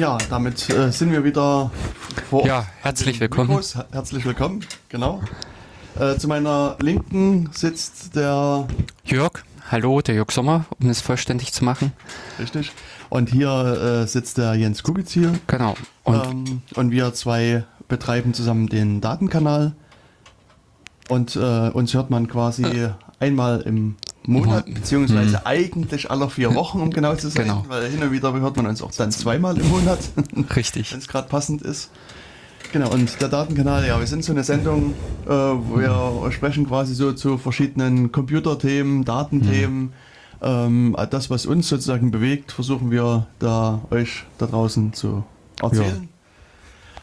Ja, damit äh, sind wir wieder vor. Ja, herzlich willkommen. Mikros. Herzlich willkommen, genau. Äh, zu meiner Linken sitzt der Jörg. Hallo, der Jörg Sommer, um es vollständig zu machen. Richtig. Und hier äh, sitzt der Jens Kubitz hier. Genau. Und, ähm, und wir zwei betreiben zusammen den Datenkanal. Und äh, uns hört man quasi äh. einmal im Monat, beziehungsweise mhm. eigentlich alle vier Wochen, um genau zu sein, genau. weil hin und wieder hört man uns auch dann zweimal im Monat. Richtig. Wenn es gerade passend ist. Genau, und der Datenkanal, ja, wir sind so eine Sendung, äh, wo wir sprechen quasi so zu verschiedenen Computerthemen, Datenthemen. Mhm. Ähm, das, was uns sozusagen bewegt, versuchen wir da euch da draußen zu erzählen. Ja.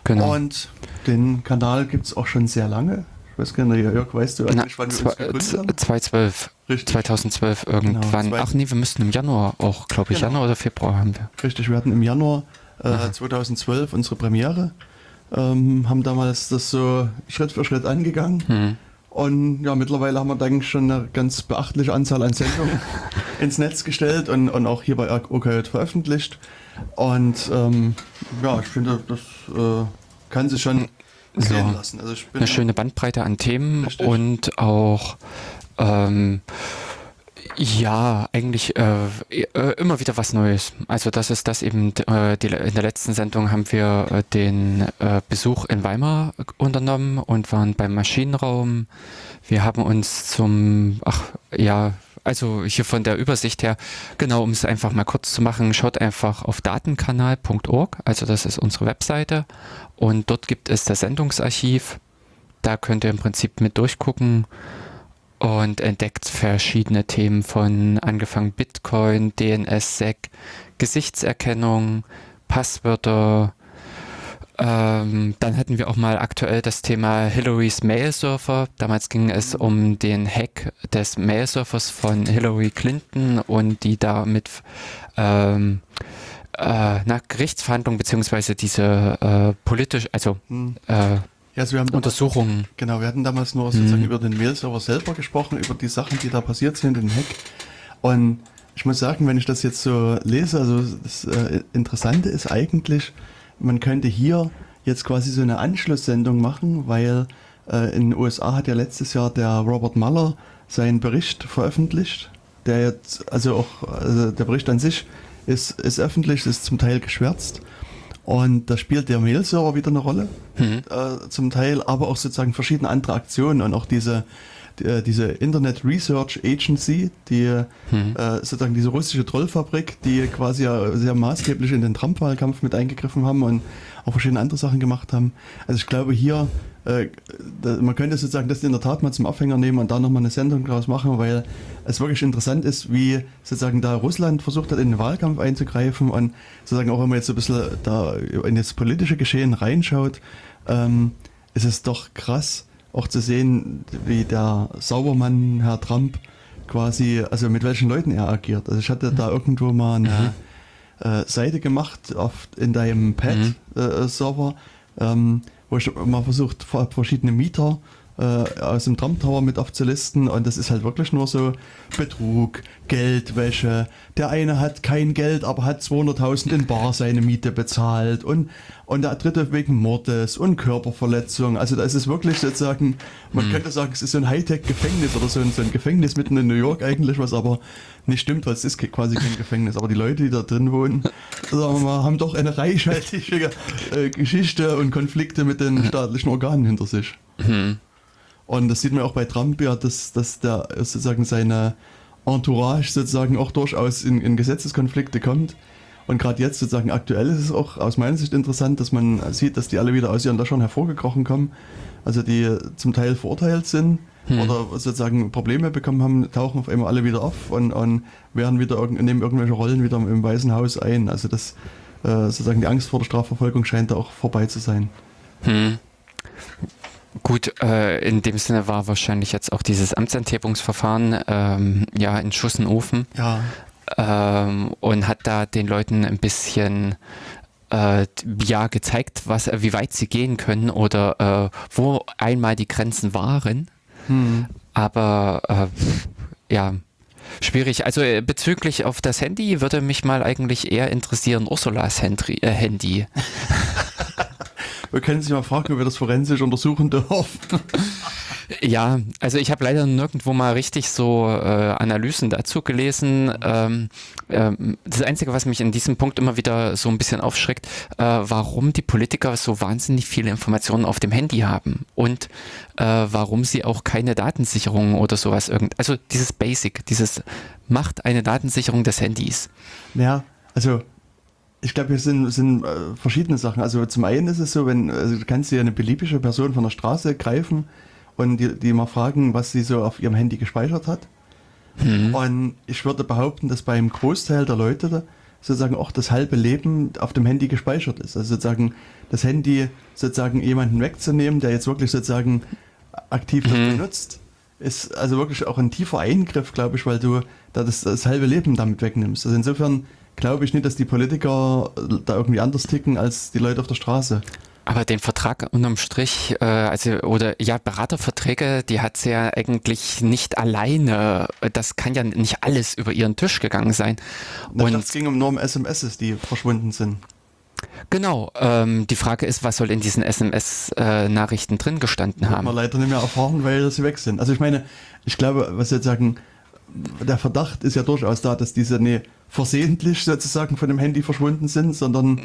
Genau. Und den Kanal gibt es auch schon sehr lange. Ich weiß gar nicht, Jörg, weißt du eigentlich, wann wir uns gegründet haben? 2012. Richtig. 2012 irgendwann. Genau, Ach nee, wir müssten im Januar auch, glaube ich, genau. Januar oder Februar haben wir. Richtig, wir hatten im Januar äh, 2012 unsere Premiere, ähm, haben damals das so Schritt für Schritt angegangen. Hm. Und ja, mittlerweile haben wir, denke ich, schon eine ganz beachtliche Anzahl an Sendungen ins Netz gestellt und, und auch hier bei OKJ veröffentlicht. Und ähm, ja, ich finde, das äh, kann sich schon sehen lassen. Also eine schöne Bandbreite an Themen richtig. und auch ähm, ja, eigentlich äh, äh, immer wieder was Neues. Also das ist das eben, äh, die, in der letzten Sendung haben wir äh, den äh, Besuch in Weimar unternommen und waren beim Maschinenraum. Wir haben uns zum, ach ja, also hier von der Übersicht her, genau, um es einfach mal kurz zu machen, schaut einfach auf datenkanal.org, also das ist unsere Webseite und dort gibt es das Sendungsarchiv. Da könnt ihr im Prinzip mit durchgucken und entdeckt verschiedene Themen von angefangen Bitcoin, DNS-Sec, Gesichtserkennung, Passwörter. Ähm, dann hatten wir auch mal aktuell das Thema Hillary's Mail-Surfer. Damals ging es um den Hack des Mail-Surfers von Hillary Clinton und die damit ähm, äh, na, Gerichtsverhandlungen beziehungsweise diese äh, politisch, also hm. äh, ja, also wir haben Untersuchungen. Damals, genau, wir hatten damals nur sozusagen mhm. über den Mail-Server selber gesprochen, über die Sachen, die da passiert sind, den Hack. Und ich muss sagen, wenn ich das jetzt so lese, also das äh, Interessante ist eigentlich, man könnte hier jetzt quasi so eine Anschlusssendung machen, weil äh, in den USA hat ja letztes Jahr der Robert Mueller seinen Bericht veröffentlicht, der jetzt, also auch, also der Bericht an sich ist, ist öffentlich, ist zum Teil geschwärzt. Und da spielt der Mail-Server wieder eine Rolle, mhm. äh, zum Teil, aber auch sozusagen verschiedene andere Aktionen und auch diese, die, äh, diese Internet Research Agency, die mhm. äh, sozusagen diese russische Trollfabrik, die quasi ja sehr maßgeblich in den Trump-Wahlkampf mit eingegriffen haben und auch verschiedene andere Sachen gemacht haben. Also ich glaube hier äh, man könnte sozusagen das in der Tat mal zum Aufhänger nehmen und da nochmal eine Sendung draus machen, weil es wirklich interessant ist, wie sozusagen da Russland versucht hat, in den Wahlkampf einzugreifen und sozusagen auch wenn man jetzt so ein bisschen da in das politische Geschehen reinschaut, ähm, ist es doch krass, auch zu sehen, wie der Saubermann, Herr Trump, quasi, also mit welchen Leuten er agiert. Also ich hatte da irgendwo mal eine mhm. äh, Seite gemacht auf, in deinem Pad-Server, mhm. äh, ähm, wo ich mal versucht, verschiedene Mieter äh, aus dem Trump Tower mit aufzulisten und das ist halt wirklich nur so Betrug, Geldwäsche. Der eine hat kein Geld, aber hat 200.000 in Bar seine Miete bezahlt und, und der dritte wegen Mordes und Körperverletzung. Also da ist es wirklich sozusagen, man hm. könnte sagen, es ist so ein Hightech-Gefängnis oder so ein, so ein Gefängnis mitten in New York eigentlich, was aber nicht stimmt, weil es ist quasi kein Gefängnis. Aber die Leute, die da drin wohnen, sagen wir mal, haben doch eine reichhaltige äh, Geschichte und Konflikte mit den staatlichen Organen hinter sich. Mhm. Und das sieht man auch bei Trump ja, dass, dass der sozusagen seine Entourage sozusagen auch durchaus in, in Gesetzeskonflikte kommt. Und gerade jetzt sozusagen aktuell ist es auch aus meiner Sicht interessant, dass man sieht, dass die alle wieder aus ihren Löchern hervorgekrochen kommen. Also die zum Teil verurteilt sind hm. oder sozusagen Probleme bekommen haben, tauchen auf einmal alle wieder auf und, und werden wieder nehmen irgendwelche Rollen wieder im Weißen Haus ein. Also das äh, sozusagen die Angst vor der Strafverfolgung scheint da auch vorbei zu sein. Hm. Gut, äh, in dem Sinne war wahrscheinlich jetzt auch dieses Amtsenthebungsverfahren ähm, ja in Schuss und Ofen. Ja. Ähm, und hat da den Leuten ein bisschen äh, ja gezeigt, was, wie weit sie gehen können oder äh, wo einmal die Grenzen waren. Hm. Aber äh, ja, schwierig. Also äh, bezüglich auf das Handy würde mich mal eigentlich eher interessieren Ursulas Handy. Äh, Handy. wir können sich mal fragen, ob wir das forensisch untersuchen dürfen. Ja, also ich habe leider nirgendwo mal richtig so äh, Analysen dazu gelesen. Ähm, ähm, das Einzige, was mich in diesem Punkt immer wieder so ein bisschen aufschreckt, äh, warum die Politiker so wahnsinnig viele Informationen auf dem Handy haben und äh, warum sie auch keine Datensicherung oder sowas irgend. Also dieses Basic, dieses macht eine Datensicherung des Handys. Ja, also ich glaube, es sind, sind äh, verschiedene Sachen. Also zum einen ist es so, wenn also du kannst dir eine beliebige Person von der Straße greifen und die, die mal fragen, was sie so auf ihrem Handy gespeichert hat. Mhm. Und ich würde behaupten, dass beim Großteil der Leute sozusagen auch das halbe Leben auf dem Handy gespeichert ist. Also sozusagen das Handy sozusagen jemanden wegzunehmen, der jetzt wirklich sozusagen aktiv mhm. benutzt, ist also wirklich auch ein tiefer Eingriff, glaube ich, weil du da das, das halbe Leben damit wegnimmst. Also insofern glaube ich nicht, dass die Politiker da irgendwie anders ticken als die Leute auf der Straße. Aber den Vertrag unterm Strich, äh, also oder ja, Beraterverträge, die hat sie ja eigentlich nicht alleine. Das kann ja nicht alles über ihren Tisch gegangen sein. Und es ging um nur um SMS, die verschwunden sind. Genau. Ähm, die Frage ist, was soll in diesen SMS-Nachrichten äh, drin gestanden haben? Hat man leider nicht mehr erfahren, weil sie weg sind. Also ich meine, ich glaube, was jetzt sagen, der Verdacht ist ja durchaus da, dass diese nee, versehentlich sozusagen von dem Handy verschwunden sind, sondern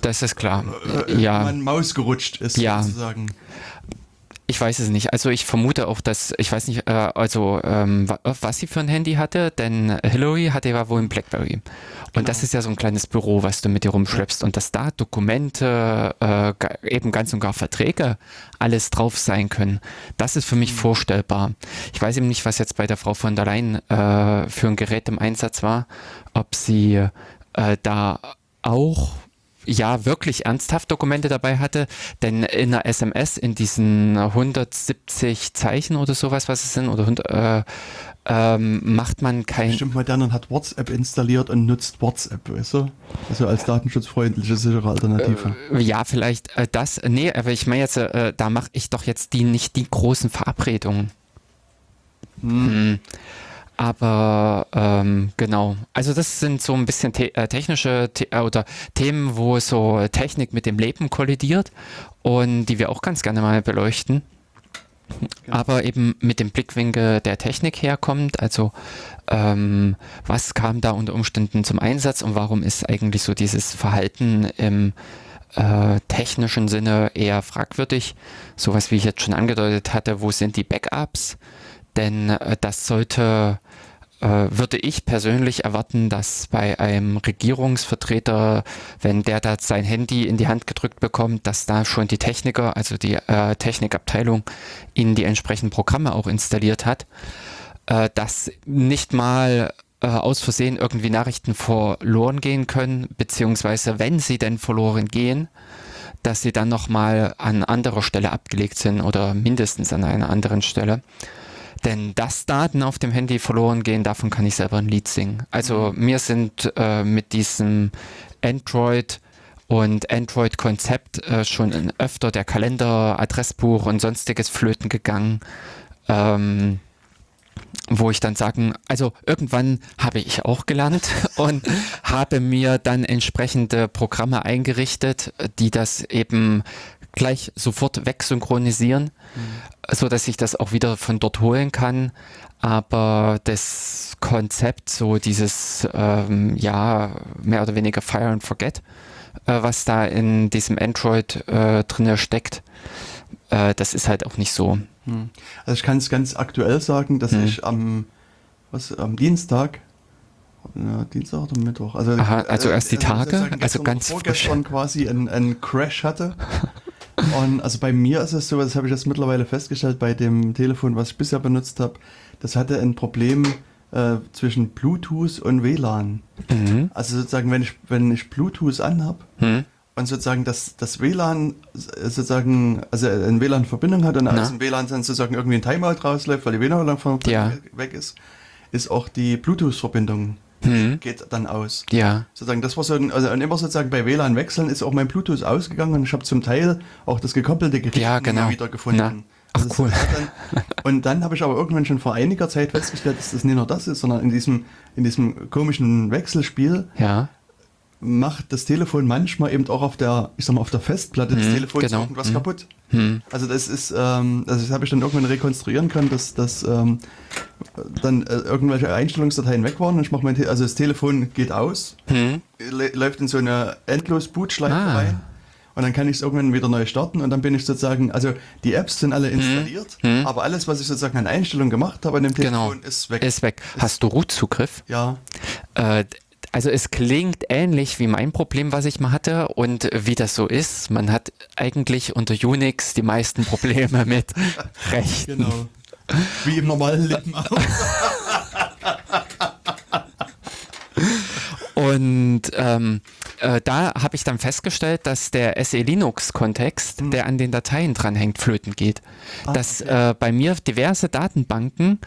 das ist klar. Äh, ja. Man Maus gerutscht ist ja. sozusagen. Ich weiß es nicht. Also ich vermute auch, dass, ich weiß nicht, äh, also ähm, was sie für ein Handy hatte, denn Hillary hatte ja wohl ein Blackberry. Und genau. das ist ja so ein kleines Büro, was du mit dir rumschleppst. Und dass da Dokumente, äh, eben ganz und gar Verträge, alles drauf sein können, das ist für mich mhm. vorstellbar. Ich weiß eben nicht, was jetzt bei der Frau von der Leyen äh, für ein Gerät im Einsatz war, ob sie äh, da auch ja wirklich ernsthaft Dokumente dabei hatte, denn in einer SMS, in diesen 170 Zeichen oder sowas, was es sind, oder 100, äh, ähm, macht man kein. Bestimmt modern und hat WhatsApp installiert und nutzt WhatsApp, weißt du? Also als datenschutzfreundliche, sichere Alternative. Äh, ja, vielleicht äh, das. Nee, aber ich meine jetzt, äh, da mache ich doch jetzt die nicht die großen Verabredungen. Hm. Hm. Aber ähm, genau, also das sind so ein bisschen te äh, technische The äh, oder Themen, wo so Technik mit dem Leben kollidiert und die wir auch ganz gerne mal beleuchten. Genau. Aber eben mit dem Blickwinkel der Technik herkommt, also ähm, was kam da unter Umständen zum Einsatz und warum ist eigentlich so dieses Verhalten im äh, technischen Sinne eher fragwürdig. Sowas wie ich jetzt schon angedeutet hatte, wo sind die Backups? Denn äh, das sollte äh, würde ich persönlich erwarten, dass bei einem Regierungsvertreter, wenn der da sein Handy in die Hand gedrückt bekommt, dass da schon die Techniker, also die äh, Technikabteilung, in die entsprechenden Programme auch installiert hat, äh, dass nicht mal äh, aus Versehen irgendwie Nachrichten verloren gehen können, beziehungsweise wenn sie denn verloren gehen, dass sie dann nochmal an anderer Stelle abgelegt sind oder mindestens an einer anderen Stelle. Denn dass Daten auf dem Handy verloren gehen, davon kann ich selber ein Lied singen. Also mhm. mir sind äh, mit diesem Android und Android-Konzept äh, schon öfter der Kalender, Adressbuch und sonstiges flöten gegangen. Ähm, wo ich dann sagen, also irgendwann habe ich auch gelernt und habe mir dann entsprechende Programme eingerichtet, die das eben gleich sofort wegsynchronisieren, mhm. so dass ich das auch wieder von dort holen kann. Aber das Konzept, so dieses, ähm, ja, mehr oder weniger Fire and Forget, äh, was da in diesem Android äh, drin steckt, äh, das ist halt auch nicht so. Mhm. Also ich kann es ganz aktuell sagen, dass mhm. ich am, was, am Dienstag ja, Dienstag oder Mittwoch. Also, Aha, also erst die also Tage, also, ganz vorgestern quasi einen Crash hatte Und also bei mir ist es so, das habe ich jetzt mittlerweile festgestellt, bei dem Telefon, was ich bisher benutzt habe, das hatte ein Problem äh, zwischen Bluetooth und WLAN. Mhm. Also sozusagen, wenn ich, wenn ich Bluetooth anhab mhm. und sozusagen das, das WLAN sozusagen, also eine WLAN-Verbindung hat und Na? aus dem WLAN dann sozusagen irgendwie ein Timeout rausläuft, weil die WLAN-Verbindung ja. weg ist, ist auch die Bluetooth-Verbindung hm. geht dann aus. Ja. Sozusagen, das war so, ein, also immer sozusagen bei WLAN wechseln ist auch mein Bluetooth ausgegangen und ich habe zum Teil auch das gekoppelte Gerät ja, genau. wieder gefunden. Ach Das- cool. Dann, und dann habe ich aber irgendwann schon vor einiger Zeit festgestellt, dass das nicht nur das ist, sondern in diesem, in diesem komischen Wechselspiel Ja. Macht das Telefon manchmal eben auch auf der, ich sag mal, auf der Festplatte des Mhm, Telefons genau. irgendwas Mhm. kaputt. Hm. Also das ist, ähm, also das habe ich dann irgendwann rekonstruieren können, dass, dass ähm, dann äh, irgendwelche Einstellungsdateien weg waren. Und ich mache mein, Te also das Telefon geht aus, Hm. lä- läuft in so eine endlos Bootschleife Ah. rein. Und dann kann ich es irgendwann wieder neu starten und dann bin ich sozusagen, also die Apps sind alle installiert, Hm. aber alles, was ich sozusagen an Einstellungen gemacht habe an dem Genau. Telefon, ist weg. Ist weg. Hast du Root-Zugriff? ja, Äh, also es klingt ähnlich wie mein Problem, was ich mal hatte und wie das so ist. Man hat eigentlich unter Unix die meisten Probleme mit Rechten. genau. Wie im normalen Leben auch. Und ähm, äh, da habe ich dann festgestellt, dass der SE Linux-Kontext, der an den Dateien dranhängt, flöten geht. dass äh, bei mir diverse Datenbanken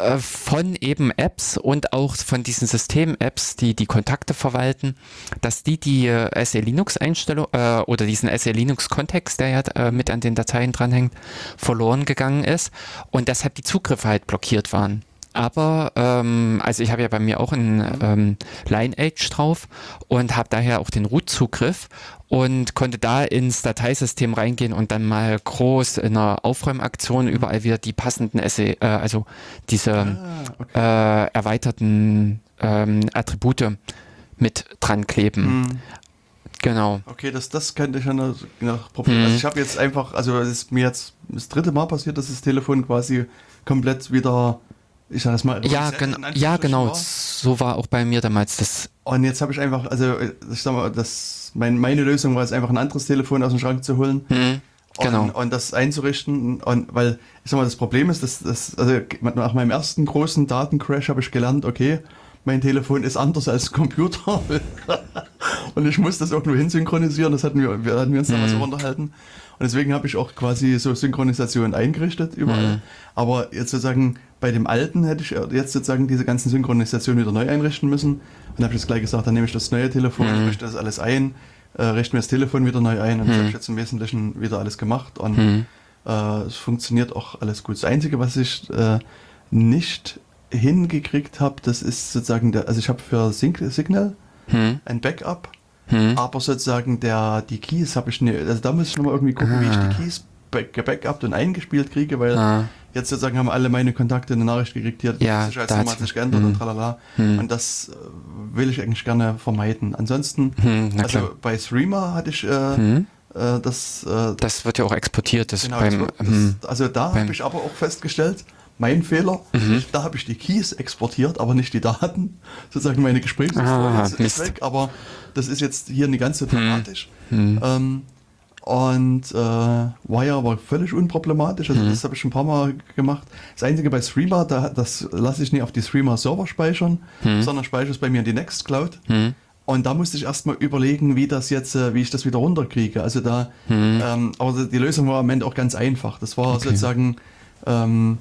äh, von eben Apps und auch von diesen System-Apps, die die Kontakte verwalten, dass die die äh, SE Linux-Einstellung äh, oder diesen SE Linux-Kontext, der ja äh, mit an den Dateien dranhängt, verloren gegangen ist und deshalb die Zugriffe halt blockiert waren. Aber, ähm, also ich habe ja bei mir auch ein ähm, Lineage drauf und habe daher auch den Root-Zugriff und konnte da ins Dateisystem reingehen und dann mal groß in einer Aufräumaktion überall wieder die passenden SE, äh, also diese Ah, okay. äh, erweiterten ähm, Attribute mit dran kleben. Hm. Genau. Okay, das, das könnte ich ja noch, noch probieren. Mhm. Also ich habe jetzt einfach, also es ist mir jetzt das dritte Mal passiert, dass das Telefon quasi komplett wieder, ich sag das mal, Ja, gen ja, genau. war. So war auch bei mir damals das. Und jetzt habe ich einfach, also ich sag mal, das, mein, meine Lösung war es einfach ein anderes Telefon aus dem Schrank zu holen. Hm, genau. Und, und das einzurichten. Und weil, ich sag mal, das Problem ist, dass, dass also nach meinem ersten großen Datencrash habe ich gelernt, okay, mein Telefon ist anders als Computer. und ich muss das irgendwo hinsynchronisieren. Das hatten wir, wir hatten wir uns damals auch unterhalten. Und deswegen habe ich auch quasi so Synchronisation eingerichtet überall. Aber jetzt sozusagen bei dem alten hätte ich jetzt sozusagen diese ganzen Synchronisationen wieder neu einrichten müssen. Und dann habe ich jetzt gleich gesagt, dann nehme ich das neue Telefon, richte das alles ein, äh, richte mir das Telefon wieder neu ein und das habe ich jetzt im Wesentlichen wieder alles gemacht. Und Hm. äh, es funktioniert auch alles gut. Das Einzige, was ich äh, nicht hingekriegt habe, das ist sozusagen der, also ich habe für Sync Signal Hm. ein Backup, Hm. aber sozusagen der, die Keys habe ich nicht, also da muss ich nochmal irgendwie gucken, wie ich die Keys back, gebackupt und eingespielt kriege, weil Ah. jetzt sozusagen haben alle meine Kontakte eine Nachricht gekriegt, hier, Ja, die da hat hat's- sich geändert hm. und tralala. Hm. Und das äh, will ich eigentlich gerne vermeiden. Ansonsten, Hm, also bei Threema hatte ich äh, Hm. äh, das, äh, Das wird ja auch exportiert. Das Genau, beim, das, hm, also da habe ich aber auch festgestellt, mein Fehler, Mhm. da habe ich die Keys exportiert, aber nicht die Daten. Sozusagen meine Gesprächshistorie Ah, ist, Mist. weg, aber das ist jetzt hier nicht ganz so dramatisch. hm. Ähm, und äh, war ja aber völlig unproblematisch. Also Mhm. das habe ich schon ein paar Mal gemacht. Das Einzige bei Streamer, da, das lasse ich nicht auf die Streamer-Server speichern, Mhm. sondern speichere es bei mir in die Nextcloud. Hm. Und da musste ich erstmal überlegen, wie das jetzt, äh, wie ich das wieder runterkriege. Also da, Hm. ähm, aber die Lösung war am Ende auch ganz einfach. Das war sozusagen ähm,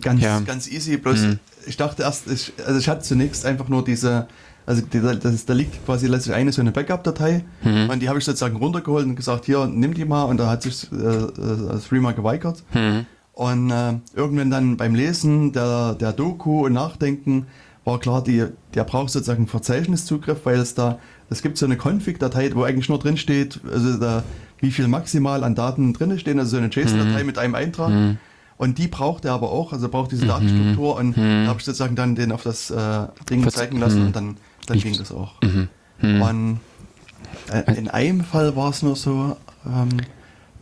ganz, Ja. ganz easy. Bloß Hm. ich dachte erst, ich, also ich hatte zunächst einfach nur diese, also die, das, ist- da liegt quasi letztlich eine so eine Backup-Datei Hm. und die habe ich sozusagen runtergeholt und gesagt, hier, nimm die mal und da hat sich äh, äh, Streamer geweigert. Hm. Und äh, irgendwann dann beim Lesen der, der Doku und Nachdenken war klar, die, der braucht sozusagen einen Verzeichniszugriff, weil es da, es gibt so eine Config-Datei, wo eigentlich nur drin steht, also da, wie viel maximal an Daten drin stehen, also so eine JSON-Datei mit einem Eintrag. Hm. Und die braucht er aber auch, also braucht diese Datenstruktur und da habe ich sozusagen dann den auf das äh, Ding Verz- zeigen lassen hm. und dann, dann ging das auch. Mhm. Hm. Und äh, in einem Fall war es nur so, ähm,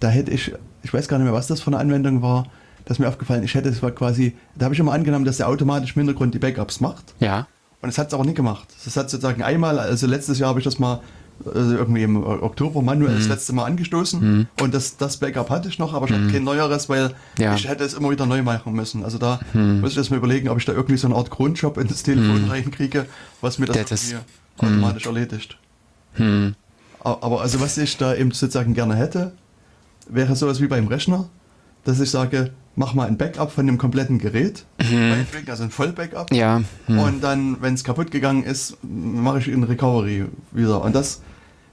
da hätte ich, ich weiß gar nicht mehr, was das für eine Anwendung war, das ist mir aufgefallen, ich hätte es war quasi, da habe ich immer angenommen, dass der automatisch im Hintergrund die Backups macht. Ja. Und es hat es aber nicht gemacht. Das hat sozusagen einmal, also letztes Jahr habe ich das mal also irgendwie im Oktober manuell Mhm. das letzte Mal angestoßen und das, das Backup hatte ich noch, aber ich hatte kein neueres, weil Mhm. Ja. ich hätte es immer wieder neu machen müssen. Also da Mhm. muss ich das mal überlegen, ob ich da irgendwie so eine Art Grundjob in das Telefon reinkriege, was mir das, das- irgendwie automatisch erledigt. Hm. A- Aber also was ich da eben sozusagen gerne hätte, wäre sowas wie beim Rechner, dass ich sage, mach mal ein Backup von dem kompletten Gerät, meinetwegen, also ein Vollbackup. Mhm. Ja. Hm. Und dann, wenn es kaputt gegangen ist, mache ich in Recovery wieder. Und das,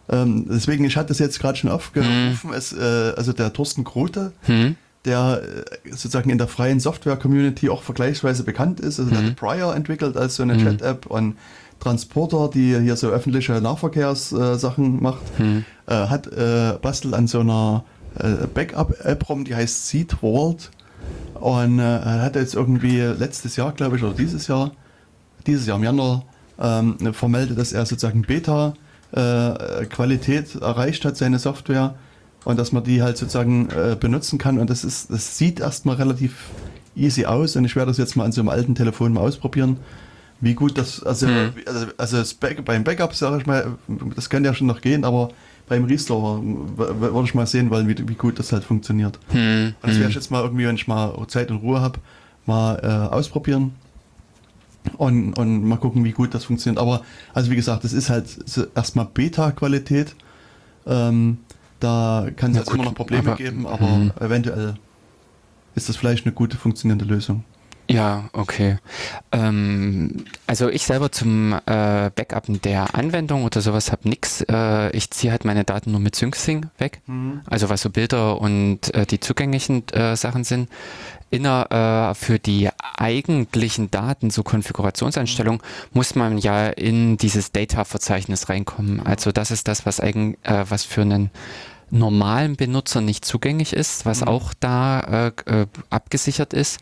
ähm, deswegen, ich hatte das jetzt gerade schon aufgerufen, es, äh, also der Thorsten Grote, Hm. der äh, sozusagen in der freien Software-Community auch vergleichsweise bekannt ist. Also der hat Prior entwickelt als so eine Chat-App und Transporter, die hier so öffentliche Nahverkehrssachen macht, äh, hat äh, bastelt an so einer äh, Backup-App rum, die heißt Seed Vault und äh, hat jetzt irgendwie letztes Jahr, glaube ich, oder dieses Jahr, dieses Jahr im Januar ähm, vermeldet, dass er sozusagen Beta-Qualität erreicht hat, seine Software und dass man die halt sozusagen äh, benutzen kann und das ist, das sieht erstmal relativ easy aus und ich werde das jetzt mal an so einem alten Telefon mal ausprobieren, wie gut das, also, Hm. also, also Back, beim Backup sage ich mal, das kann ja schon noch gehen, aber beim Restore würde ich mal sehen wollen, wie, wie gut das halt funktioniert. Hm, Und das werde hm. ich jetzt mal irgendwie, wenn ich mal Zeit und Ruhe habe, mal äh, ausprobieren und, und mal gucken, wie gut das funktioniert. Aber, also wie gesagt, das ist halt erstmal Beta-Qualität. Ähm, da kann es jetzt gut, immer noch Probleme aber- geben, aber Mhm. eventuell ist das vielleicht eine gute funktionierende Lösung. Ja, okay. Ähm, also ich selber zum äh, Backuppen der Anwendung oder sowas habe nix. Äh, ich ziehe halt meine Daten nur mit SyncSync weg. Also was so Bilder und äh, die zugänglichen äh, Sachen sind. Inner, äh, für die eigentlichen Daten, so Konfigurationseinstellungen, muss man ja in dieses Data-Verzeichnis reinkommen. Also das ist das, was eigen, äh, was für einen normalen Benutzer nicht zugänglich ist, was auch da äh, äh, abgesichert ist.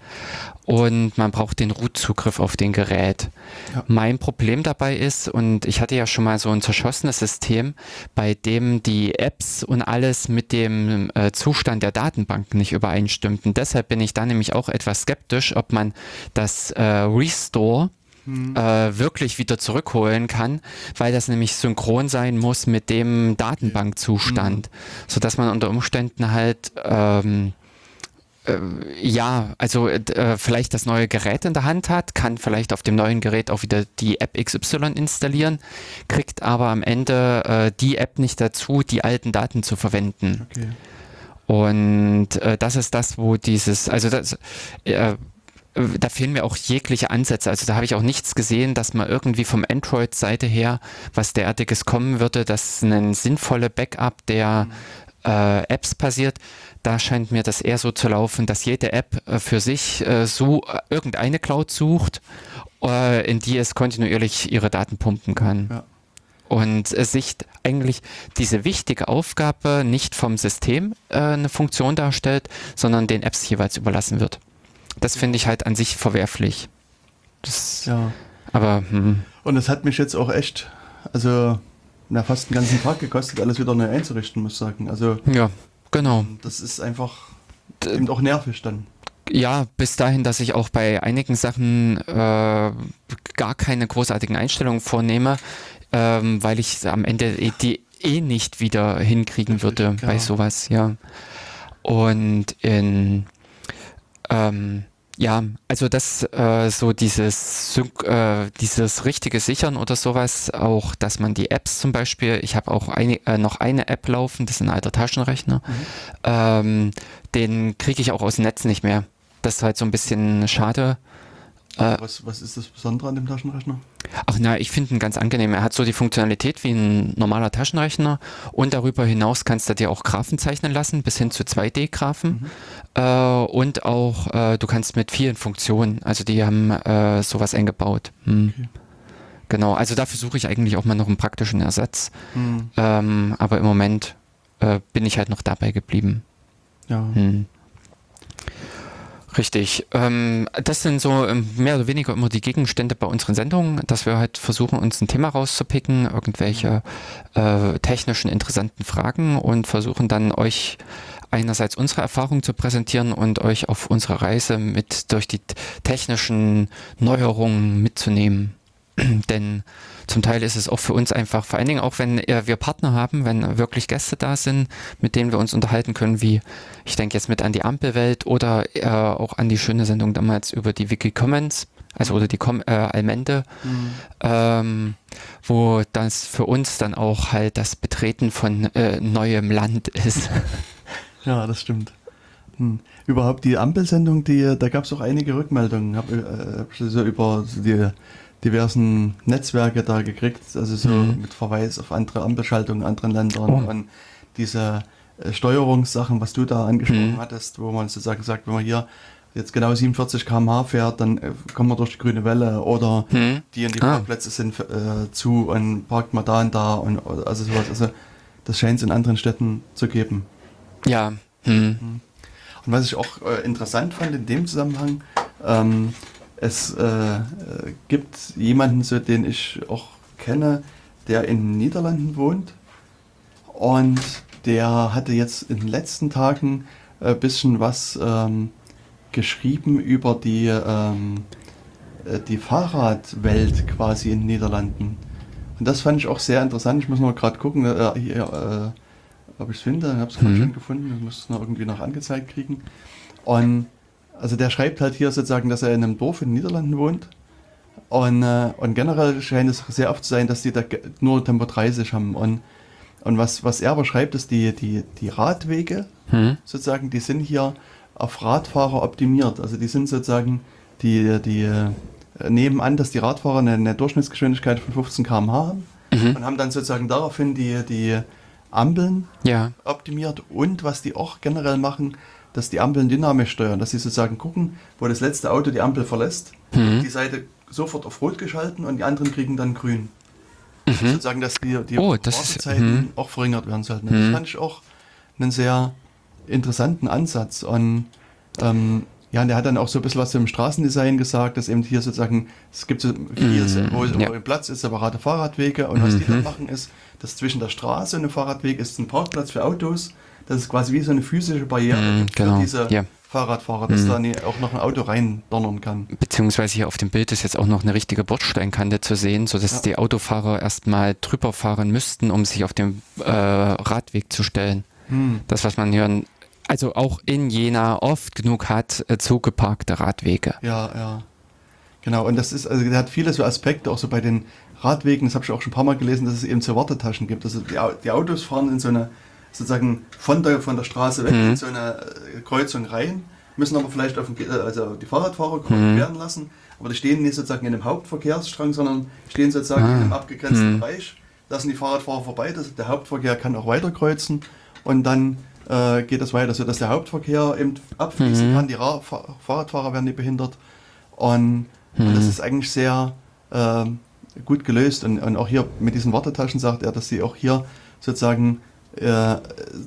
Und man braucht den Root-Zugriff auf den Gerät. Ja. Mein Problem dabei ist, und ich hatte ja schon mal so ein zerschossenes System, bei dem die Apps und alles mit dem äh, Zustand der Datenbank nicht übereinstimmten. Deshalb bin ich da nämlich auch etwas skeptisch, ob man das äh, Restore äh, wirklich wieder zurückholen kann, weil das nämlich synchron sein muss mit dem Datenbankzustand, sodass man unter Umständen halt ähm, äh, ja, also äh, vielleicht das neue Gerät in der Hand hat, kann vielleicht auf dem neuen Gerät auch wieder die App XY installieren, kriegt aber am Ende äh, die App nicht dazu, die alten Daten zu verwenden. Okay. Und äh, das ist das, wo dieses, also das, äh, da fehlen mir auch jegliche Ansätze. Also da habe ich auch nichts gesehen, dass man irgendwie vom Android-Seite her was derartiges kommen würde, dass ein sinnvolle Backup der äh, Apps passiert. Da scheint mir das eher so zu laufen, dass jede App äh, für sich äh, so äh, irgendeine Cloud sucht, äh, in die es kontinuierlich ihre Daten pumpen kann Ja. und äh, sich eigentlich diese wichtige Aufgabe nicht vom System äh, eine Funktion darstellt, sondern den Apps jeweils überlassen wird. Das finde ich halt an sich verwerflich. Das, Ja. Aber hm, Und das hat mich jetzt auch echt, also na, fast einen ganzen Tag gekostet, alles wieder neu einzurichten, muss ich sagen. Also ja, genau. das ist einfach eben auch nervig dann. Ja, bis dahin, dass ich auch bei einigen Sachen äh, gar keine großartigen Einstellungen vornehme, ähm, weil ich am Ende eh- die eh nicht wieder hinkriegen Richtig, würde bei sowas, ja. Und in ähm, ja, also das äh, so dieses äh, dieses richtige Sichern oder sowas, auch dass man die Apps zum Beispiel, ich habe auch eine, äh, noch eine App laufen, das ist ein alter Taschenrechner, ähm, den kriege ich auch aus dem Netz nicht mehr. Das ist halt so ein bisschen schade. Äh, was, was ist das Besondere an dem Taschenrechner? Ach na, ich finde ihn ganz angenehm. Er hat so die Funktionalität wie ein normaler Taschenrechner und darüber hinaus kannst du dir auch Graphen zeichnen lassen, bis hin zu 2D-Graphen. Äh, und auch, äh, du kannst mit vielen Funktionen, also die haben äh, sowas eingebaut. Hm. Okay. Genau, also dafür suche ich eigentlich auch mal noch einen praktischen Ersatz. Hm, Ähm, aber im Moment äh, bin ich halt noch dabei geblieben. ja. Hm. Richtig. Ähm, das sind so ähm, mehr oder weniger immer die Gegenstände bei unseren Sendungen, dass wir halt versuchen, uns ein Thema rauszupicken, irgendwelche äh, technischen interessanten Fragen und versuchen dann euch einerseits unsere Erfahrungen zu präsentieren und euch auf unserer Reise mit durch die technischen Neuerungen mitzunehmen. Denn zum Teil ist es auch für uns einfach, vor allen Dingen auch wenn äh, wir Partner haben, wenn wirklich Gäste da sind, mit denen wir uns unterhalten können, wie ich denke jetzt mit an die Ampelwelt oder äh, auch an die schöne Sendung damals über die Wiki Commons, also oder die Com äh, Almende, Hm, ähm, wo das für uns dann auch halt das Betreten von äh, neuem Land ist. ja, das stimmt. Hm. Überhaupt die Ampelsendung, die, da gab es auch einige Rückmeldungen. Hab, äh, über die diversen Netzwerke da gekriegt, also so Mhm. mit Verweis auf andere Ampelschaltungen in anderen Ländern Oh. und diese äh, Steuerungssachen, was du da angesprochen Mhm. hattest, wo man sozusagen sagt, wenn man hier jetzt genau 47 km/h fährt, dann äh, kommt man durch die grüne Welle oder Mhm. die und die Ah. Parkplätze sind äh, zu und parkt man da und da und also sowas. Also das scheint es in anderen Städten zu geben. Ja. Hm. Und was ich auch äh, interessant fand in dem Zusammenhang, ähm, es äh, äh, gibt jemanden, so, den ich auch kenne, der in den Niederlanden wohnt und der hatte jetzt in den letzten Tagen ein bisschen was ähm, geschrieben über die, ähm, äh, die Fahrradwelt quasi in den Niederlanden. Und das fand ich auch sehr interessant. Ich muss noch gerade gucken, äh, hier, äh, ob ich es finde. Ich habe es gerade Mhm. schon gefunden. Ich muss es noch irgendwie noch angezeigt kriegen. Und also der schreibt halt hier sozusagen, dass er in einem Dorf in den Niederlanden wohnt. Und, äh, und generell scheint es sehr oft zu sein, dass die da nur Tempo 30 haben. Und, und was, was er aber schreibt, ist die, die, die Radwege Hm. sozusagen, die sind hier auf Radfahrer optimiert. Also die sind sozusagen, die, die äh, nehmen an, dass die Radfahrer eine, eine Durchschnittsgeschwindigkeit von 15 km/h haben Mhm. und haben dann sozusagen daraufhin die, die Ampeln Ja. optimiert und was die auch generell machen, dass die Ampeln dynamisch steuern, dass sie sozusagen gucken, wo das letzte Auto die Ampel verlässt, Mhm. die Seite sofort auf Rot geschalten und die anderen kriegen dann grün. Sozusagen, dass die, die Mhm. Oh, Wartezeiten mhm. auch verringert werden sollten. Das Mhm. fand ich auch einen sehr interessanten Ansatz. Und ähm, ja, und der hat dann auch so ein bisschen was zum Straßendesign gesagt, dass eben hier sozusagen, es gibt so viel, Mhm, wo, ja. wo Platz ist, separate Fahrradwege und was die Mhm. dann machen ist, dass zwischen der Straße und dem Fahrradweg ist ein Parkplatz für Autos, das ist quasi wie so eine physische Barriere gibt genau, für diese ja. Fahrradfahrer, dass Mhm. da nie auch noch ein Auto rein donnern kann. Beziehungsweise hier auf dem Bild ist jetzt auch noch eine richtige Bordsteinkante zu sehen, sodass Ja. die Autofahrer erstmal drüber fahren müssten, um sich auf den äh, Radweg zu stellen. Hm. Das, was man hier, also auch in Jena oft genug hat, äh, zugeparkte Radwege. Ja, ja. Genau, und das ist, also der hat viele so Aspekte, auch so bei den Radwegen, das habe ich auch schon ein paar Mal gelesen, dass es eben so Wartetaschen gibt. Also die, die Autos fahren in so eine, sozusagen von der, von der Straße weg Mhm. in so eine äh, Kreuzung rein, müssen aber vielleicht auf den, äh, also die Fahrradfahrer Mhm. werden lassen, aber die stehen nicht sozusagen in einem Hauptverkehrsstrang, sondern stehen sozusagen Ah. in einem abgegrenzten Mhm. Bereich, lassen die Fahrradfahrer vorbei, das, der Hauptverkehr kann auch weiter kreuzen und dann äh, geht das weiter, sodass der Hauptverkehr eben abfließen Mhm. kann, die Ra Fa Fahrradfahrer werden nicht behindert und, und Mhm. das ist eigentlich sehr ähm, gut gelöst. Und, und auch hier mit diesen Wartetaschen sagt er, dass sie auch hier sozusagen äh,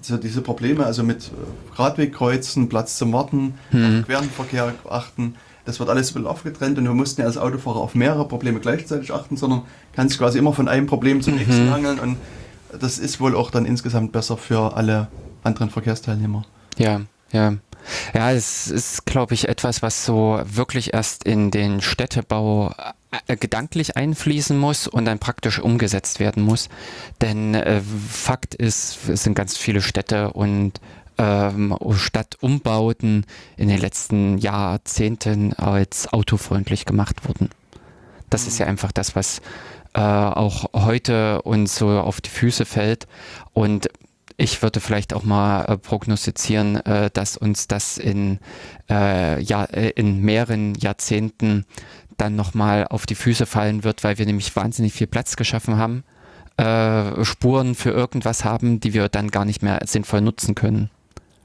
so diese Probleme, also mit Radwegkreuzen, Platz zum Warten, Mhm. auf Querenverkehr achten, das wird alles ein aufgetrennt und du musst nicht als Autofahrer auf mehrere Probleme gleichzeitig achten, sondern kannst quasi immer von einem Problem zum nächsten Mhm. hangeln und das ist wohl auch dann insgesamt besser für alle anderen Verkehrsteilnehmer. Ja, ja. Ja, es ist, glaube ich, etwas, was so wirklich erst in den Städtebau gedanklich einfließen muss und dann praktisch umgesetzt werden muss. Denn äh, Fakt ist, es sind ganz viele Städte und ähm, Stadtumbauten in den letzten Jahrzehnten als autofreundlich gemacht wurden. Das ist ja einfach das, was äh, auch heute uns so auf die Füße fällt. Und ich würde vielleicht auch mal äh, prognostizieren, äh, dass uns das in, äh, ja, äh, in mehreren Jahrzehnten dann nochmal auf die Füße fallen wird, weil wir nämlich wahnsinnig viel Platz geschaffen haben, äh, Spuren für irgendwas haben, die wir dann gar nicht mehr sinnvoll nutzen können.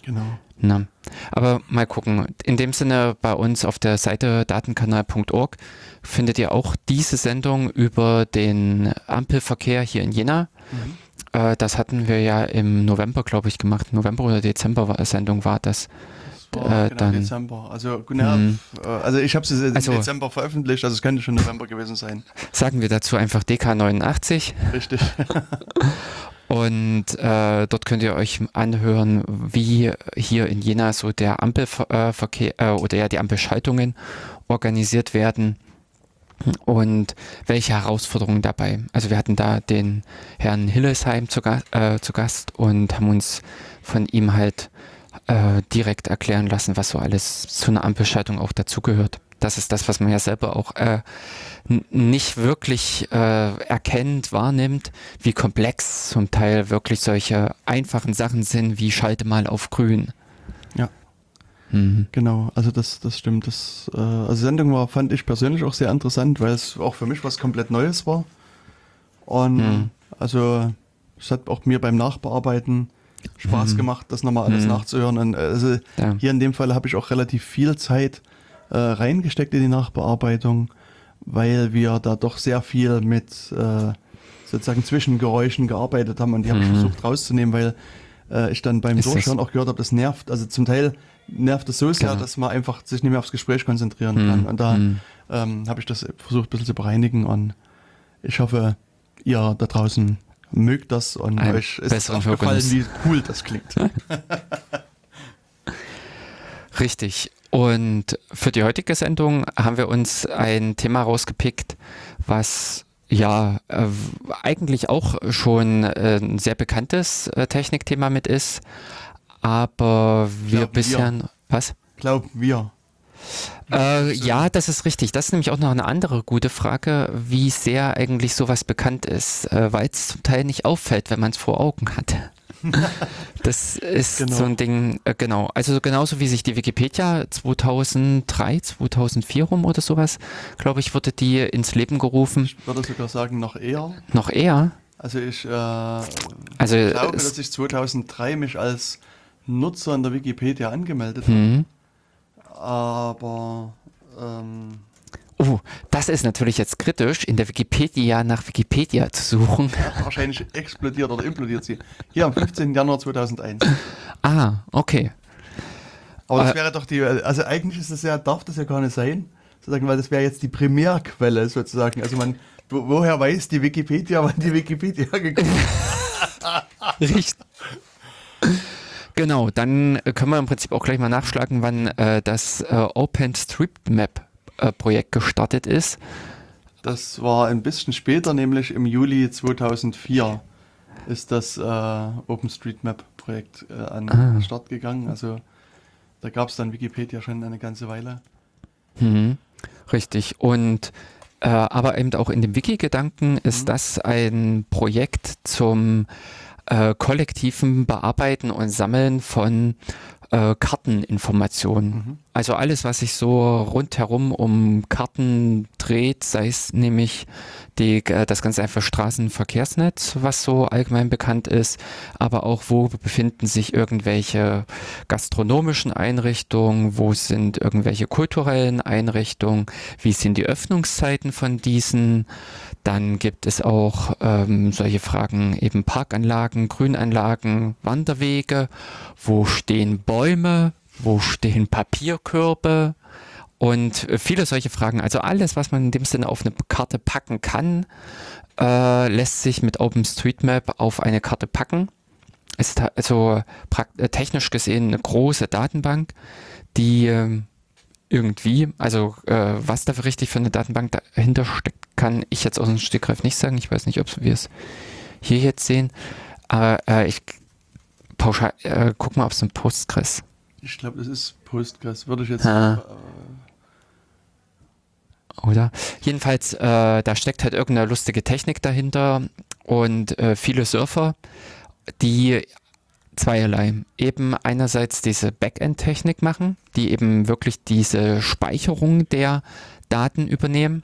Genau. Na, aber mal gucken. In dem Sinne bei uns auf der Seite datenkanal.org findet ihr auch diese Sendung über den Ampelverkehr hier in Jena. Mhm. Äh, das hatten wir ja im November, glaube ich, gemacht. November oder Dezember war, Sendung war das. War Äh, genau dann- Dezember. Also, ja, Mhm. äh, also ich habe es im Also- Dezember veröffentlicht, also es könnte schon November gewesen sein. Sagen wir dazu einfach DK89. Richtig. Und äh, dort könnt ihr euch anhören, wie hier in Jena so der Ampelverkehr äh, oder ja die Ampelschaltungen organisiert werden und welche Herausforderungen dabei. Also wir hatten da den Herrn Hillesheim zu, äh, zu Gast und haben uns von ihm halt äh, direkt erklären lassen, was so alles zu einer Ampelschaltung auch dazugehört. Das ist das, was man ja selber auch äh, nicht wirklich äh, erkennt, wahrnimmt, wie komplex zum Teil wirklich solche einfachen Sachen sind, wie schalte mal auf grün. Ja. Mhm. Genau, also das, das stimmt. Das, äh, also Sendung war, fand ich persönlich auch sehr interessant, weil es auch für mich was komplett Neues war. Und Mhm. also es hat auch mir beim Nachbearbeiten Spaß Mhm. gemacht, das nochmal alles Mhm. nachzuhören. Und also Ja. hier in dem Fall habe ich auch relativ viel Zeit äh, reingesteckt in die Nachbearbeitung, weil wir da doch sehr viel mit äh, sozusagen Zwischengeräuschen gearbeitet haben und die habe ich Mhm. versucht rauszunehmen, weil äh, ich dann beim Ist Durchhören auch gehört habe, das nervt. Also zum Teil nervt es so sehr, Genau. dass man einfach sich nicht mehr aufs Gespräch konzentrieren Mhm. kann. Und da Mhm. ähm, habe ich das versucht ein bisschen zu bereinigen und ich hoffe, ihr da draußen mögt das und Einen euch ist aufgefallen, Hörgenuss. wie cool das klingt. Richtig. Und für die heutige Sendung haben wir uns ein Thema rausgepickt, was ja äh, eigentlich auch schon äh, ein sehr bekanntes äh, Technikthema mit ist, aber wir Glauben bisher was? Glauben wir. Äh, ja, das ist richtig. Das ist nämlich auch noch eine andere gute Frage, wie sehr eigentlich sowas bekannt ist, äh, weil es zum Teil nicht auffällt, wenn man es vor Augen hat. Das ist Genau. so ein Ding, äh, genau. Also genauso wie sich die Wikipedia 2003, 2004 rum oder sowas, glaube ich, wurde die ins Leben gerufen. Ich würde sogar sagen, noch eher. Noch eher. Also ich äh, Also glaube, dass ich 2003 mich als Nutzer in der Wikipedia angemeldet habe. Aber ähm, Oh, das ist natürlich jetzt kritisch, in der Wikipedia nach Wikipedia zu suchen. wahrscheinlich explodiert oder implodiert sie. Hier am 15. Januar 2001. Ah, okay. Aber das Äh, wäre doch die, also eigentlich ist das ja, darf das ja gar nicht sein, sozusagen, weil das wäre jetzt die Primärquelle sozusagen. Also man, wo, woher weiß die Wikipedia, wann die Wikipedia gekommen ist? Richtig. Genau, dann äh, können wir im Prinzip auch gleich mal nachschlagen, wann äh, das äh, OpenStreetMap-Projekt gestartet ist. Das war ein bisschen später, nämlich im Juli 2004 ist das äh, OpenStreetMap-Projekt äh, an Ah. den Start gegangen. Also da gab es dann Wikipedia schon eine ganze Weile. Mhm. Richtig. Und äh, aber eben auch in dem Wiki-Gedanken ist Mhm. das ein Projekt zum äh, kollektiven Bearbeiten und Sammeln von äh, Karteninformationen. Mhm. Also alles, was sich so rundherum um Karten dreht, sei es nämlich die, äh, das ganz einfach Straßenverkehrsnetz, was so allgemein bekannt ist, aber auch wo befinden sich irgendwelche gastronomischen Einrichtungen, wo sind irgendwelche kulturellen Einrichtungen, wie sind die Öffnungszeiten von diesen. Dann gibt es auch ähm, solche Fragen, eben Parkanlagen, Grünanlagen, Wanderwege, wo stehen Bäume, wo stehen Papierkörbe und äh, viele solche Fragen. Also alles, was man in dem Sinne auf eine Karte packen kann, äh, lässt sich mit OpenStreetMap auf eine Karte packen. Ist also äh, technisch gesehen eine große Datenbank, die ähm, irgendwie, also äh, was da für richtig für eine Datenbank dahinter steckt, kann ich jetzt aus dem Stegreif nicht sagen. Ich weiß nicht, ob wir es hier jetzt sehen. Aber äh, ich pauschal, äh, guck mal, ob es ein Postgres. Ich glaube, das ist Postgres. Würde ich jetzt. Ah. Oder? Jedenfalls, äh, da steckt halt irgendeine lustige Technik dahinter und äh, viele Surfer, die zweierlei. Eben einerseits diese Backend-Technik machen, die eben wirklich diese Speicherung der Daten übernehmen.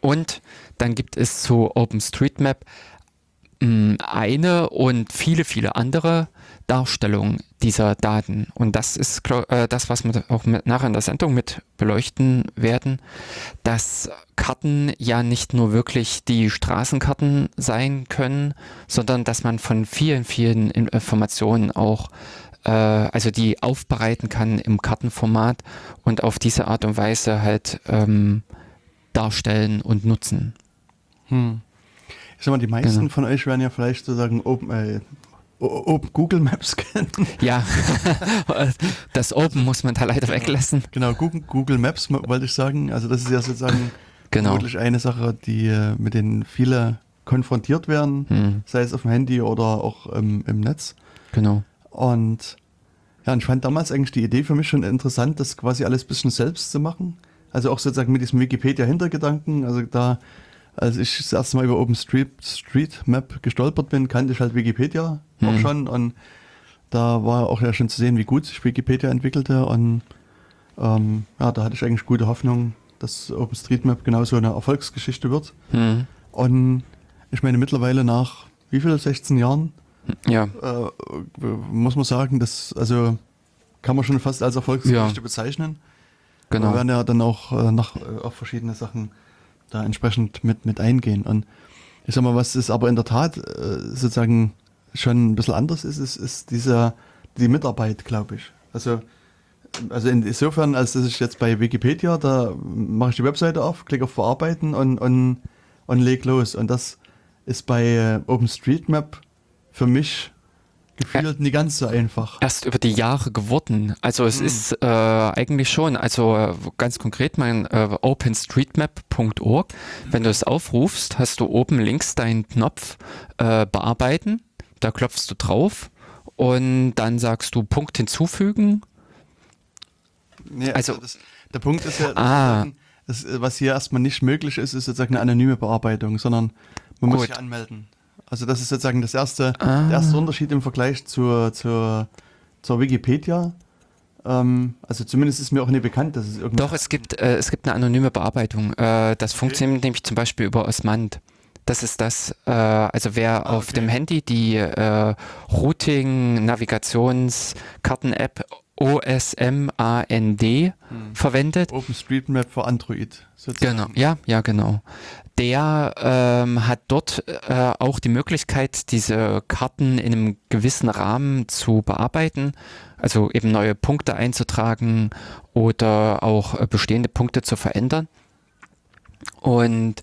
Und dann gibt es zu OpenStreetMap mh, eine und viele, viele andere Darstellungen dieser Daten. Und das ist äh, das, was wir auch mit, nachher in der Sendung mit beleuchten werden, dass Karten ja nicht nur wirklich die Straßenkarten sein können, sondern dass man von vielen, vielen In- Informationen auch äh, also die aufbereiten kann im Kartenformat und auf diese Art und Weise halt ähm, darstellen und nutzen. hm. Ich sag mal, die meisten Genau. von euch werden ja vielleicht sozusagen Open, äh, Open Google Maps kennen. Ja, das Open muss man da leider weglassen. Genau, Google, Google Maps wollte ich sagen. Also das ist ja sozusagen Genau. vermutlich eine Sache, die äh, mit denen viele konfrontiert werden, Hm, sei es auf dem Handy oder auch ähm, im Netz. genau. Und ja, und ich fand damals eigentlich die Idee für mich schon interessant, das quasi alles ein bisschen selbst zu machen. Also auch sozusagen mit diesem Wikipedia-Hintergedanken. Also da, als ich das erste Mal über OpenStreetMap gestolpert bin, kannte ich halt Wikipedia auch Mhm. schon. Und da war auch ja schon zu sehen, wie gut sich Wikipedia entwickelte. Und ähm, ja, da hatte ich eigentlich gute Hoffnung, dass OpenStreetMap genauso eine Erfolgsgeschichte wird. Hm, Und ich meine, mittlerweile nach wie viel, 16 Jahren, Ja. Äh, muss man sagen, das also kann man schon fast als Erfolgsgeschichte Ja. bezeichnen. Genau. Wir werden ja dann auch äh, noch äh, auf verschiedene Sachen da entsprechend mit, mit eingehen. Und ich sag mal, was es aber in der Tat äh, sozusagen schon ein bisschen anders ist, ist, ist dieser, die Mitarbeit, glaube ich. Also, also insofern, als dass ich jetzt bei Wikipedia, da mache ich die Webseite auf, klicke auf Verarbeiten und, und, und leg los. Und das ist bei äh, OpenStreetMap für mich gefühlt nicht ganz so einfach. erst über die Jahre geworden. Also es Hm. ist äh, eigentlich schon, also äh, ganz konkret mein äh, openstreetmap.org, wenn du es aufrufst, hast du oben links deinen Knopf äh, bearbeiten, da klopfst du drauf und dann sagst du Punkt hinzufügen. Nee, Also- also das, der Punkt ist ja, Ah. das, was hier erstmal nicht möglich ist, ist sozusagen eine anonyme Bearbeitung, sondern man muss sich anmelden. Also das ist sozusagen das erste, Ah. der erste Unterschied im Vergleich zur, zur, zur Wikipedia. Ähm, also zumindest ist mir auch nicht bekannt, dass es irgendwie. Doch, es gibt, äh, es gibt eine anonyme Bearbeitung. Äh, das funktioniert nämlich zum Beispiel über Osmand. Das ist das, äh, also wer Ah, auf okay. dem Handy die äh, Routing, Navigations, Karten-App OSMAND Hm. verwendet, OpenStreetMap für Android. Sozusagen. Genau, ja, ja, genau. Der ähm, hat dort äh, auch die Möglichkeit, diese Karten in einem gewissen Rahmen zu bearbeiten, also eben neue Punkte einzutragen oder auch äh, bestehende Punkte zu verändern. Und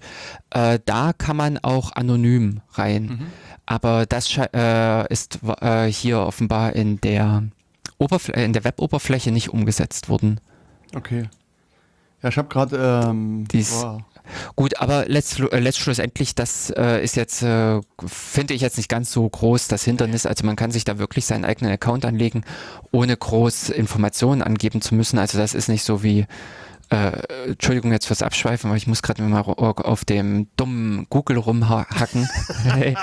äh, da kann man auch anonym rein. Mhm. Aber das äh, ist äh, hier offenbar in der, in der Web-Oberfläche nicht umgesetzt worden. Okay. Ja, ich habe gerade. Ähm, Dies- boah, Gut, aber letzt, äh, letztschlussendlich, das äh, ist jetzt, äh, finde ich jetzt nicht ganz so groß, das Hindernis. Also man kann sich da wirklich seinen eigenen Account anlegen, ohne groß Informationen angeben zu müssen. Also das ist nicht so wie, äh, Entschuldigung jetzt fürs Abschweifen, aber ich muss gerade mal auf dem dummen Google rumhacken. Hey.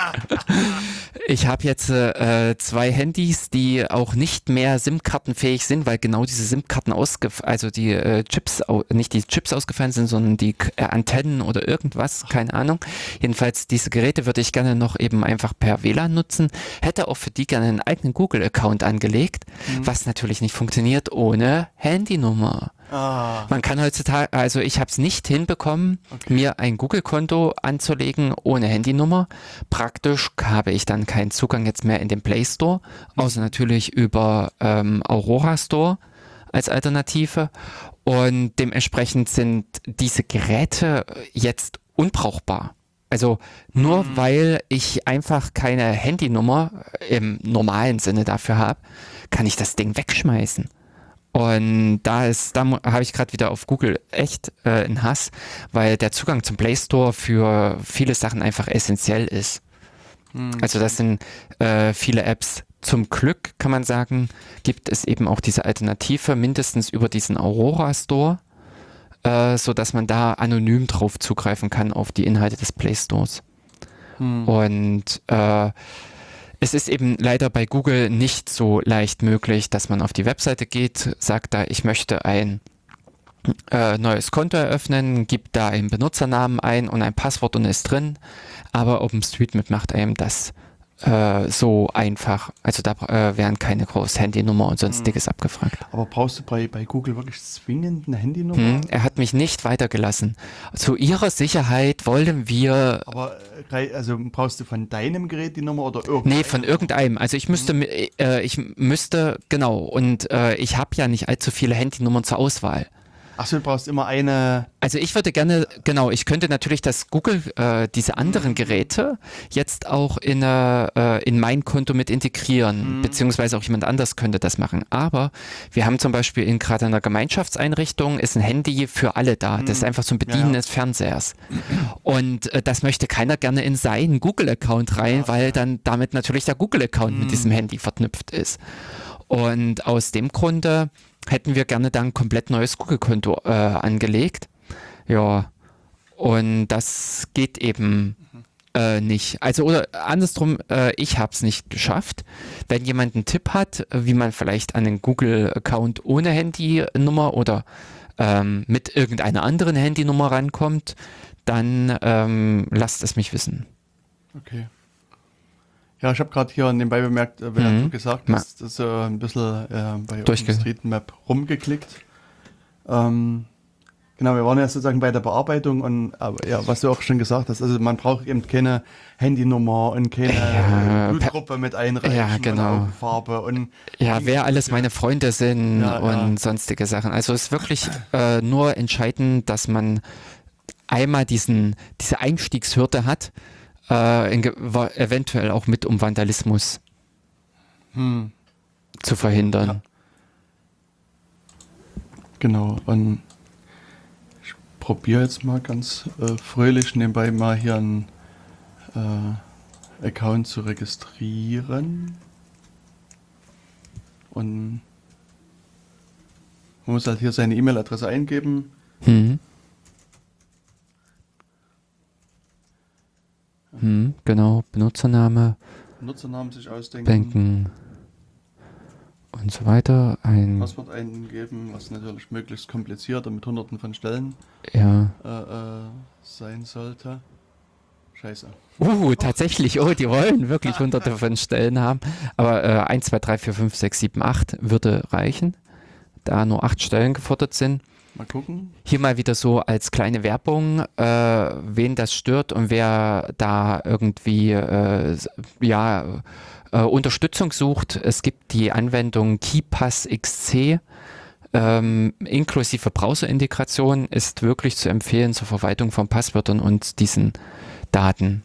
Ich habe jetzt äh, zwei Handys, die auch nicht mehr SIM-Kartenfähig sind, weil genau diese SIM-Karten ausgef also die äh, Chips, nicht die Chips ausgefallen sind, sondern die äh, Antennen oder irgendwas, keine Ahnung. Jedenfalls diese Geräte würde ich gerne noch eben einfach per WLAN nutzen. Hätte auch für die gerne einen eigenen Google-Account angelegt, was natürlich nicht funktioniert ohne Handynummer. Ah, Man kann heutzutage, also ich habe es nicht hinbekommen, Okay. mir ein Google-Konto anzulegen ohne Handynummer. Praktisch habe ich dann keinen Zugang jetzt mehr in den Play Store, außer natürlich über ähm, Aurora Store als Alternative. Und dementsprechend sind diese Geräte jetzt unbrauchbar. Also nur weil ich einfach keine Handynummer im normalen Sinne dafür habe, kann ich das Ding wegschmeißen. Und da ist, da habe ich gerade wieder auf Google echt äh, einen Hass, weil der Zugang zum Play Store für viele Sachen einfach essentiell ist. Also das sind äh, viele Apps. Zum Glück kann man sagen, gibt es eben auch diese Alternative, mindestens über diesen Aurora Store, äh, so dass man da anonym drauf zugreifen kann auf die Inhalte des Play Stores. Und äh, es ist eben leider bei Google nicht so leicht möglich, dass man auf die Webseite geht, sagt da, ich möchte ein äh, neues Konto eröffnen, gibt da einen Benutzernamen ein und ein Passwort und ist drin. Aber OpenStreetMap macht einem das äh, so einfach. Also da äh, werden keine große Handynummer und sonstiges abgefragt. aber brauchst du bei, bei Google wirklich zwingend eine Handynummer? Hm, er hat mich nicht weitergelassen. Zu ihrer Sicherheit wollen wir Aber äh, also brauchst du von deinem Gerät die Nummer oder irgendeinem? Nee, von irgendeinem. Also ich müsste, mi- äh, ich müsste, genau, und äh, ich habe ja nicht allzu viele Handynummern zur Auswahl. Achso, du brauchst immer eine. Also ich würde gerne, genau, ich könnte natürlich das Google, äh, diese anderen Geräte jetzt auch in, äh, in mein Konto mit integrieren, beziehungsweise auch jemand anders könnte das machen. Aber wir haben zum Beispiel in gerade einer Gemeinschaftseinrichtung ist ein Handy für alle da. Das ist einfach zum Bedienen Ja. des Fernsehers. Und äh, das möchte keiner gerne in seinen Google-Account rein, weil dann damit natürlich der Google-Account mit diesem Handy verknüpft ist. Und aus dem Grunde hätten wir gerne dann ein komplett neues Google-Konto äh, angelegt. Ja, und das geht eben äh, nicht. Also oder andersrum, äh, ich habe es nicht geschafft. Wenn jemand einen Tipp hat, wie man vielleicht an einen Google-Account ohne Handynummer oder ähm, mit irgendeiner anderen Handynummer rankommt, dann ähm, lasst es mich wissen. Okay. Ja, ich habe gerade hier nebenbei bemerkt, äh, während Mhm. du gesagt hast, dass äh, ein bisschen äh, bei OpenStreetMap rumgeklickt. Ähm, genau, wir waren ja sozusagen bei der Bearbeitung und aber, ja, was du auch schon gesagt hast, also man braucht eben keine Handynummer und keine Ja, äh, Blutgruppe mit einreichen Ja, genau. und Augenfarbe und Ja, wer alles meine Freunde sind Ja, und ja. sonstige Sachen. Also es ist wirklich äh, nur entscheidend, dass man einmal diesen, diese Einstiegshürde hat, äh, in, eventuell auch mit, um Vandalismus hm, zu verhindern. genau und ich probiere jetzt mal ganz äh, fröhlich nebenbei mal hier einen äh, Account zu registrieren. Und man muss halt hier seine E-Mail-Adresse eingeben. Hm. Hm, genau, Benutzername, Nutzernamen sich ausdenken, Denken und so weiter. Ein, Passwort eingeben, was natürlich möglichst kompliziert und mit hunderten von Stellen ja. äh, äh, sein sollte. Scheiße. Uh, tatsächlich, oh, die wollen wirklich hunderte von Stellen haben. Aber äh, 1, 2, 3, 4, 5, 6, 7, 8 würde reichen, da nur acht Stellen gefordert sind. Mal gucken. Hier mal wieder so als kleine Werbung, äh, wen das stört und wer da irgendwie äh, ja, äh, Unterstützung sucht. Es gibt die Anwendung KeyPass XC. Ähm, inklusive Browser-Integration ist wirklich zu empfehlen zur Verwaltung von Passwörtern und diesen Daten.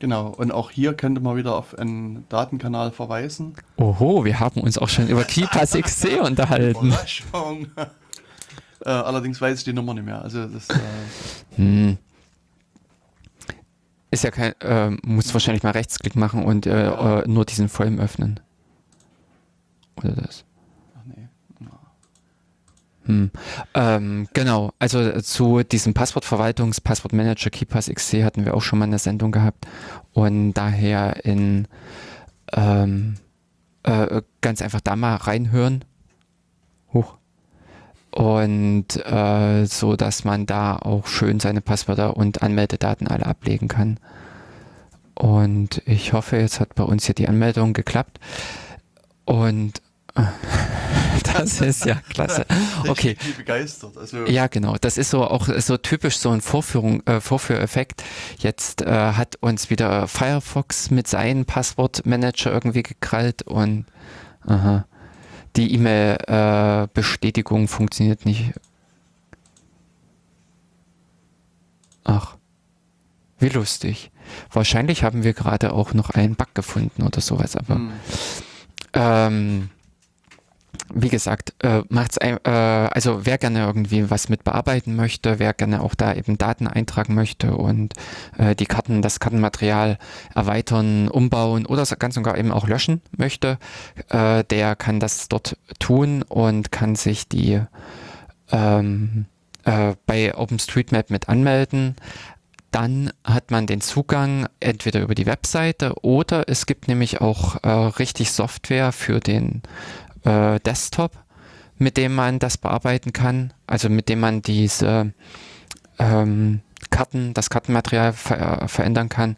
Genau. Und auch hier könnte man wieder auf einen Datenkanal verweisen. Oho, wir haben uns auch schon über KeyPass XC unterhalten. Überraschung. Äh, allerdings weiß ich die Nummer nicht mehr. Also das äh, Hm. Ist ja kein, äh, muss wahrscheinlich mal Rechtsklick machen und äh, Ja. äh, nur diesen Vollem öffnen. Oder das. ach nee. Hm. Ähm, genau, also zu diesem Passwortverwaltungs-, Passwortmanager KeyPass XC hatten wir auch schon mal eine Sendung gehabt und daher in ähm, äh, ganz einfach da mal reinhören. Hoch. Und äh, so, dass man da auch schön seine Passwörter und Anmeldedaten alle ablegen kann. Und ich hoffe, jetzt hat bei uns hier die Anmeldung geklappt. Und das ist ja klasse. Okay. Begeistert. Also Ja, genau. Das ist so auch so typisch so ein Vorführung, äh, Vorführeffekt. Jetzt äh, hat uns wieder Firefox mit seinem Passwortmanager irgendwie gekrallt und aha, die E-Mail-Bestätigung funktioniert nicht. Ach, wie lustig. Wahrscheinlich haben wir gerade auch noch einen Bug gefunden oder sowas, aber hm, ähm, wie gesagt, äh, macht's ein, äh, also wer gerne irgendwie was mit bearbeiten möchte, wer gerne auch da eben Daten eintragen möchte und äh, die Karten, das Kartenmaterial erweitern, umbauen oder ganz und gar eben auch löschen möchte, äh, der kann das dort tun und kann sich die ähm, äh, bei OpenStreetMap mit anmelden. Dann hat man den Zugang entweder über die Webseite oder es gibt nämlich auch äh, richtig Software für den äh, Desktop, mit dem man das bearbeiten kann, also mit dem man diese ähm, Karten, das Kartenmaterial ver verändern kann,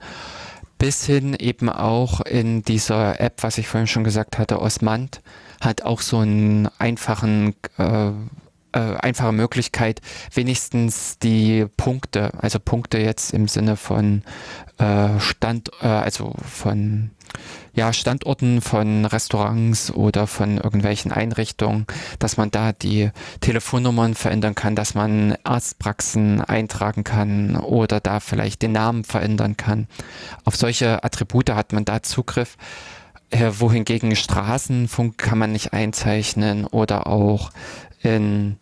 bis hin eben auch in dieser App, was ich vorhin schon gesagt hatte, Osmand, hat auch so einen einfachen äh, äh, einfache Möglichkeit, wenigstens die Punkte, also Punkte jetzt im Sinne von äh, Stand, äh, also von ja, Standorten von Restaurants oder von irgendwelchen Einrichtungen, dass man da die Telefonnummern verändern kann, dass man Arztpraxen eintragen kann oder da vielleicht den Namen verändern kann. Auf solche Attribute hat man da Zugriff. Äh, wohingegen Straßenfunk kann man nicht einzeichnen oder auch in,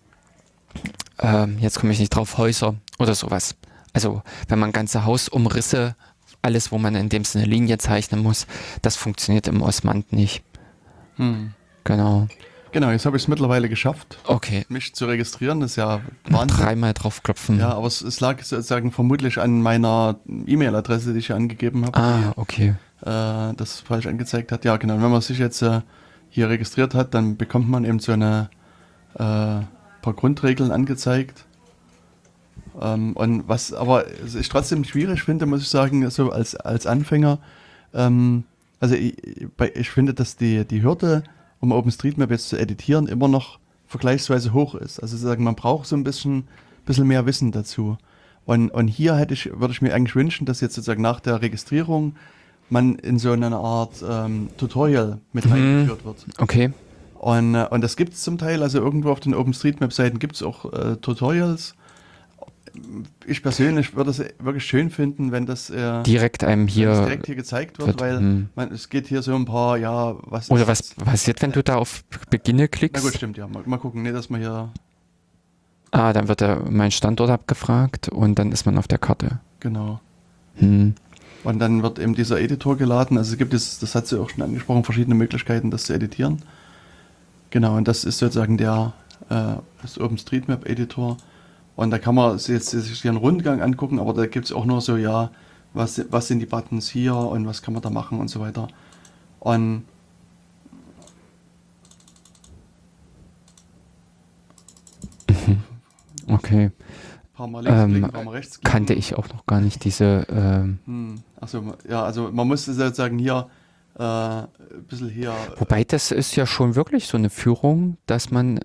ähm, jetzt komme ich nicht drauf, Häuser oder sowas. Also wenn man ganze Hausumrisse, alles, wo man in dem Sinne Linie zeichnen muss, das funktioniert im Osmand nicht. hm. Genau. Genau, jetzt habe ich es mittlerweile geschafft, Okay. mich zu registrieren. Das ist ja Wahnsinn. dreimal draufklopfen. Ja, aber es, es lag sozusagen vermutlich an meiner E-Mail-Adresse, die ich hier angegeben habe, Ah, okay. die äh, das falsch angezeigt hat. Ja, genau. Wenn man sich jetzt äh, hier registriert hat, dann bekommt man eben so eine äh, paar Grundregeln angezeigt. Ähm, und was aber ich trotzdem schwierig finde, muss ich sagen, so als, als Anfänger, ähm, also ich, ich finde, dass die, die Hürde, um OpenStreetMap jetzt zu editieren, immer noch vergleichsweise hoch ist. Also sagen, man braucht so ein bisschen, bisschen mehr Wissen dazu. Und, und hier hätte ich, würde ich mir eigentlich wünschen, dass jetzt sozusagen nach der Registrierung man in so eine Art ähm, Tutorial mit mhm. eingeführt wird. Okay. Und, äh, und das gibt es zum Teil, also irgendwo auf den OpenStreetMap-Seiten gibt es auch äh, Tutorials. Ich persönlich würde es wirklich schön finden, wenn das äh, direkt einem hier, direkt hier gezeigt wird, wird weil hm. man, es geht hier so ein paar, ja, was. Oder was passiert, wenn du da auf Beginne klickst? Na gut, stimmt, ja. Mal, mal gucken, nee, dass man hier. Ah, dann wird er mein Standort abgefragt und dann ist man auf der Karte. Genau. Hm. Und dann wird eben dieser Editor geladen. Also es gibt es, das hat sie auch schon angesprochen, verschiedene Möglichkeiten, das zu editieren. Genau, und das ist sozusagen der äh, das OpenStreetMap Editor. Und da kann man sich jetzt sich hier einen Rundgang angucken, aber da gibt es auch nur so, ja, was, was sind die Buttons hier und was kann man da machen und so weiter. Und Okay. Paar mal links ähm, klicken, paar mal rechts klicken. Kannte ich auch noch gar nicht diese. Ähm hm. Achso, ja, also man muss sozusagen hier äh, ein bisschen hier. Wobei das ist ja schon wirklich so eine Führung, dass man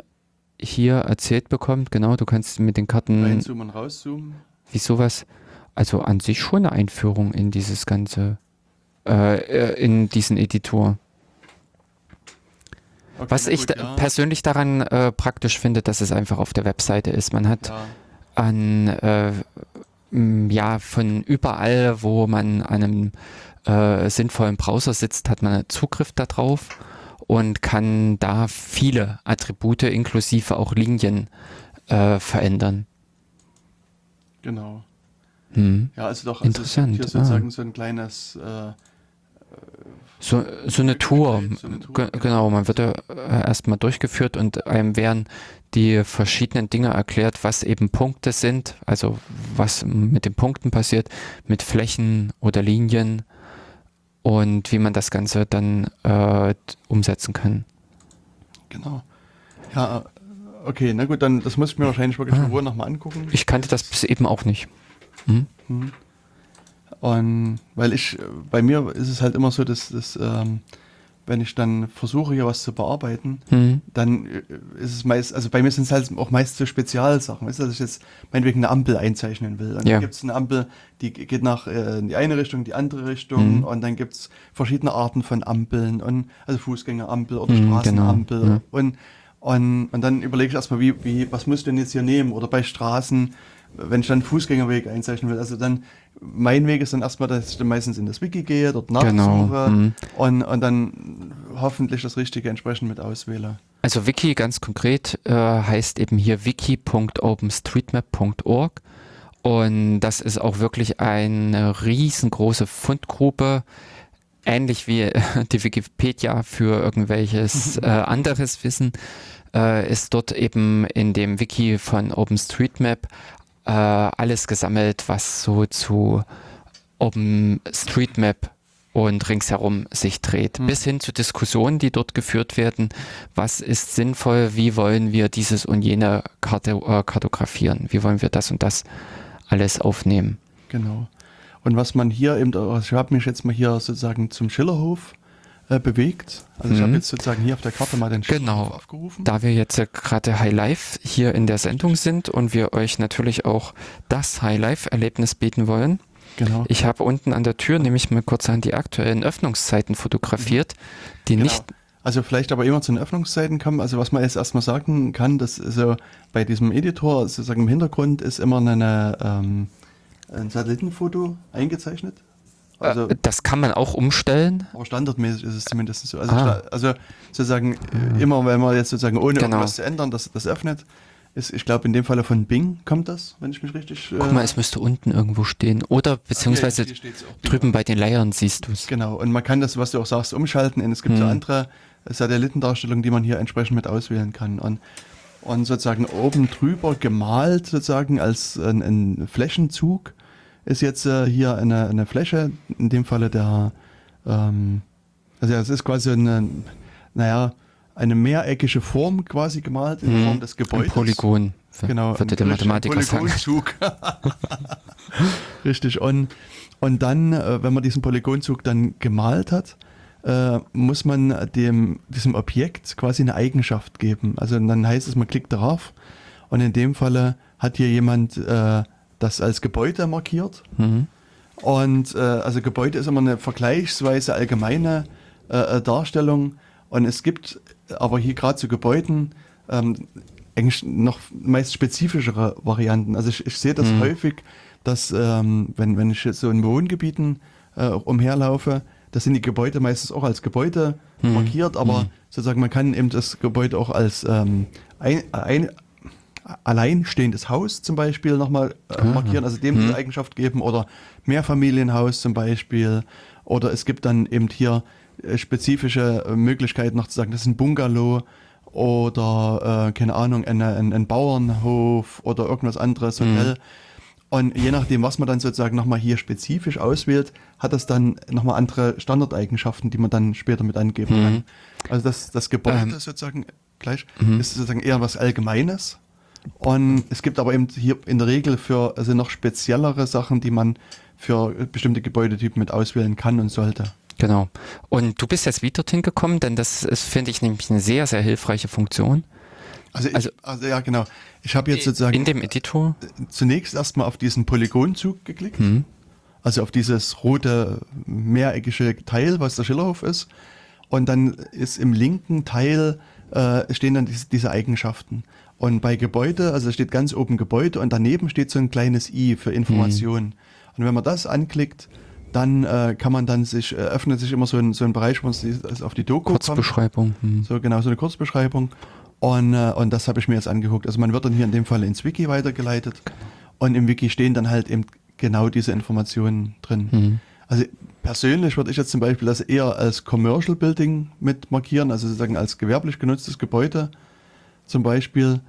hier erzählt bekommt, genau, du kannst mit den Karten. Reinzoomen und rauszoomen. Wie sowas. Also an sich schon eine Einführung in dieses ganze, äh, äh in diesen Editor. Okay, Was ich gut, ja. persönlich daran äh, praktisch finde, dass es einfach auf der Webseite ist. Man hat ja an äh, ja von überall, wo man an einem äh, sinnvollen Browser sitzt, hat man Zugriff darauf und kann da viele Attribute inklusive auch Linien äh, verändern. Genau. Hm. Ja, also doch also Interessant. hier sozusagen ah. so ein kleines äh, so, so eine Tour. So eine Tour genau, man wird ja äh, erstmal durchgeführt und einem werden die verschiedenen Dinge erklärt, was eben Punkte sind, also was mit den Punkten passiert, mit Flächen oder Linien und wie man das Ganze dann äh, umsetzen kann. Genau. Ja, okay, na gut, dann das muss ich mir wahrscheinlich wirklich ah. in Ruhe nochmal angucken. Ich kannte das bis eben auch nicht. Hm? Hm. Und weil ich, bei mir ist es halt immer so, dass, dass ähm, wenn ich dann versuche, hier was zu bearbeiten, mhm. dann äh, ist es meist, also bei mir sind es halt auch meist so Spezialsachen, weißt du, dass ich jetzt meinetwegen eine Ampel einzeichnen will. Und ja. dann gibt es eine Ampel, die geht nach äh, in die eine Richtung, die andere Richtung mhm. und dann gibt es verschiedene Arten von Ampeln und also Fußgängerampel oder mhm, Straßenampel genau. ja. und, und, und dann überlege ich erstmal, wie, wie, was muss ich denn jetzt hier nehmen? Oder bei Straßen, wenn ich dann Fußgängerweg einzeichnen will, also dann mein Weg ist dann erstmal, dass ich dann meistens in das Wiki gehe, dort nachsuche genau. mhm. und, und dann hoffentlich das Richtige entsprechend mit auswähle. Also Wiki ganz konkret äh, heißt eben hier wiki.openstreetmap.org und das ist auch wirklich eine riesengroße Fundgruppe, ähnlich wie die Wikipedia für irgendwelches äh, anderes Wissen, äh, ist dort eben in dem Wiki von OpenStreetMap äh, alles gesammelt, was so zu OpenStreetMap und ringsherum sich dreht, mhm. bis hin zu Diskussionen, die dort geführt werden. Was ist sinnvoll? Wie wollen wir dieses und jene Karte, äh, kartografieren? Wie wollen wir das und das alles aufnehmen? Genau. Und was man hier eben, ich habe mich jetzt mal hier sozusagen zum Schillerhof äh, bewegt. Also ich habe mhm. jetzt sozusagen hier auf der Karte mal den Schritt genau. aufgerufen. Da wir jetzt gerade High Life hier in der Sendung sind und wir euch natürlich auch das High Life Erlebnis bieten wollen. Genau. Ich habe unten an der Tür nämlich mal kurz an die aktuellen Öffnungszeiten fotografiert, die genau. nicht also vielleicht aber immer zu den Öffnungszeiten kommen. Also was man jetzt erstmal sagen kann, dass so bei diesem Editor sozusagen im Hintergrund ist immer eine, ähm, ein Satellitenfoto eingezeichnet. Also, äh, das kann man auch umstellen. Aber standardmäßig ist es zumindest so. Also, ah. also sozusagen äh, immer, wenn man jetzt sozusagen ohne genau. irgendwas zu ändern, das, das öffnet, ist, ich glaube, in dem Falle von Bing kommt das, wenn ich mich richtig. Äh Guck mal, es müsste unten irgendwo stehen. Oder beziehungsweise okay, drüben bei den Layern siehst du es. Genau, und man kann das, was du auch sagst, umschalten. Und es gibt hm. so andere Satellitendarstellungen, die man hier entsprechend mit auswählen kann. Und, und sozusagen oben drüber gemalt, sozusagen als ein, ein Flächenzug ist jetzt äh, hier eine, eine Fläche, in dem Falle der, ähm, also es ist quasi eine, naja, eine mehreckige Form quasi gemalt in hm, Form des Gebäudes. Ein Polygon. Genau. Würde der Mathematiker Polygonzug. Richtig. Und, und dann, äh, wenn man diesen Polygonzug dann gemalt hat, äh, muss man dem, diesem Objekt quasi eine Eigenschaft geben. Also dann heißt es, man klickt darauf und in dem Falle hat hier jemand äh, das als Gebäude markiert. Mhm. Und äh, also Gebäude ist immer eine vergleichsweise allgemeine äh, äh Darstellung. Und es gibt aber hier gerade zu Gebäuden ähm, eigentlich noch meist spezifischere Varianten. Also ich, ich sehe das Mhm. häufig, dass ähm, wenn, wenn ich jetzt so in Wohngebieten äh, umherlaufe, da sind die Gebäude meistens auch als Gebäude Mhm. markiert, aber sozusagen man kann eben das Gebäude auch als ähm, ein, ein alleinstehendes Haus zum Beispiel nochmal äh, markieren, also dem diese Eigenschaft geben oder Mehrfamilienhaus zum Beispiel oder es gibt dann eben hier äh, spezifische äh, Möglichkeiten noch zu sagen, das ist ein Bungalow oder äh, keine Ahnung, eine, ein, ein Bauernhof oder irgendwas anderes, Hotel. Und je nachdem, was man dann sozusagen nochmal hier spezifisch auswählt, hat das dann nochmal andere Standardeigenschaften, die man dann später mit angeben kann. Also das, das Gebäude Ähm. sozusagen gleich ist sozusagen eher was Allgemeines. Und es gibt aber eben hier in der Regel für also noch speziellere Sachen, die man für bestimmte Gebäudetypen mit auswählen kann und sollte. Genau. Und du bist jetzt wieder dorthin gekommen, denn das ist, finde ich, nämlich eine sehr, sehr hilfreiche Funktion. Also, ich, Also- also, ja, genau. Ich habe jetzt sozusagen In dem Editor. zunächst erstmal auf diesen Polygonzug geklickt. Mhm. Also auf dieses rote mehreckige Teil, was der Schillerhof ist. Und dann ist im linken Teil äh, stehen dann diese, diese Eigenschaften. Und bei Gebäude, also steht ganz oben Gebäude und daneben steht so ein kleines i für Informationen. Und wenn man das anklickt, dann äh, kann man dann sich, äh, öffnet sich immer so ein, so ein Bereich, wo man sich also auf die Doku kommt. Kurzbeschreibung. Hm. So genau, so eine Kurzbeschreibung. Und, äh, und das habe ich mir jetzt angeguckt. Also man wird dann hier in dem Fall ins Wiki weitergeleitet. Und im Wiki stehen dann halt eben genau diese Informationen drin. Mhm. Also persönlich würde ich jetzt zum Beispiel das eher als Commercial Building mit markieren, also sozusagen als gewerblich genutztes Gebäude zum Beispiel,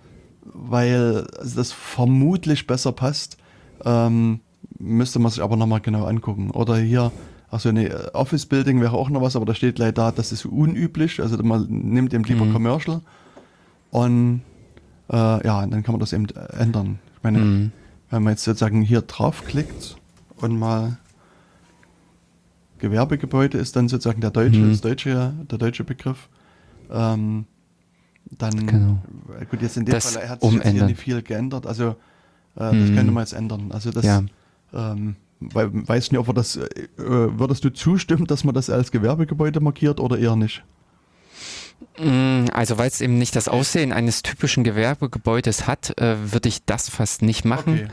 weil das vermutlich besser passt. Ähm, müsste man sich aber nochmal genau angucken. Oder hier, also eine Office Building wäre auch noch was, aber da steht leider da, das ist unüblich. Also man nimmt eben lieber Mhm. Commercial. Und äh, ja, dann kann man das eben ändern. Ich meine, Mhm. wenn man jetzt sozusagen hier draufklickt und mal Gewerbegebäude ist dann sozusagen der deutsche, Mhm. deutsche, der deutsche Begriff. Ähm, dann, Genau. äh, gut, jetzt in dem Das Fall hat sich jetzt hier umändern. nicht viel geändert, also äh, das Mhm. könnte man jetzt ändern. Also das, Ja. ähm, weil, weiß nicht, ob wir das, äh, würdest du zustimmen, dass man das als Gewerbegebäude markiert oder eher nicht? Mm, Also weil es eben nicht das Aussehen eines typischen Gewerbegebäudes hat, äh, würde ich das fast nicht machen.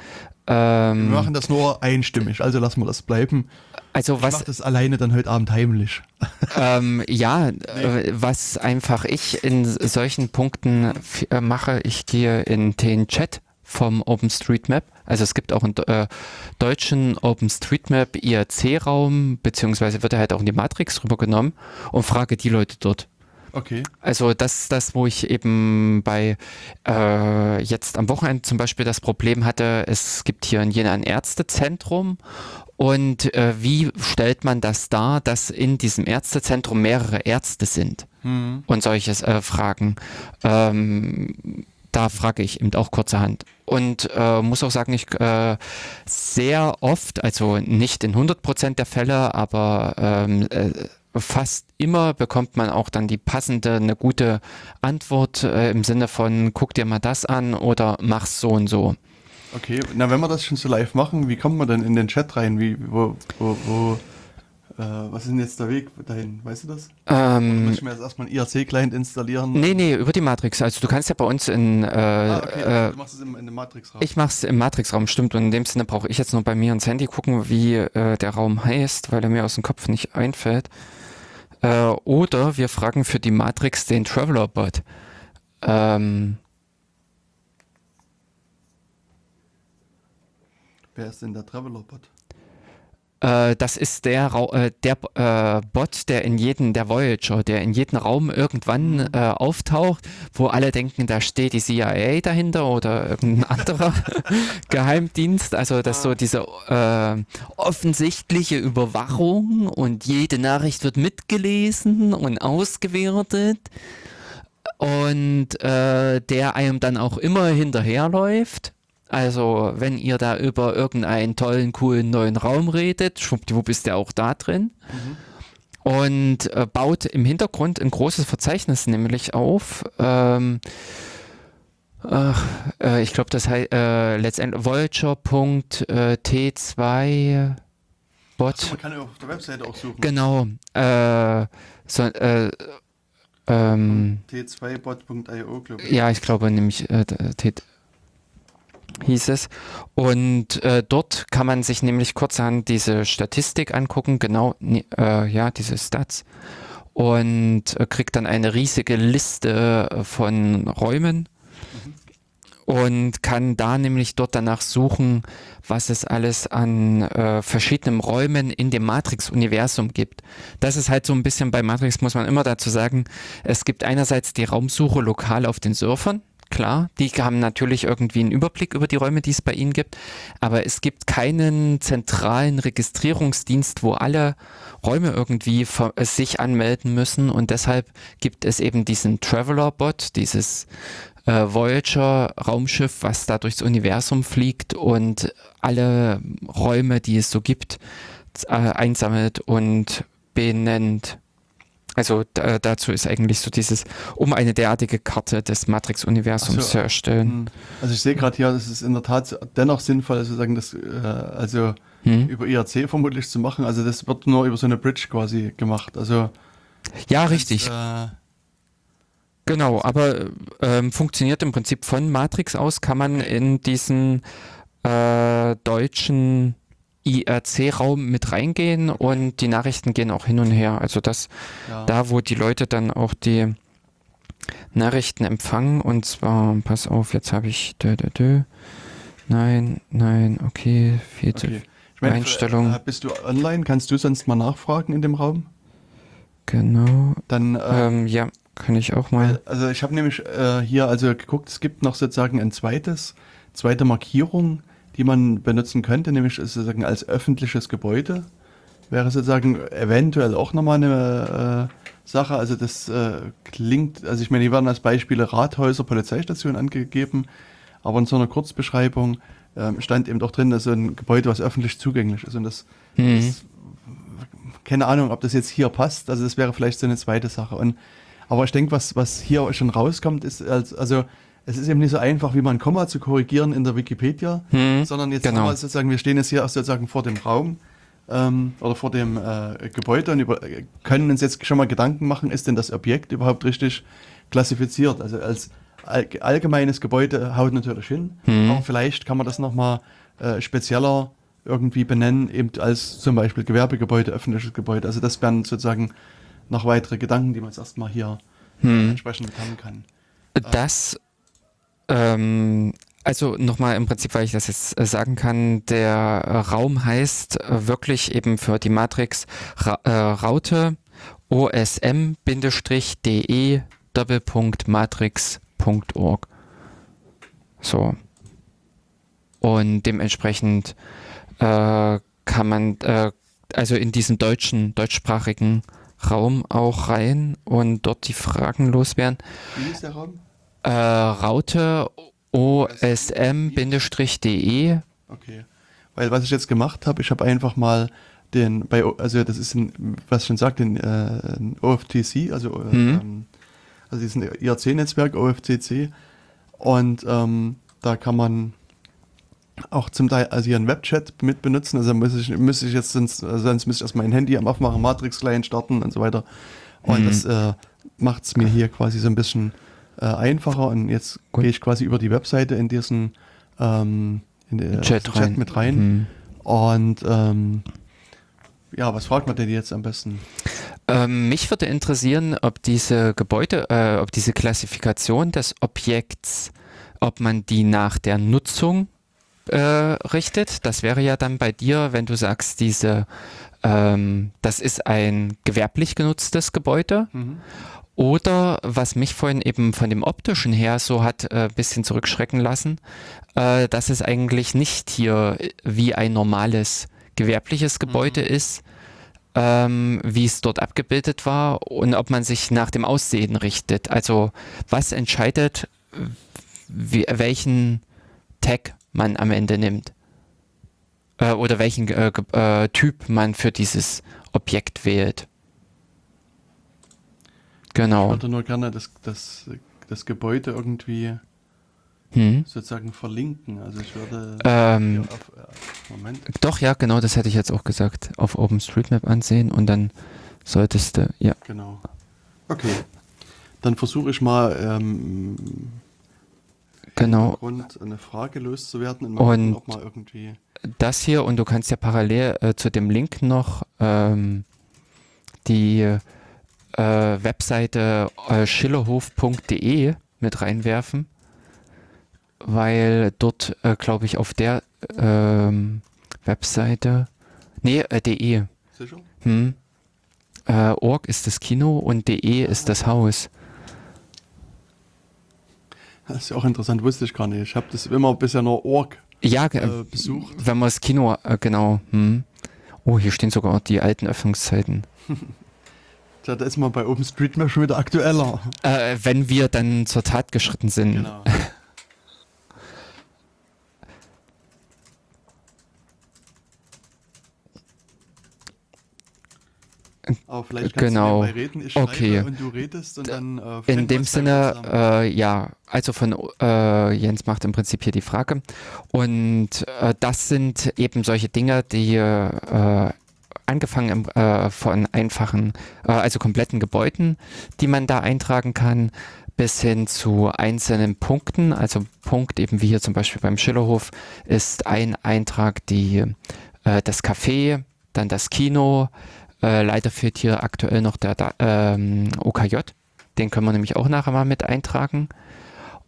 Ähm, Wir machen das nur einstimmig, also lassen wir das bleiben. also Ich was mache das alleine dann heute Abend heimlich. Ähm, ja, äh, was einfach ich in solchen Punkten äh, mache, ich gehe in den Chat vom OpenStreetMap. Also es gibt auch einen äh, deutschen OpenStreetMap IRC-Raum, beziehungsweise wird er halt auch in die Matrix rübergenommen und frage die Leute dort. Okay. Also das ist das, wo ich eben bei äh, jetzt am Wochenende zum Beispiel das Problem hatte, es gibt hier in Jena ein Ärztezentrum und äh, wie stellt man das dar, dass in diesem Ärztezentrum mehrere Ärzte sind Hm. und solches äh, Fragen. Ähm, da frage ich eben auch kurzerhand. Und äh, muss auch sagen, ich äh, sehr oft, also nicht in 100% der Fälle, aber ähm, äh, fast immer bekommt man auch dann die passende, eine gute Antwort äh, im Sinne von, guck dir mal das an oder mach's so und so. Okay, na wenn wir das schon so live machen, wie kommt man denn in den Chat rein? Wie, wo, wo, wo äh, was ist denn jetzt der Weg dahin? Weißt du das? Ähm, Muss ich mir jetzt erstmal einen IRC-Client installieren? nee, nee, über die Matrix. Also du kannst ja bei uns in, äh, Ah, okay, äh, du machst es in, in dem Matrix-Raum. Ich mache es im Matrix-Raum, stimmt. Und in dem Sinne brauche ich jetzt nur bei mir ins Handy gucken, wie äh, der Raum heißt, weil er mir aus dem Kopf nicht einfällt. Äh, oder wir fragen für die Matrix den Traveler-Bot. Ähm, Wer ist denn der Traveler-Bot? Äh, das ist der, äh, der äh, Bot, der in jedem, der Voyager, der in jedem Raum irgendwann äh, auftaucht, wo alle denken, da steht die CIA dahinter oder irgendein anderer Geheimdienst. Also dass so diese äh, offensichtliche Überwachung und jede Nachricht wird mitgelesen und ausgewertet und äh, der einem dann auch immer hinterherläuft. Also, wenn ihr da über irgendeinen tollen, coolen neuen Raum redet, schwuppdiwupp ist der auch da drin. und äh, baut im Hintergrund ein großes Verzeichnis nämlich auf. Ähm, ach, äh, ich glaube, das heißt äh, letztendlich Vulture.t2 Bot. Also man kann ja auf der Webseite auch suchen. Genau. Äh, so, äh, ähm, T2bot.io, glaube ich. Ja, ich glaube nämlich äh, T hieß es. Und äh, dort kann man sich nämlich kurzerhand diese Statistik angucken, genau, äh, ja, diese Stats. Und äh, kriegt dann eine riesige Liste von Räumen und kann da nämlich dort danach suchen, was es alles an äh, verschiedenen Räumen in dem Matrix-Universum gibt. Das ist halt so ein bisschen bei Matrix, muss man immer dazu sagen, es gibt einerseits die Raumsuche lokal auf den Surfern, klar, die haben natürlich irgendwie einen Überblick über die Räume, die es bei ihnen gibt, aber es gibt keinen zentralen Registrierungsdienst, wo alle Räume irgendwie sich anmelden müssen und deshalb gibt es eben diesen Traveler-Bot, dieses äh, Voyager-Raumschiff, was da durchs Universum fliegt und alle Räume, die es so gibt, äh, einsammelt und benennt. Also da, dazu ist eigentlich so dieses, um eine derartige Karte des Matrix-Universums so, zu erstellen. Hm. Also ich sehe gerade hier, das ist in der Tat dennoch sinnvoll, also sagen, das, äh, also hm. über IRC vermutlich zu machen. Also das wird nur über so eine Bridge quasi gemacht. Also ja, richtig. Äh, genau, aber ähm, funktioniert im Prinzip von Matrix aus, kann man in diesen äh, deutschen IRC-Raum mit reingehen und die Nachrichten gehen auch hin und her. Also das, ja. da wo die Leute dann auch die Nachrichten empfangen und zwar, pass auf, jetzt habe ich dö, dö, dö. Nein, nein, okay, viel okay. Ich meine, Einstellung. Äh, bist du online? Kannst du sonst mal nachfragen in dem Raum? Genau. Dann äh, ähm, ja, kann ich auch mal. Also ich habe nämlich äh, hier also geguckt, es gibt noch sozusagen ein zweites, zweite Markierung die man benutzen könnte, nämlich sozusagen als öffentliches Gebäude. Wäre sozusagen eventuell auch nochmal eine äh, Sache. Also das äh, klingt, also ich meine, hier werden als Beispiele Rathäuser, Polizeistationen angegeben, aber in so einer Kurzbeschreibung äh, stand eben doch drin, dass so ein Gebäude, was öffentlich zugänglich ist. Und das, mhm. das, keine Ahnung, ob das jetzt hier passt. Also das wäre vielleicht so eine zweite Sache. Und, aber ich denke, was, was hier schon rauskommt, ist, als, also es ist eben nicht so einfach, wie man Komma zu korrigieren in der Wikipedia, hm, sondern jetzt genau. sozusagen, wir stehen jetzt hier sozusagen vor dem Raum ähm, oder vor dem äh, Gebäude und über, können uns jetzt schon mal Gedanken machen, ist denn das Objekt überhaupt richtig klassifiziert? Also als all, allgemeines Gebäude haut natürlich hin, hm. aber vielleicht kann man das nochmal äh, spezieller irgendwie benennen, eben als zum Beispiel Gewerbegebäude, öffentliches Gebäude. Also das wären sozusagen noch weitere Gedanken, die man jetzt erstmal hier hm. entsprechend bekommen kann. Das ähm, also nochmal im Prinzip, weil ich das jetzt äh, sagen kann, der Raum heißt äh, wirklich eben für die Matrix Ra äh, Raute osm-de Doppelpunkt matrix.org. So. Und dementsprechend äh, kann man äh, also in diesen deutschen, deutschsprachigen Raum auch rein und dort die Fragen loswerden. Wie ist der Raum? Äh, Raute osm-de. Okay. Weil was ich jetzt gemacht habe, ich habe einfach mal den, bei, also das ist ein, was ich schon sagte, ein, äh, ein OFTC, also, äh, mhm. ähm, also diesen IRC-Netzwerk, OFCC. Und ähm, da kann man auch zum Teil, also hier einen Webchat mit benutzen. Also muss ich, muss ich jetzt, sonst, sonst müsste ich erstmal mein Handy am Aufmachen, Matrix-Client starten und so weiter. Und mhm. das äh, macht es mir hier quasi so ein bisschen äh, einfacher und jetzt gehe ich quasi über die Webseite in diesen ähm, in den Chat, Chat mit rein. Mhm. Und ähm, ja, was fragt man denn jetzt am besten? Ähm, mich würde interessieren, ob diese Gebäude, äh, ob diese Klassifikation des Objekts, ob man die nach der Nutzung äh, richtet. Das wäre ja dann bei dir, wenn du sagst, diese, ähm, das ist ein gewerblich genutztes Gebäude. Mhm. Oder was mich vorhin eben von dem optischen her so hat ein äh, bisschen zurückschrecken lassen, äh, dass es eigentlich nicht hier wie ein normales gewerbliches Gebäude mhm. ist, ähm, wie es dort abgebildet war und ob man sich nach dem Aussehen richtet. Also was entscheidet, wie, welchen Tag man am Ende nimmt äh, oder welchen äh, äh Typ man für dieses Objekt wählt. Genau. Ich würde nur gerne das, das, das Gebäude irgendwie Hm. sozusagen verlinken. Also ich würde Ähm, auf, Moment. Doch, ja, genau, das hätte ich jetzt auch gesagt. Auf OpenStreetMap ansehen und dann solltest du, ja. Genau. Okay. Dann versuche ich mal ähm, Genau. Grund eine Frage loszuwerden und, Und- auch mal irgendwie. Das hier und du kannst ja parallel äh, zu dem Link noch ähm, die äh, Webseite äh, schillerhof.de mit reinwerfen, weil dort, äh, glaube ich, auf der ähm, Webseite, nee, äh, de, Sicher? hm, äh, org ist das Kino und de ist das Haus. Das ist ja auch interessant, wusste ich gar nicht. Ich habe das immer bisher nur Org Ja, äh, besucht. wenn man das Kino, äh, genau. Hm. Oh, hier stehen sogar die alten Öffnungszeiten. Da ist man bei OpenStreetMap schon wieder aktueller. Äh, wenn wir dann zur Tat geschritten sind. Genau. Aber vielleicht kannst Genau. du reden, ich Okay. und du redest und dann äh, In dem Sinne, äh, ja, also von äh, Jens macht im Prinzip hier die Frage. Und äh, das sind eben solche Dinge, die äh, angefangen im, äh, von einfachen, äh, also kompletten Gebäuden, die man da eintragen kann, bis hin zu einzelnen Punkten. Also Punkt eben wie hier zum Beispiel beim Schillerhof ist ein Eintrag die äh, das Café, dann das Kino. Äh, leider fehlt hier aktuell noch der da ähm, OKJ. Den können wir nämlich auch nachher mal mit eintragen.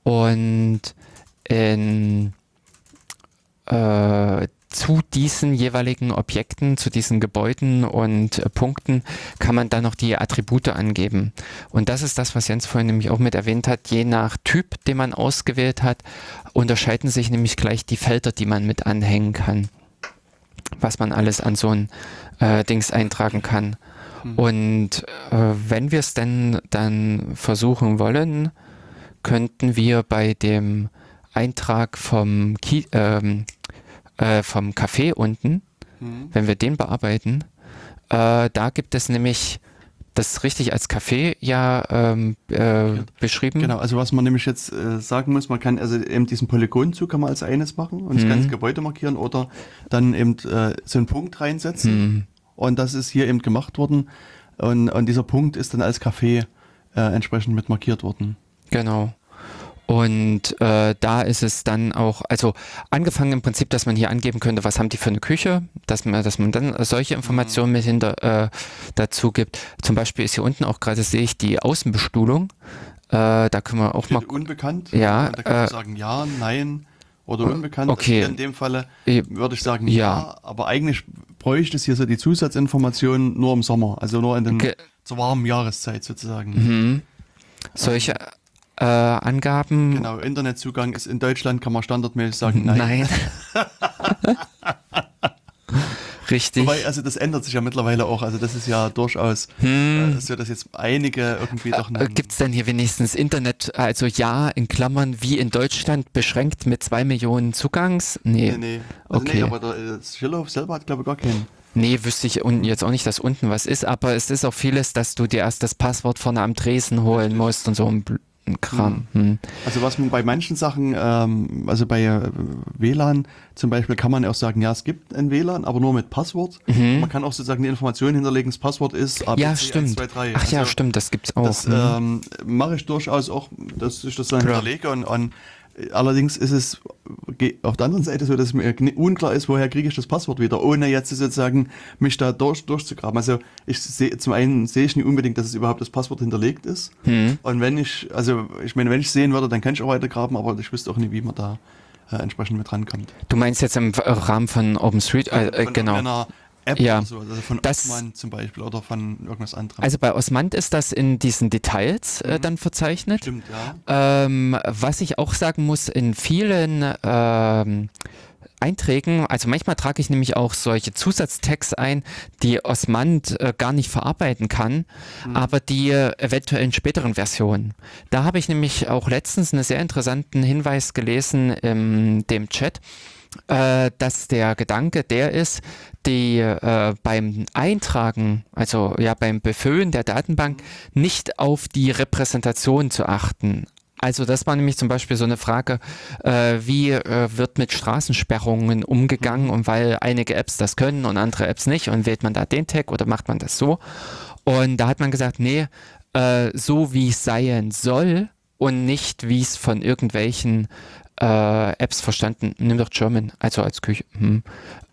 Und in, äh, zu diesen jeweiligen Objekten, zu diesen Gebäuden und äh, Punkten kann man dann noch die Attribute angeben. Und das ist das, was Jens vorhin nämlich auch mit erwähnt hat. Je nach Typ, den man ausgewählt hat, unterscheiden sich nämlich gleich die Felder, die man mit anhängen kann. Was man alles an so ein äh, Dings eintragen kann. Und äh, wenn wir es denn dann versuchen wollen, könnten wir bei dem Eintrag vom, Ki ähm, äh, vom Café unten, Mhm. wenn wir den bearbeiten, äh, da gibt es nämlich das richtig als Café ja ähm, äh, beschrieben. Genau, also was man nämlich jetzt äh, sagen muss, man kann also eben diesen Polygonzug kann man als eines machen und das Mhm. ganze Gebäude markieren oder dann eben äh, so einen Punkt reinsetzen Hm. und das ist hier eben gemacht worden und, und dieser Punkt ist dann als Café äh, entsprechend mit markiert worden. Genau. Und äh, da ist es dann auch, also angefangen im Prinzip, dass man hier angeben könnte, was haben die für eine Küche, dass man, dass man dann solche Informationen mit hinter äh, dazu gibt. Zum Beispiel ist hier unten auch gerade, sehe ich, die Außenbestuhlung. Äh, da können wir auch mal. Steht unbekannt. Ja, Und da kann man äh, sagen ja, nein oder o- unbekannt. okay. Also in dem Falle Eh, würde ich sagen ja. ja. aber eigentlich bräuchte es hier so die Zusatzinformationen nur im Sommer, also nur in den Ge- zur warmen Jahreszeit sozusagen. Mhm. Solche äh, Angaben. Genau, Internetzugang ist in Deutschland, kann man standardmäßig sagen, nein. Nein. Richtig. Wobei, also das ändert sich ja mittlerweile auch. Also das ist ja durchaus Hm. äh, so, dass jetzt einige irgendwie doch Äh, Gibt es denn hier wenigstens Internet, also ja, in Klammern, wie in Deutschland, beschränkt mit zwei Millionen Zugangs? Nee. Nee, nee. Also Okay. nee, aber der äh, Schillerhof selber hat, glaube ich, gar keinen. Nee, wüsste ich unten jetzt auch nicht, dass unten was ist, aber es ist auch vieles, dass du dir erst das Passwort vorne am Tresen holen musst und so ein Kram. Hm. Also was man bei manchen Sachen, ähm, also bei äh, WLAN zum Beispiel kann man ja auch sagen, ja, es gibt ein WLAN, aber nur mit Passwort. Man kann auch sozusagen die Information hinterlegen, das Passwort ist ABC Mhm. Ja, stimmt. 123. Ach ja, Also stimmt, das gibt's auch. Das Hm. ähm, mache ich durchaus auch, dass ich das dann Klar. hinterlege und, und allerdings ist es auf der anderen Seite so, dass mir unklar ist, woher kriege ich das Passwort wieder, ohne jetzt sozusagen mich da durch, durchzugraben. Also ich sehe zum einen sehe ich nicht unbedingt, dass es überhaupt das Passwort hinterlegt ist. Hm. Und wenn ich, also ich meine, wenn ich sehen würde, dann kann ich auch weiter graben, aber ich wüsste auch nicht, wie man da äh, entsprechend mit rankommt. Du meinst jetzt im Rahmen von OpenStreet, äh, äh, genau. einer App Ja. oder so, also von Das- Osman zum Beispiel oder von irgendwas anderem. Also bei Osmand ist das in diesen Details äh, dann verzeichnet. Stimmt, ja. Ähm, was ich auch sagen muss, in vielen ähm, Einträgen, also manchmal trage ich nämlich auch solche Zusatztags ein, die Osmand äh, gar nicht verarbeiten kann, aber die äh, eventuell in späteren Versionen. Da habe ich nämlich auch letztens einen sehr interessanten Hinweis gelesen in dem Chat, äh, dass der Gedanke der ist, die äh, beim Eintragen, also ja beim Befüllen der Datenbank, nicht auf die Repräsentation zu achten. Also das war nämlich zum Beispiel so eine Frage, äh, wie äh, wird mit Straßensperrungen umgegangen und weil einige Apps das können und andere Apps nicht und wählt man da den Tag oder macht man das so? Und da hat man gesagt, nee, äh, so wie es sein soll und nicht wie es von irgendwelchen äh, Apps verstanden. Nimm doch German, also als Küche. Hm.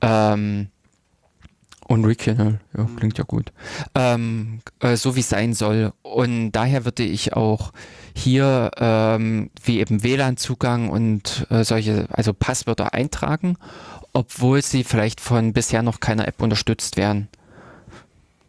Ähm, und regional, ja, klingt ja gut. Ähm, äh, so wie es sein soll. Und daher würde ich auch hier ähm, wie eben WLAN-Zugang und äh, solche, also Passwörter eintragen, obwohl sie vielleicht von bisher noch keiner App unterstützt werden.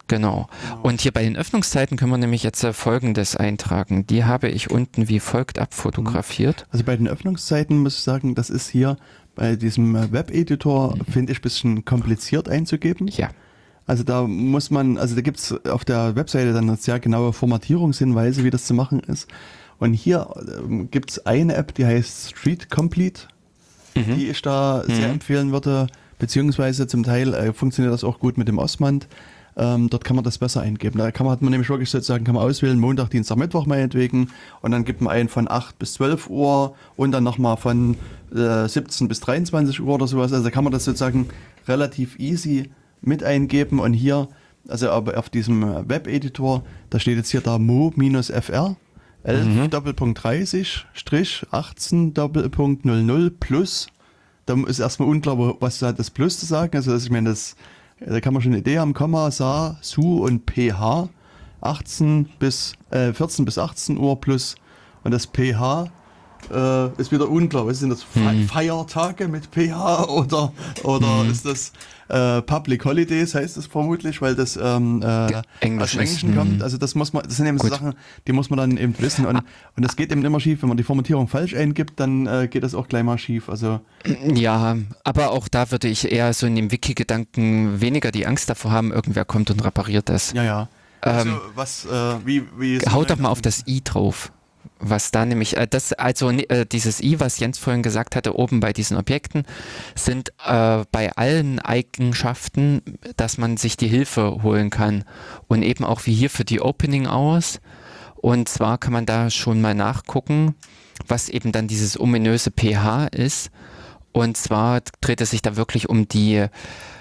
Genau. genau. Und hier bei den Öffnungszeiten können wir nämlich jetzt äh, Folgendes eintragen. Die habe ich unten wie folgt abfotografiert. Also bei den Öffnungszeiten muss ich sagen, das ist hier bei diesem äh, Web-Editor, mhm. finde ich, ein bisschen kompliziert einzugeben. Ja. Also da muss man, also da gibt es auf der Webseite dann sehr genaue Formatierungshinweise, wie das zu machen ist. Und hier ähm, gibt es eine App, die heißt Street Complete, mhm. die ich da mhm. sehr empfehlen würde, beziehungsweise zum Teil äh, funktioniert das auch gut mit dem Osmand. Ähm, dort kann man das besser eingeben. Da kann man, hat man nämlich wirklich sozusagen, kann man auswählen, Montag, Dienstag, Mittwoch meinetwegen und dann gibt man einen von 8 bis 12 Uhr und dann nochmal von äh, 17 bis 23 Uhr oder sowas. Also da kann man das sozusagen relativ easy mit eingeben und hier, also aber auf diesem Web-Editor, da steht jetzt hier da mo-fr 11 mhm. Doppelpunkt 30 Strich 18 Doppelpunkt 00 plus. Da ist erstmal unklar, was hat das Plus zu sagen. Also, dass ich meine, das, da kann man schon eine Idee haben. Komma, Sa, Su und PH. 18 bis, äh, 14 bis 18 Uhr plus. Und das PH äh, ist wieder unklar. Was sind das mhm. Feiertage mit PH oder, oder mhm. ist das äh, Public Holidays heißt es vermutlich, weil das ähm, äh, Englisch aus Englischen kommt. Mhm. Also das muss man, das sind eben so Sachen, die muss man dann eben wissen. Und, und das geht eben immer schief, wenn man die Formatierung falsch eingibt, dann äh, geht das auch gleich mal schief. Also ja, aber auch da würde ich eher so in dem Wiki-Gedanken weniger die Angst davor haben, irgendwer kommt und repariert das. Ja, ja. Also, ähm, was, äh, wie, wie haut doch mal auf das i drauf was da nämlich, äh, das, also äh, dieses i, was Jens vorhin gesagt hatte, oben bei diesen Objekten, sind äh, bei allen Eigenschaften, dass man sich die Hilfe holen kann. Und eben auch wie hier für die Opening Hours. Und zwar kann man da schon mal nachgucken, was eben dann dieses ominöse pH ist. Und zwar dreht es sich da wirklich um die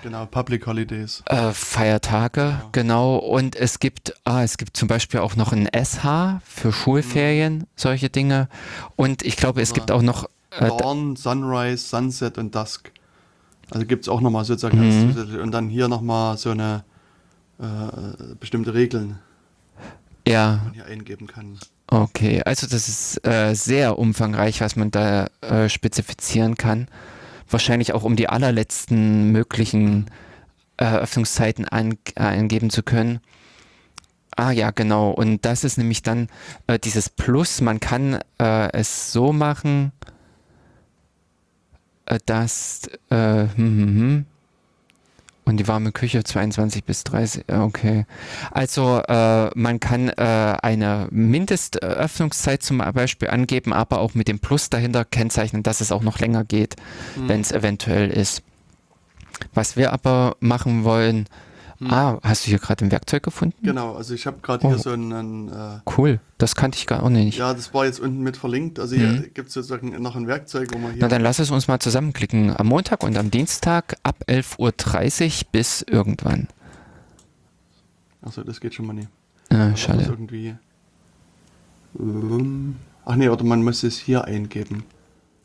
genau, Public Holidays. Äh, Feiertage, ja. genau. Und es gibt, ah, es gibt zum Beispiel auch noch ein SH für Schulferien, mhm. solche Dinge. Und ich glaube, es gibt auch noch äh, Dawn, Sunrise, Sunset und Dusk. Also gibt es auch nochmal sozusagen mhm. und dann hier nochmal so eine äh, bestimmte Regeln, ja. die man hier eingeben kann. Okay, also das ist äh, sehr umfangreich, was man da äh, spezifizieren kann. Wahrscheinlich auch um die allerletzten möglichen äh, Öffnungszeiten an, eingeben zu können. Ah ja, genau. Und das ist nämlich dann äh, dieses Plus. Man kann äh, es so machen, äh, dass hm, hm, hm, und die warme Küche 22 bis 30, okay. Also äh, man kann äh, eine Mindestöffnungszeit zum Beispiel angeben, aber auch mit dem Plus dahinter kennzeichnen, dass es auch noch länger geht, mhm. wenn es eventuell ist. Was wir aber machen wollen, hm. Ah, hast du hier gerade ein Werkzeug gefunden? Genau, also ich habe gerade oh. hier so einen. Äh, cool, das kannte ich gar auch nicht. Ja, das war jetzt unten mit verlinkt. Also hier hm. gibt es sozusagen noch ein Werkzeug, wo man hier. Na, dann lass es uns mal zusammenklicken. Am Montag und am Dienstag ab 11.30 Uhr bis irgendwann. Achso, das geht schon mal nicht. Ah, schade. irgendwie. Ähm, ach nee, oder man muss es hier eingeben.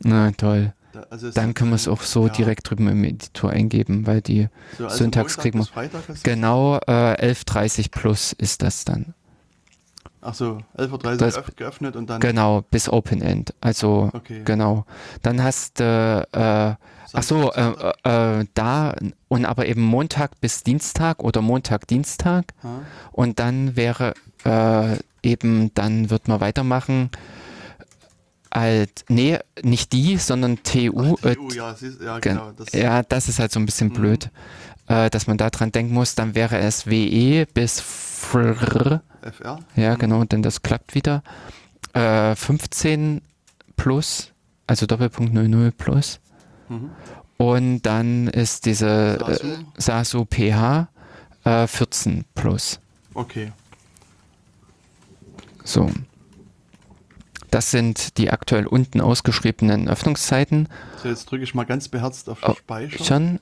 Na, toll. Also dann können wir es auch so ja. direkt drüben im Editor eingeben, weil die so, also Syntax kriegen wir. Genau, äh, 11.30 plus ist das dann. Ach so, 11.30 Uhr geöffnet und dann. Genau, bis Open End. Also, okay. genau. Dann hast du, äh, ach so, äh, äh, da und aber eben Montag bis Dienstag oder Montag, Dienstag. Ha? Und dann wäre äh, eben, dann wird man weitermachen halt, nee, nicht die, sondern TU. Ach, TU, äh, ja, ja, genau. Das ja, das ist halt so ein bisschen mhm. blöd, äh, dass man da dran denken muss. Dann wäre es WE bis FR. FR? Ja, mhm. genau, denn das klappt wieder. Äh, 15 plus, also Doppelpunkt 00 plus. Mhm. Und dann ist diese Sasu? äh, PH äh, 14 Plus. Okay. So. Das sind die aktuell unten ausgeschriebenen Öffnungszeiten. So, jetzt drücke ich mal ganz beherzt auf Oh, Speicher. Schon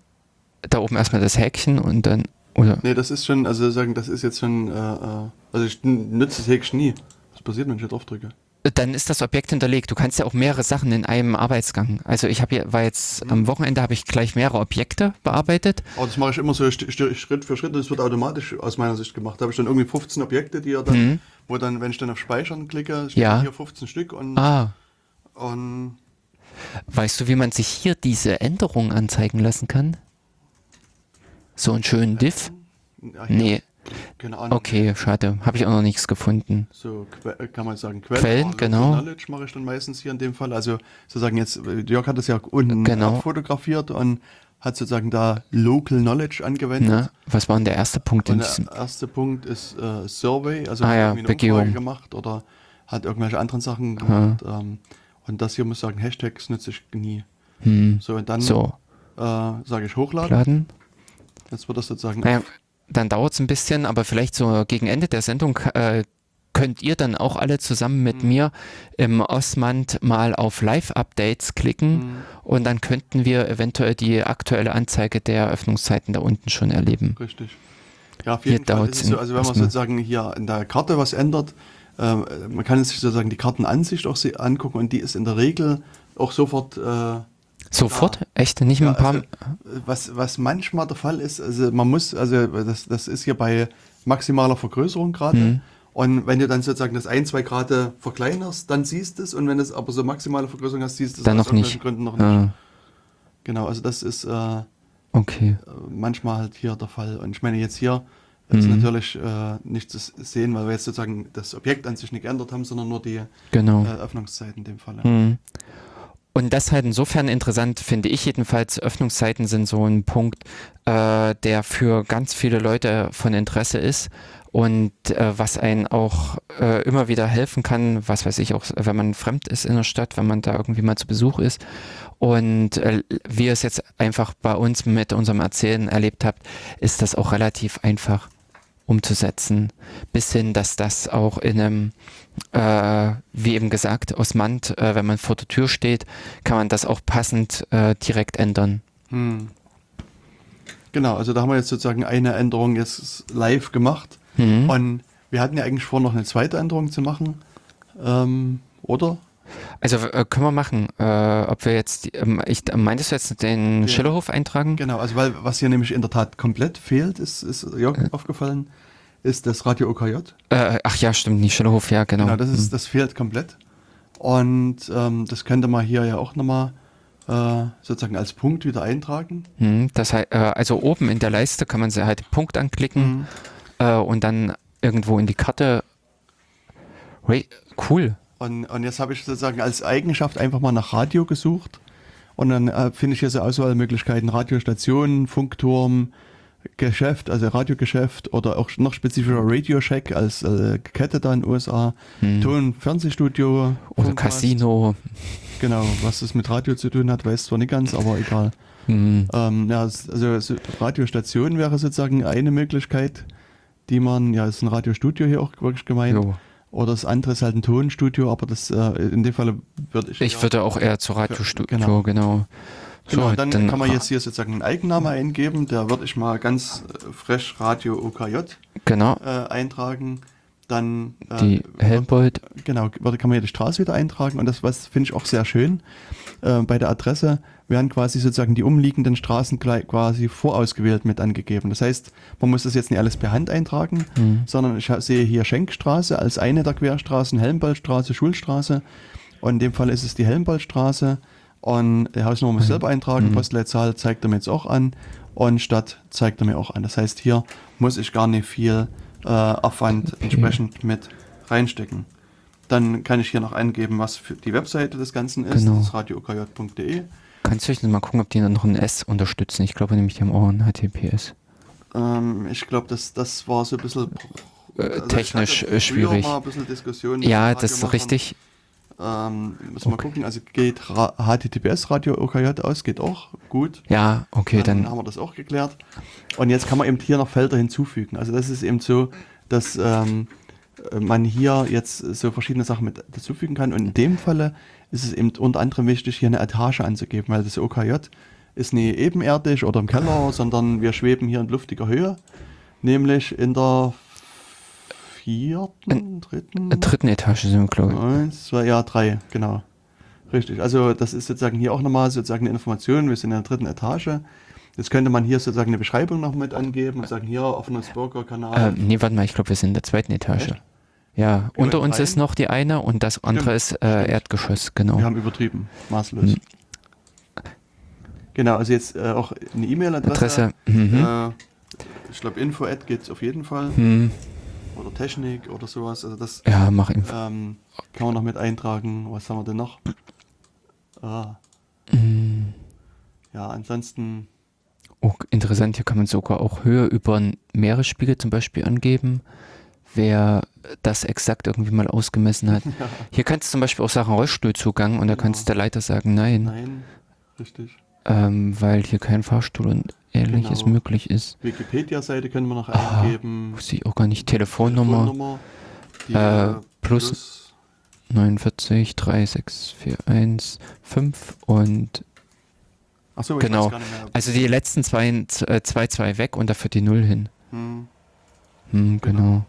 da oben erstmal das Häkchen und dann, oder? Nee, das ist schon, also sagen, das ist jetzt schon, äh, äh, also ich n- nutze das Häkchen nie. Was passiert, wenn ich hier drauf drücke? Dann ist das Objekt hinterlegt. Du kannst ja auch mehrere Sachen in einem Arbeitsgang. Also ich habe war jetzt Mhm. am Wochenende habe ich gleich mehrere Objekte bearbeitet. Aber das mache ich immer so Schritt für Schritt und das wird automatisch aus meiner Sicht gemacht. Da habe ich dann irgendwie 15 Objekte, die er dann, wo dann, wenn ich dann auf Speichern klicke, steht Mhm. Ja. hier 15 Stück und, Ah, und weißt du, wie man sich hier diese Änderungen anzeigen lassen kann? So einen schönen Diff? ja, Nee. Keine Ahnung. Okay, schade. Habe ich auch noch nichts gefunden. So äh, kann man sagen, Quellen, Quellen, Local genau. Knowledge mache ich dann meistens hier in dem Fall. Also sozusagen jetzt, Jörg hat das ja unten Genau. abfotografiert und hat sozusagen da Local Knowledge angewendet. Ne? Was war denn der erste Punkt in Und diesem? der erste Punkt ist äh, Survey, also Ah hat ja, eine. Umfrage gemacht oder hat irgendwelche anderen Sachen gemacht. Ähm, und das hier muss ich sagen, Hashtags nutze ich nie. Hm. So, und dann So, äh, sage ich hochladen. laden. Jetzt wird das sozusagen Naja, dann dauert es ein bisschen, aber vielleicht so gegen Ende der Sendung äh, könnt ihr dann auch alle zusammen mit mir im Osmand mal auf Live-Updates klicken Mhm. und dann könnten wir eventuell die aktuelle Anzeige der Öffnungszeiten da unten schon erleben. Richtig. Ja, auf Hier jeden Fall dauert's ist es so, also wenn man sozusagen hier in der Karte was ändert, ähm, man kann sich sozusagen die Kartenansicht auch angucken und die ist in der Regel auch sofort, äh, Sofort? Echt? Nicht mit ja, ein paar... also, was, was manchmal der Fall ist, also man muss, also das, das ist hier bei maximaler Vergrößerung gerade. Mhm. Und wenn du dann sozusagen das ein, zwei Grad verkleinerst, dann siehst du es. Und wenn du es aber so maximale Vergrößerung hast, siehst du es dann aus noch nicht. Gründen noch nicht. Ah, Genau, also das ist äh, okay. manchmal halt hier der Fall. Und ich meine, jetzt hier ist Mhm. natürlich äh, nicht zu sehen, weil wir jetzt sozusagen das Objekt an sich nicht geändert haben, sondern nur die Genau. äh, Öffnungszeiten in dem Fall. Hm. Und das halt insofern interessant, finde ich jedenfalls. Öffnungszeiten sind so ein Punkt, äh, der für ganz viele Leute von Interesse ist und äh, was einen auch äh, immer wieder helfen kann, was weiß ich auch, wenn man fremd ist in der Stadt, wenn man da irgendwie mal zu Besuch ist. Und äh, wie ihr es jetzt einfach bei uns mit unserem Erzählen erlebt habt, ist das auch relativ einfach umzusetzen, bis hin, dass das auch in einem, äh, wie eben gesagt, Osmand, äh, wenn man vor der Tür steht, kann man das auch passend äh, direkt ändern. Hm. Genau, also da haben wir jetzt sozusagen eine Änderung jetzt live gemacht. Mhm. Und wir hatten ja eigentlich vor, noch eine zweite Änderung zu machen. Ähm, oder? Also äh, können wir machen, äh, ob wir jetzt, ähm, ich, meintest du jetzt den Ja. Schillerhof eintragen? Genau, also weil was hier nämlich in der Tat komplett fehlt, ist, ist Jörg aufgefallen, ist das Radio OKJ. Äh, ach ja, stimmt, nicht Schillerhof, ja, genau. Genau, das, ist, das fehlt komplett. Und ähm, das könnte man hier ja auch nochmal äh, sozusagen als Punkt wieder eintragen. Hm, das heißt, äh, also oben in der Leiste kann man sie halt Punkt anklicken äh, und dann irgendwo in die Karte. Cool. Und, und jetzt habe ich sozusagen als Eigenschaft einfach mal nach Radio gesucht. Und dann äh, finde ich hier so Auswahlmöglichkeiten, Radiostationen, Funkturm, Geschäft, also Radiogeschäft oder auch noch spezifischer Radio Shack als äh, Kette da in den USA, Ton- Fernsehstudio Oder Funkmast. Casino. Genau, was das mit Radio zu tun hat, weiß zwar nicht ganz, aber egal. Hm. Ähm, ja, also so Radiostation wäre sozusagen eine Möglichkeit, die man, ja, ist ein Radiostudio hier auch wirklich gemeint. Jo. Oder das andere ist halt ein Tonstudio, aber das äh, in dem Fall würde ich. Ich eher- würde auch eher zu Radiostudio, Genau. genau. Genau, dann, kann man jetzt hier sozusagen einen Eigennamen eingeben. Da würde ich mal ganz äh, fresh Radio OKJ Genau, äh, eintragen. Dann äh, die Helmbold. Genau, würde, kann man hier die Straße wieder eintragen und das was finde ich auch sehr schön. Äh, bei der Adresse werden quasi sozusagen die umliegenden Straßen quasi vorausgewählt mit angegeben. Das heißt, man muss das jetzt nicht alles per Hand eintragen, Mhm. sondern ich sehe hier Schenkstraße als eine der Querstraßen, Helmboldstraße, Schulstraße und in dem Fall ist es die Helmboldstraße und die Hausnummer muss ich selber eintragen, Postleitzahl zeigt er mir jetzt auch an und Stadt zeigt er mir auch an. Das heißt, hier muss ich gar nicht viel äh, Aufwand entsprechend mit reinstecken. Dann kann ich hier noch angeben, was für die Webseite des Ganzen ist. Genau. Das ist radiookj.de. Kannst du mal gucken, ob die dann noch ein S unterstützen? Ich glaube nämlich, die haben auch ein HTTPS. Ähm, ich glaube, das, das war so ein bisschen Äh, also technisch, äh, schwierig. Ein Ja, das ist richtig. Ähm, müssen wir mal gucken, also geht HTTPS Radio OKJ aus, geht auch gut. Ja, okay, dann, haben wir das auch geklärt. Und jetzt kann man eben hier noch Felder hinzufügen. Also das ist eben so, dass ähm, man hier jetzt so verschiedene Sachen mit dazufügen kann. Und in dem Falle ist es eben unter anderem wichtig, hier eine Etage anzugeben, weil das OKJ ist nie ebenerdig oder im Keller, sondern wir schweben hier in luftiger Höhe, nämlich in der vierten, dritten, dritten Etage sind wir, glaube ich. eins, zwei, ja, drei, genau. Richtig. Also das ist sozusagen hier auch nochmal sozusagen eine Information. Wir sind in der dritten Etage. Jetzt könnte man hier sozusagen eine Beschreibung noch mit angeben und sagen, hier offener Spoker-Kanal. Äh, nee, warte mal, ich glaube, wir sind in der zweiten Etage. Echt? Ja, Gehen unter wir uns ist noch die eine und das andere ist äh, Erdgeschoss, genau. Wir haben übertrieben, maßlos. Hm. Genau, also jetzt äh, auch eine E-Mail-Adresse. Adresse, mhm. Äh, ich glaube, info at geht's auf jeden Fall. Hm, Oder Technik oder sowas. Also das ja, mach ähm, kann man noch mit eintragen. Was haben wir denn noch? Ah, Hm. ja, ansonsten, Oh, interessant, hier kann man sogar auch Höhe über einen Meeresspiegel zum Beispiel angeben, wer das exakt irgendwie mal ausgemessen hat. Hier kannst du zum Beispiel auch sagen Rollstuhlzugang und da Genau. kannst der Leiter sagen nein, nein, richtig. ähm, weil hier kein Fahrstuhl und ähnliches Genau. möglich ist. Wikipedia-Seite können wir noch Ah, eingeben. Wusste ich auch gar nicht. Telefonnummer Telefonnummer. Äh, äh, plus- 49 3641 5 und ich genau. also die letzten zwei, äh, zwei, zwei weg und dafür die Null hin. Hm, Hm, genau. Genau.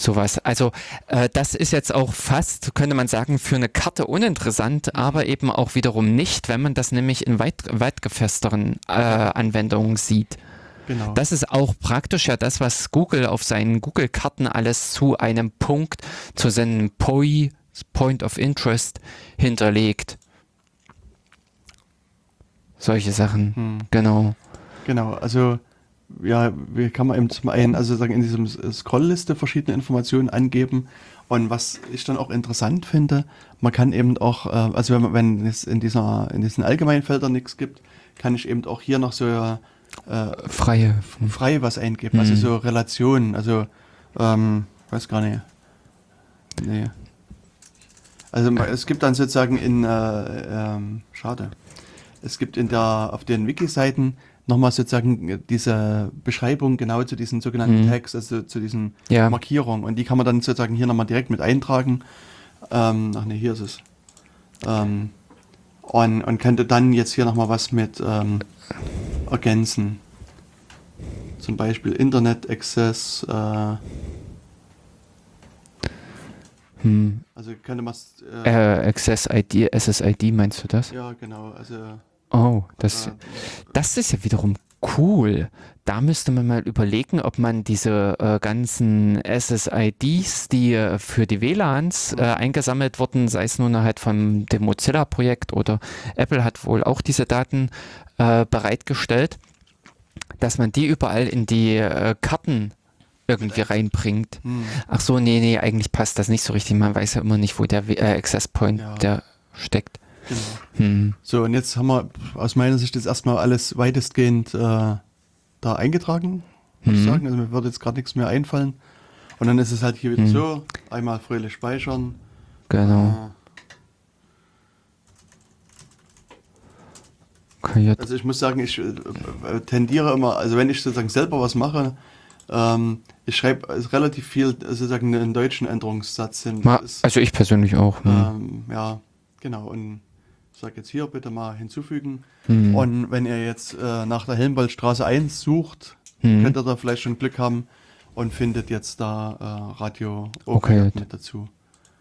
Sowas. Also äh, das ist jetzt auch fast, könnte man sagen, für eine Karte uninteressant, aber eben auch wiederum nicht, wenn man das nämlich in weit, weit gefesteren äh, Anwendungen sieht. genau. Das ist auch praktisch ja das, was Google auf seinen Google-Karten alles zu einem Punkt, zu seinem POI, Point of Interest, hinterlegt. Solche Sachen, Hm. genau. Genau, also ja, wie kann man eben zum einen, also sagen in diesem Scrollliste verschiedene Informationen angeben und was ich dann auch interessant finde, man kann eben auch, äh, also wenn man, wenn es in dieser, in diesen allgemeinen Feldern nichts gibt, kann ich eben auch hier noch so äh, Freie. frei was eingeben, also Hm. so Relationen, also ähm, weiß gar nicht. Nee. Also es gibt dann sozusagen in, äh, ähm, schade, es gibt in der, auf den Wiki-Seiten nochmal sozusagen diese Beschreibung genau zu diesen sogenannten Mhm. Tags, also zu diesen Ja. Markierungen und die kann man dann sozusagen hier nochmal direkt mit eintragen. Ähm, ach ne, hier ist es. Ähm, und, und könnte dann jetzt hier nochmal was mit ähm, ergänzen. Zum Beispiel Internet Access, äh, Hm. also könnte man äh, Äh, Access ID, SSID meinst du das? ja genau, also Oh, das, das ist ja wiederum cool. Da müsste man mal überlegen, ob man diese äh, ganzen SSIDs, die äh, für die WLANs äh, eingesammelt wurden, sei es nun halt von dem Mozilla-Projekt oder Apple hat wohl auch diese Daten äh, bereitgestellt, dass man die überall in die äh, Karten irgendwie reinbringt. hm, Ach so, nee, nee, eigentlich passt das nicht so richtig. Man weiß ja immer nicht, wo der äh, Access Point Ja. der steckt. Genau. Hm. So, und jetzt haben wir aus meiner Sicht jetzt erstmal alles weitestgehend äh, da eingetragen, muss ich Mhm. sagen. Also mir würde jetzt gerade nichts mehr einfallen. Und dann ist es halt hier wieder Mhm. so, einmal fröhlich speichern. Genau. Äh. Also ich muss sagen, ich äh, äh, tendiere immer, also wenn ich sozusagen selber was mache, ähm, ich schreibe relativ viel sozusagen einen deutschen Änderungssatz hin. Ma, also ich persönlich auch. Hm. ähm, ja, genau. Und ich sage jetzt hier bitte mal hinzufügen. Hm. Und wenn ihr jetzt äh, nach der Helmboldstraße 1 sucht, Hm. könnt ihr da vielleicht schon Glück haben und findet jetzt da äh, Radio Okay. Mit dazu.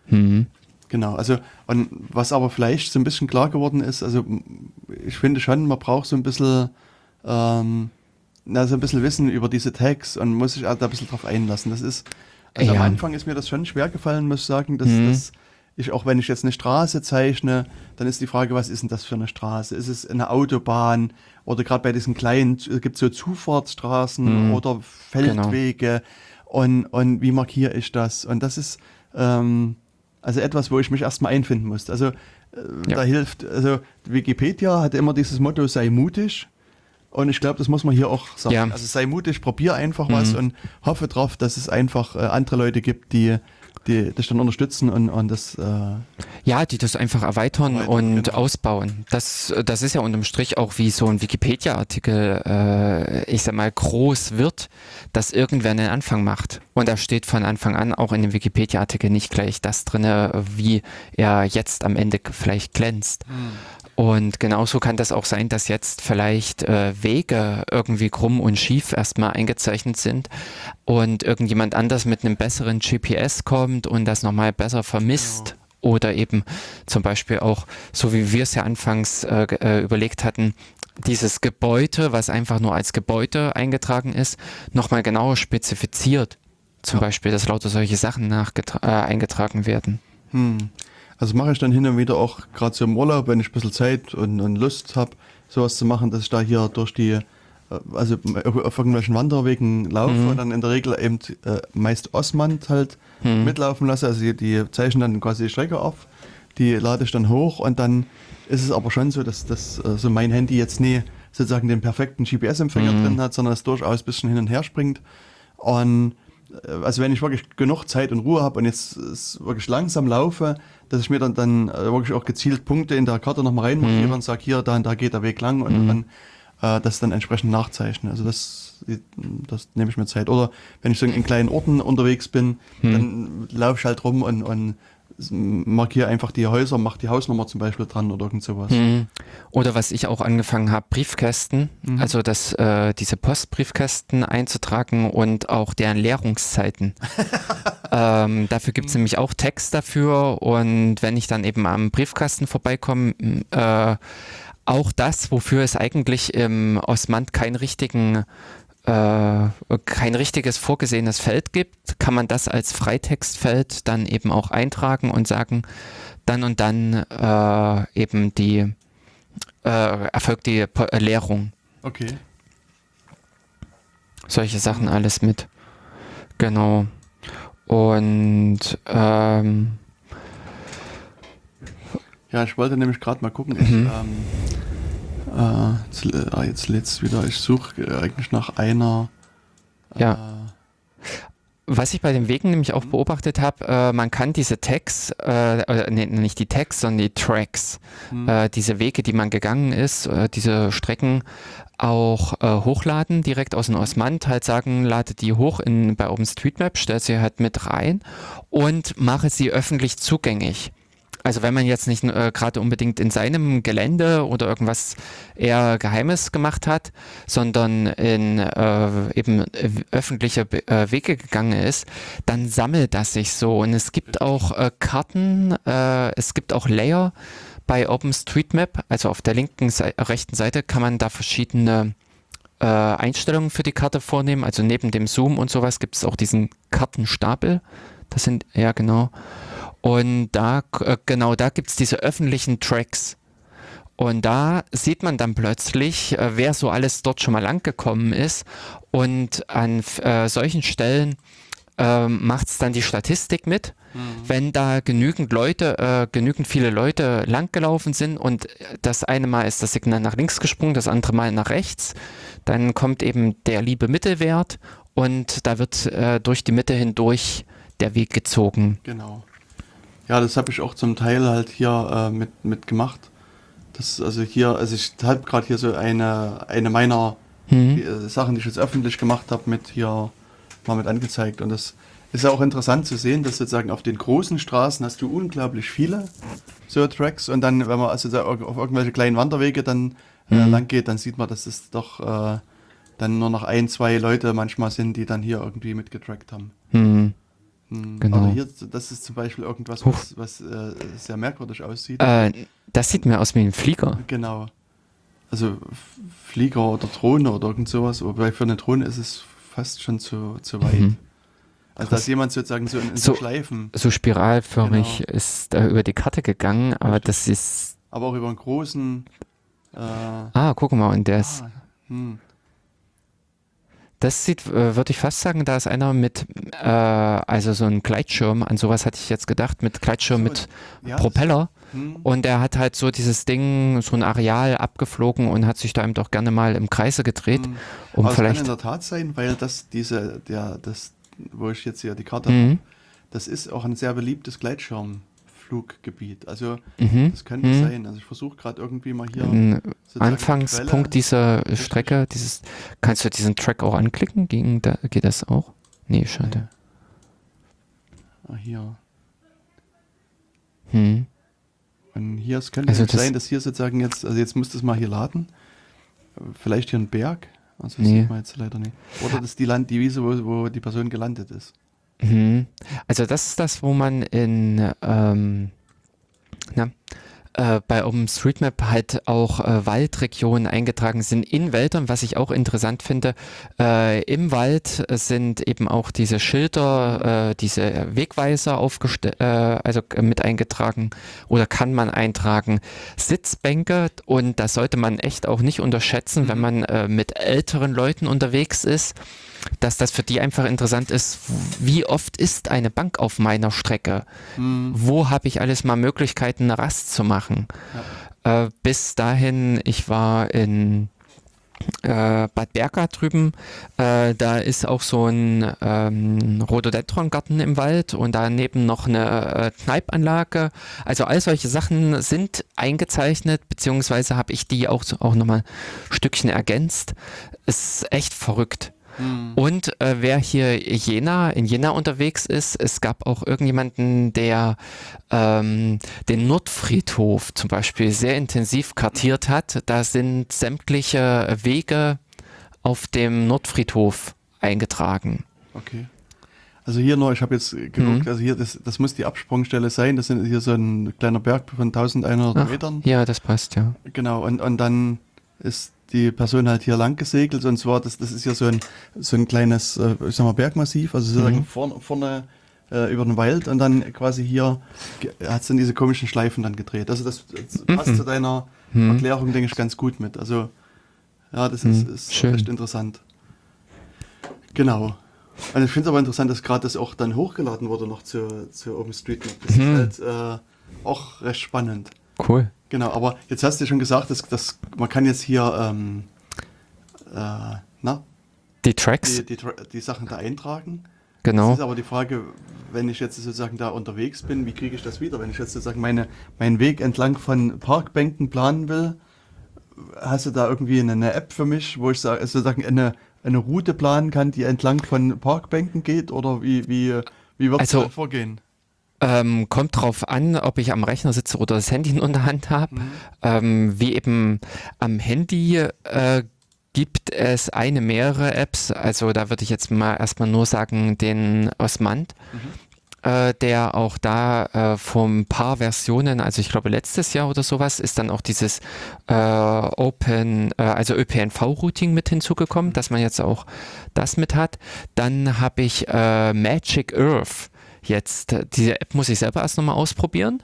Hm. Genau, also und was aber vielleicht so ein bisschen klar geworden ist, also ich finde schon, man braucht so ein bisschen, ähm, na, so ein bisschen Wissen über diese Tags und muss sich da ein bisschen drauf einlassen. Das ist, also Ja. am Anfang ist mir das schon schwer gefallen, muss ich sagen, dass, Mhm. Ich, auch wenn ich jetzt eine Straße zeichne, dann ist die Frage, was ist denn das für eine Straße? Ist es eine Autobahn oder gerade bei diesen kleinen, gibt es so Zufahrtsstraßen Mhm. oder Feldwege und, und wie markiere ich das? Und das ist, ähm, also etwas, wo ich mich erstmal einfinden musste. Also äh, Ja. da hilft, also Wikipedia hat immer dieses Motto, sei mutig. Und ich glaube, das muss man hier auch sagen. Ja. Also sei mutig, probier einfach was Mhm. und hoffe drauf, dass es einfach äh, andere Leute gibt, die, die das dann unterstützen und, und das. Äh ja, die das einfach erweitern, erweitern und genau. ausbauen. Das, das ist ja unterm Strich auch wie so ein Wikipedia-Artikel, äh, ich sag mal, groß wird, dass irgendwer einen Anfang macht. Und da steht von Anfang an auch in dem Wikipedia-Artikel nicht gleich das drin, wie er jetzt am Ende vielleicht glänzt. Hm. Und genauso kann das auch sein, dass jetzt vielleicht äh, Wege irgendwie krumm und schief erstmal eingezeichnet sind und irgendjemand anders mit einem besseren GPS kommt und das nochmal besser vermisst. Genau. Oder eben zum Beispiel auch, so wie wir es ja anfangs äh, äh, überlegt hatten, dieses Gebäude, was einfach nur als Gebäude eingetragen ist, nochmal genauer spezifiziert. Zum ja. Beispiel, dass lauter solche Sachen äh, eingetragen werden. Hm. Also mache ich dann hin und wieder auch gerade so im Urlaub, wenn ich ein bisschen Zeit und, und Lust habe, sowas zu machen, dass ich da hier durch die, äh, also auf irgendwelchen Wanderwegen laufe mhm. und dann in der Regel eben äh, meist Osmand halt mhm. mitlaufen lasse. Also die, die, zeichnen dann quasi die Strecke auf, die lade ich dann hoch und dann ist es aber schon so, dass, dass äh, so mein Handy jetzt nie sozusagen den perfekten GPS-Empfänger mhm. drin hat, sondern es durchaus ein bisschen hin und her springt. Und äh, also wenn ich wirklich genug Zeit und Ruhe habe und jetzt wirklich langsam laufe, dass ich mir dann, dann äh, wirklich auch gezielt Punkte in der Karte nochmal reinmarkiere mhm. und sage, hier, da und da geht der Weg lang und mhm. dann äh, das dann entsprechend nachzeichne. Also das, das nehme ich mir Zeit. Oder wenn ich so in kleinen Orten unterwegs bin, mhm. dann laufe ich halt rum und, und markiere einfach die Häuser, mache die Hausnummer zum Beispiel dran oder irgend sowas. Mhm. Oder was ich auch angefangen habe, Briefkästen, mhm. also das, äh, diese Postbriefkästen einzutragen und auch deren Leerungszeiten. ähm, dafür gibt es mhm. nämlich auch Text dafür und wenn ich dann eben am Briefkasten vorbeikomme, äh, auch das, wofür es eigentlich im Osmand keinen richtigen kein richtiges vorgesehenes Feld gibt, kann man das als Freitextfeld dann eben auch eintragen und sagen, dann und dann äh, eben die äh, erfolgt die äh, Leerung. Okay. Solche Sachen alles mit. Genau. Und ähm, ja, ich wollte nämlich gerade mal gucken. Ich, mhm. ähm, äh, jetzt, äh, jetzt lädt wieder. Ich suche eigentlich nach einer. Ja. Äh, was ich bei den Wegen nämlich auch mhm. beobachtet habe, äh, man kann diese Tags, äh, nee, nicht die Tags, sondern die Tracks, mhm. äh, diese Wege, die man gegangen ist, äh, diese Strecken auch äh, hochladen, direkt aus dem Osmand, halt sagen, lade die hoch in, bei OpenStreetMap, stell sie halt mit rein und mache sie öffentlich zugänglich. Also wenn man jetzt nicht äh, gerade unbedingt in seinem Gelände oder irgendwas eher Geheimes gemacht hat, sondern in äh, eben öffentliche äh, Wege gegangen ist, dann sammelt das sich so. Und es gibt auch äh, Karten, äh, es gibt auch Layer bei OpenStreetMap, also auf der linken, Se rechten Seite kann man da verschiedene äh, Einstellungen für die Karte vornehmen. Also neben dem Zoom und sowas gibt es auch diesen Kartenstapel. Das sind, ja genau. Und da, äh, genau, da gibt es diese öffentlichen Tracks. Und da sieht man dann plötzlich, äh, wer so alles dort schon mal lang gekommen ist. Und an äh, solchen Stellen äh, macht es dann die Statistik mit. Mhm. Wenn da genügend Leute, äh, genügend viele Leute langgelaufen sind und das eine Mal ist das Signal nach links gesprungen, das andere Mal nach rechts, dann kommt eben der liebe Mittelwert und da wird äh, durch die Mitte hindurch der Weg gezogen. Genau. Ja, das habe ich auch zum Teil halt hier äh, mit, mit gemacht. Das, also hier, also ich habe gerade hier so eine, eine meiner mhm. die, äh, Sachen, die ich jetzt öffentlich gemacht habe, mit hier mal mit angezeigt. Und das ist ja auch interessant zu sehen, dass sozusagen auf den großen Straßen hast du unglaublich viele so Tracks und dann, wenn man also auf irgendwelche kleinen Wanderwege dann äh, mhm. lang geht, dann sieht man, dass es doch äh, dann nur noch ein, zwei Leute manchmal sind, die dann hier irgendwie mitgetrackt haben. Mhm. Genau. Aber hier, das ist zum Beispiel irgendwas, was, was äh, sehr merkwürdig aussieht. Äh, das sieht mir aus wie ein Flieger. Genau. Also Flieger oder Drohne oder irgend sowas. Wobei für eine Drohne ist es fast schon zu, zu weit. Mhm. Also da ist jemand sozusagen so in, in so, Schleifen. So spiralförmig genau. ist da über die Karte gegangen, aber Richtig. das ist. Aber auch über einen großen. Äh, ah, guck mal, und der ist. Ah, hm. Das sieht, äh, würde ich fast sagen, da ist einer mit, äh, also so ein Gleitschirm, an sowas hatte ich jetzt gedacht, mit Gleitschirm mit ja, Propeller. Hm. Und er hat halt so dieses Ding, so ein Areal abgeflogen und hat sich da eben doch gerne mal im Kreise gedreht. Hm. Um Aber vielleicht das kann in der Tat sein, weil das, diese, der, das, wo ich jetzt hier die Karte mhm. habe, das ist auch ein sehr beliebtes Gleitschirmfluggebiet. Also Mhm. das könnte Mhm. sein. Also ich versuche gerade irgendwie mal hier Ein Anfangspunkt dieser Richtig. Strecke, dieses, kannst du diesen Track auch anklicken? Ging da, geht das auch? Nee, schade. Ah, hier. Hm. Und hier, es könnte Also das- sein, dass hier sozusagen jetzt, also jetzt müsste es mal hier laden. Vielleicht hier ein Berg. Also das Nee. sieht man jetzt leider nicht. Oder das ist die Land, die Wiese, wo, wo die Person gelandet ist. Mhm. Also das ist das, wo man in ähm, na, äh, bei OpenStreetMap halt auch äh, Waldregionen eingetragen sind in Wäldern, was ich auch interessant finde. Äh, Im Wald sind eben auch diese Schilder, äh, diese Wegweiser aufgestellt, äh, also mit eingetragen oder kann man eintragen. Sitzbänke und das sollte man echt auch nicht unterschätzen, wenn Mhm. man äh, mit älteren Leuten unterwegs ist dass das für die einfach interessant ist, wie oft ist eine Bank auf meiner Strecke? Hm. Wo habe ich alles mal Möglichkeiten, eine Rast zu machen? Äh, bis dahin, ich war in äh, Bad Berka drüben, äh, da ist auch so ein ähm, Rhododendron-Garten im Wald und daneben noch eine äh, Kneipanlage. Also all solche Sachen sind eingezeichnet, beziehungsweise habe ich die auch, auch nochmal ein Stückchen ergänzt. Ist echt verrückt. Hm. Und äh, wer hier Jena, in Jena unterwegs ist, es gab auch irgendjemanden, der ähm, den Nordfriedhof zum Beispiel sehr intensiv kartiert hat. Da sind sämtliche Wege auf dem Nordfriedhof eingetragen. Okay. Also hier noch, ich habe jetzt geguckt, Mhm. also hier, das, das muss die Absprungstelle sein. Das sind hier so ein kleiner Berg von 1100 Ach, Metern. ja, das passt, ja. Genau, und, und dann ist die Person halt hier lang gesegelt und zwar, das, das ist ja so ein, so ein kleines, äh, ich sag mal, Bergmassiv, also sozusagen Mhm. vorne, vorne äh, über den Wald und dann quasi hier hat es dann diese komischen Schleifen dann gedreht. Also das, das passt Mhm. zu deiner Mhm. Erklärung, denke ich, ganz gut mit. Also ja, das ist, Mhm, ist schön. echt interessant. Genau. Und ich finde es aber interessant, dass gerade das auch dann hochgeladen wurde noch zu, zu OpenStreetMap. Das Mhm. ist halt äh, auch recht spannend. Cool. Genau, aber jetzt hast du schon gesagt, dass, dass man kann jetzt hier ähm, äh, na, Die Tracks, die, die, die Sachen da eintragen. genau. Das ist aber die Frage, wenn ich jetzt sozusagen da unterwegs bin, wie kriege ich das wieder? Wenn ich jetzt sozusagen meine, meinen Weg entlang von Parkbänken planen will, hast du da irgendwie eine, eine App für mich, wo ich sage, sozusagen eine, eine Route planen kann, die entlang von Parkbänken geht? Oder wie, wie, wie wird Also- das vorgehen? Ähm, kommt drauf an, ob ich am Rechner sitze oder das Handy in der Hand habe. Mhm. Ähm, wie eben am Handy äh, gibt es eine mehrere Apps. Also da würde ich jetzt mal erstmal nur sagen, den Osmand, äh, der auch da äh, ein paar Versionen, also ich glaube letztes Jahr oder sowas, ist dann auch dieses äh, Open, äh, also ÖPNV-Routing mit hinzugekommen, dass man jetzt auch das mit hat. Dann habe ich äh, Magic Earth. Jetzt, äh, diese App muss ich selber erst nochmal ausprobieren.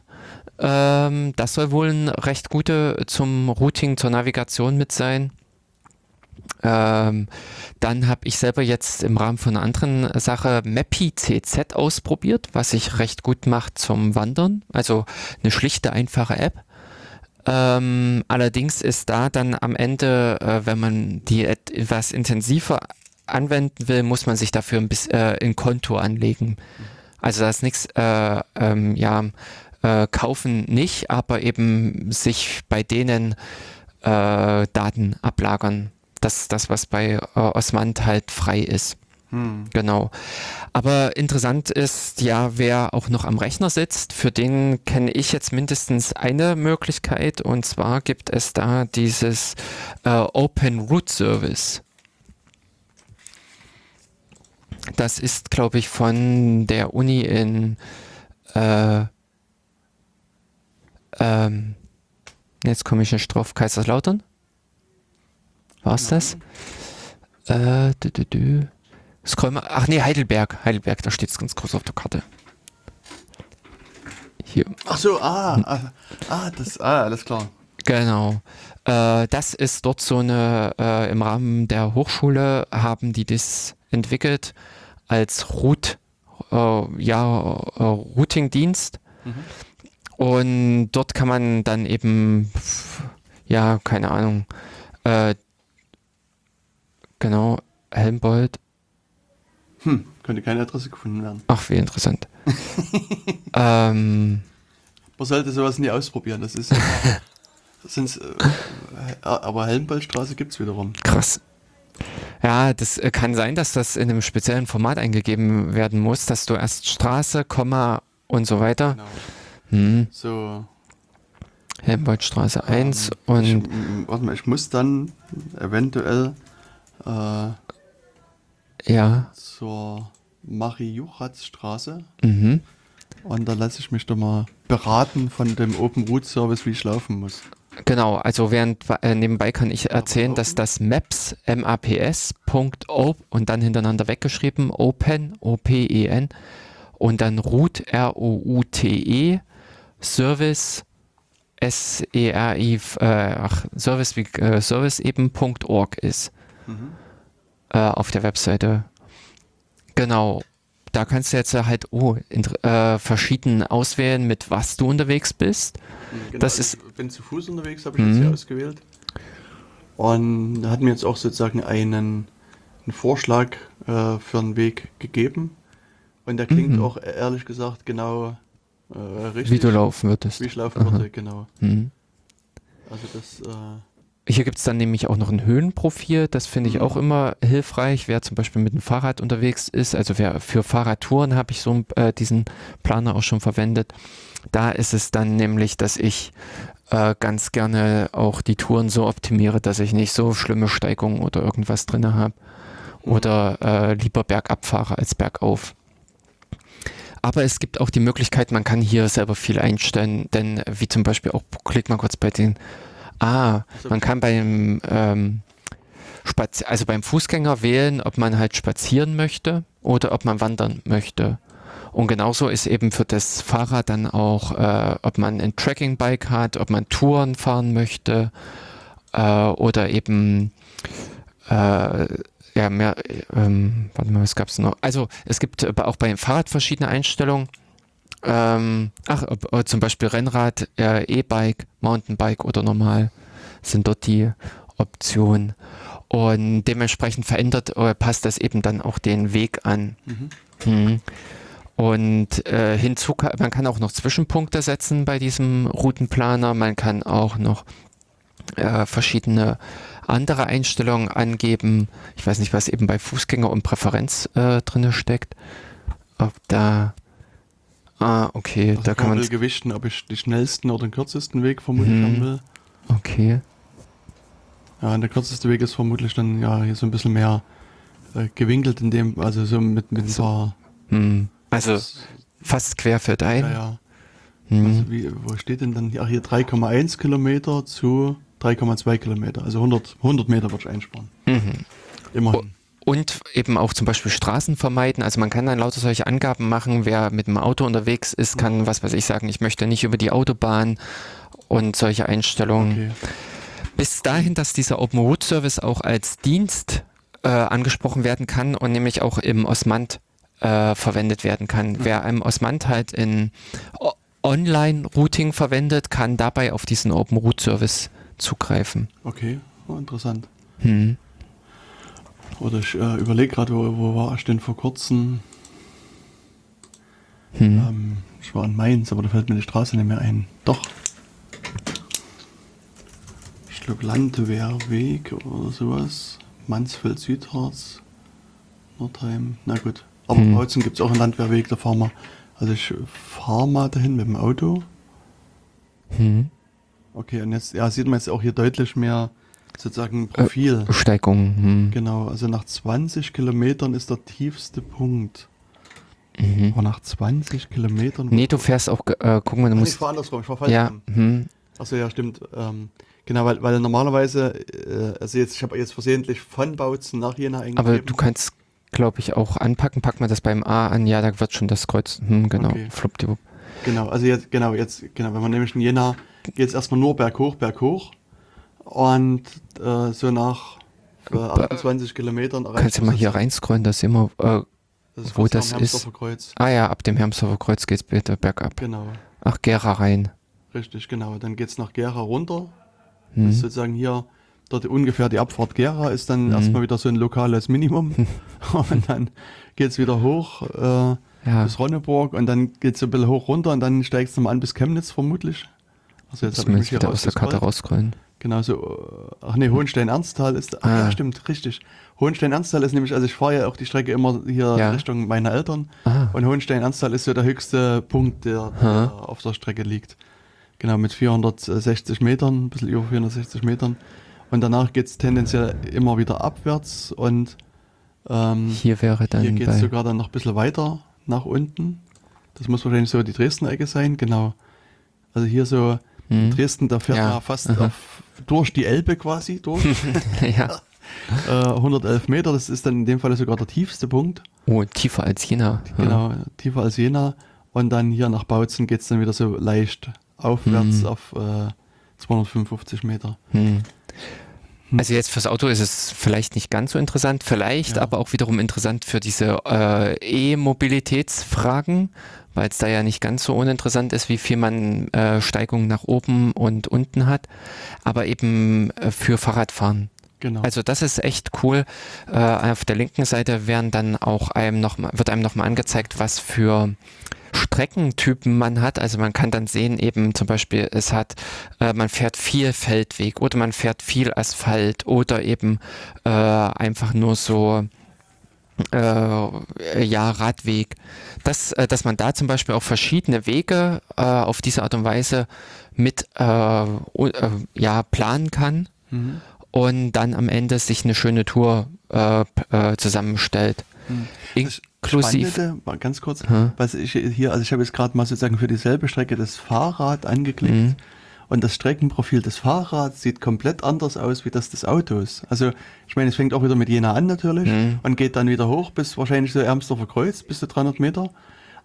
Ähm, das soll wohl ein recht gute zum Routing, zur Navigation mit sein. Ähm, dann habe ich selber jetzt im Rahmen von einer anderen Sache Mappy CZ ausprobiert, was sich recht gut macht zum Wandern. Also eine schlichte, einfache App. Ähm, allerdings ist da dann am Ende, äh, wenn man die etwas intensiver anwenden will, muss man sich dafür ein bisschen äh, ein Konto anlegen. Also da ist nichts, äh, ähm, ja, äh, kaufen nicht, aber eben sich bei denen äh, Daten ablagern. Das ist das, was bei äh, Osmand halt frei ist. Hm. Genau. Aber interessant ist ja, wer auch noch am Rechner sitzt, für den kenne ich jetzt mindestens eine Möglichkeit und zwar gibt es da dieses äh, Open Root Service. Das ist, glaube ich, von der Uni in äh, ähm, jetzt komme ich nicht drauf, Kaiserslautern? War's das? Äh, dü, dü, dü. Scroll mal. Ach nee, Heidelberg. Heidelberg, da steht es ganz groß auf der Karte. Hier. Ach so, ah, ah, ah, das, ah, alles klar. Genau. Äh, das ist dort so eine, äh, im Rahmen der Hochschule haben die das entwickelt als Root, äh, ja, äh, Routing-Dienst. Und dort kann man dann eben, ja, keine Ahnung, äh, genau, Helmbold. Hm, konnte keine Adresse gefunden werden. Ach, wie interessant. ähm, Man sollte sowas nie ausprobieren. Das ist. sind's, äh, aber Helmboldstraße gibt es wiederum. krass. Ja, das äh, kann sein, dass das in einem speziellen Format eingegeben werden muss, dass du erst Straße, Komma und so weiter. Genau. Hm. So. Helmboldstraße 1 ähm, ich, und m- warte mal, ich muss dann eventuell äh, ja, zur Marie-Juchatz-Straße mhm. und da lasse ich mich doch mal beraten von dem Open Route Service, wie ich laufen muss. Genau, also während äh, nebenbei kann ich erzählen, dass das Maps, M-A-P-S, Punkt O und dann hintereinander weggeschrieben, Open, O-P-E-N und dann Route, R-O-U-T-E, Service, S-E-R-I, äh, ach, Service wie äh, Service eben .org ist Mhm. äh, auf der Webseite. Genau. Da kannst du jetzt halt oh, int- äh, verschieden auswählen, mit was du unterwegs bist. Genau, Das also ist- ich bin zu Fuß unterwegs, habe ich Mhm. jetzt hier ausgewählt. Und hat mir jetzt auch sozusagen einen, einen Vorschlag äh, für einen Weg gegeben. Und der klingt Mhm. auch ehrlich gesagt genau äh, richtig. Wie du laufen würdest. Wie ich laufen Aha. würde, genau. Mhm. Also das, äh, Hier gibt es dann nämlich auch noch ein Höhenprofil. Das finde ich Mhm. auch immer hilfreich, wer zum Beispiel mit dem Fahrrad unterwegs ist. Also wer für Fahrradtouren habe ich so äh, diesen Planer auch schon verwendet. Da ist es dann nämlich, dass ich äh, ganz gerne auch die Touren so optimiere, dass ich nicht so schlimme Steigungen oder irgendwas drin habe. Mhm. Oder äh, lieber bergab fahre als bergauf. Aber es gibt auch die Möglichkeit, man kann hier selber viel einstellen, denn wie zum Beispiel auch, klick mal kurz bei den, ah, Also- man kann beim, ähm, Spaz also beim Fußgänger wählen, ob man halt spazieren möchte oder ob man wandern möchte. Und genauso ist eben für das Fahrrad dann auch, äh, ob man ein Tracking-Bike hat, ob man Touren fahren möchte äh, oder eben äh, ja, mehr, ähm, warte mal, was gab es noch? Also es gibt äh, auch bei dem Fahrrad verschiedene Einstellungen. Ähm, ach, ob, äh, zum Beispiel Rennrad, äh, E-Bike, Mountainbike oder normal sind dort die Optionen. Und dementsprechend verändert, äh, passt das eben dann auch den Weg an. mhm. Mhm. Und äh, hinzu, kann, man kann auch noch Zwischenpunkte setzen bei diesem Routenplaner. Man kann auch noch äh, verschiedene andere Einstellungen angeben. Ich weiß nicht, was eben bei Fußgänger und Präferenz äh, drin steckt. Ob da. Ah, okay, Also da kann man. will gewichten, ob ich den schnellsten oder den kürzesten Weg vermutlich Mhm. haben will. Okay. Ja, und der kürzeste Weg ist vermutlich dann ja hier so ein bisschen mehr äh, gewinkelt in dem, also so mit, mit ein So. paar. Hm. Also fast querfeldein. ja, ja. Hm. Also wie, wo steht denn dann hier, Ach, hier 3,1 Kilometer zu 3,2 Kilometer? Also 100, 100 Meter würde ich einsparen. Mhm. Immerhin. Und eben auch zum Beispiel Straßen vermeiden. Also man kann dann lauter solche Angaben machen. Wer mit dem Auto unterwegs ist, kann, was weiß ich, sagen, ich möchte nicht über die Autobahn und solche Einstellungen. Okay. Bis dahin, dass dieser Open Route Service auch als Dienst äh, angesprochen werden kann und nämlich auch im Osmand äh, verwendet werden kann. Wer im Osmand halt in Online-Routing verwendet, kann dabei auf diesen Open Route Service zugreifen. Okay, oh, interessant. Hm. Oder ich äh, überlege gerade, wo, wo war ich denn vor kurzem? Hm. Ähm, ich war in Mainz, aber da fällt mir die Straße nicht mehr ein. Doch. Ich glaube Landwehrweg oder sowas. Mansfeld Südharz. Nordheim. Na gut. Aber Hm. in Bautzen gibt es auch einen Landwehrweg, da fahren wir. Also ich fahre mal dahin mit dem Auto. Hm. Okay, und jetzt ja, sieht man jetzt auch hier deutlich mehr sozusagen Profil. Steigung. Hm. Genau, also nach 20 Kilometern ist der tiefste Punkt. Mhm. Aber nach 20 Kilometern. Nee, du fährst auch, äh, guck mal, du Ach, nee, ich musst. fahr andersrum, ich fahr falsch Ja, hm. Achso, ja, stimmt. Ähm, genau, weil, weil normalerweise, äh, also jetzt, ich habe jetzt versehentlich von Bautzen nach Jena eingegeben. aber du kannst, glaube ich, auch anpacken. Pack mal das beim A an. Ja, da wird schon das Kreuz. Hm, genau. Okay. Fluppdiwupp. Genau, also jetzt, genau, jetzt, genau, wenn man nämlich in Jena geht es erstmal nur berghoch, berghoch. Und äh, so nach äh, 28 Kilometern erreicht Kannst du mal hier reinscrollen, dass immer. Äh, das ist wo das dem ist. Ah ja, ab dem Hermsdorfer Kreuz geht's bitte bergab. Genau, Ach, Gera rein. richtig, genau. Dann geht es nach Gera runter. Das Hm. ist sozusagen hier dort ungefähr die Abfahrt Gera ist dann Mhm. erstmal wieder so ein lokales Minimum. und dann geht's wieder hoch äh, Ja. bis Ronneburg und dann geht's so ein bisschen hoch runter und dann steigst du mal an bis Chemnitz vermutlich. Also jetzt habe ich mich ich hier wieder aus der Karte rausgescrollt. Genau so. äh, Ach nee, Hohenstein-Ernsthal ist. Ach Ah. ja, stimmt, richtig. Hohenstein-Ernsthal ist nämlich, also ich fahre ja auch die Strecke immer hier Ja. Richtung meiner Eltern. Ah. Und Hohenstein-Ernsthal ist so der höchste Punkt, der, der auf der Strecke liegt. Genau, mit 460 Metern, ein bisschen über 460 Metern. Und danach geht es tendenziell immer wieder abwärts und ähm, Hier wäre dann hier geht es sogar dann noch ein bisschen weiter nach unten. Das muss wahrscheinlich so die Dresdner Ecke sein, genau. Also hier so Hm. Dresden, da fährt Ja, man fast aha. auf, durch die Elbe quasi durch. ja. äh, 111 Meter, das ist dann in dem Fall sogar der tiefste Punkt. Oh, tiefer als Jena. Ja. Genau, tiefer als Jena. Und dann hier nach Bautzen geht es dann wieder so leicht aufwärts Hm. auf äh, 255 Meter. Hm. Also jetzt fürs Auto ist es vielleicht nicht ganz so interessant, vielleicht Ja. aber auch wiederum interessant für diese äh, E-Mobilitätsfragen, weil es da ja nicht ganz so uninteressant ist, wie viel man äh, Steigungen nach oben und unten hat, aber eben äh, für Fahrradfahren. Genau. Also das ist echt cool. Äh, auf der linken Seite werden dann auch einem noch mal, wird einem nochmal angezeigt, was für Streckentypen man hat. Also man kann dann sehen, eben zum Beispiel, es hat, äh, man fährt viel Feldweg oder man fährt viel Asphalt oder eben äh, einfach nur so äh, ja, Radweg. Das, äh, dass man da zum Beispiel auch verschiedene Wege äh, auf diese Art und Weise mit äh, äh, ja, planen kann Mhm. und dann am Ende sich eine schöne Tour zusammenstellt. Mhm. Inklusiv. Spannende, mal ganz kurz, Hm. was ich hier, also ich habe jetzt gerade mal sozusagen für dieselbe Strecke das Fahrrad angeklickt Mhm. Und das Streckenprofil des Fahrrads sieht komplett anders aus wie das des Autos. Also ich meine, es fängt auch wieder mit Jena an natürlich Mhm. und geht dann wieder hoch bis wahrscheinlich so Ermsdorfer Kreuz, bis zu 300 Meter.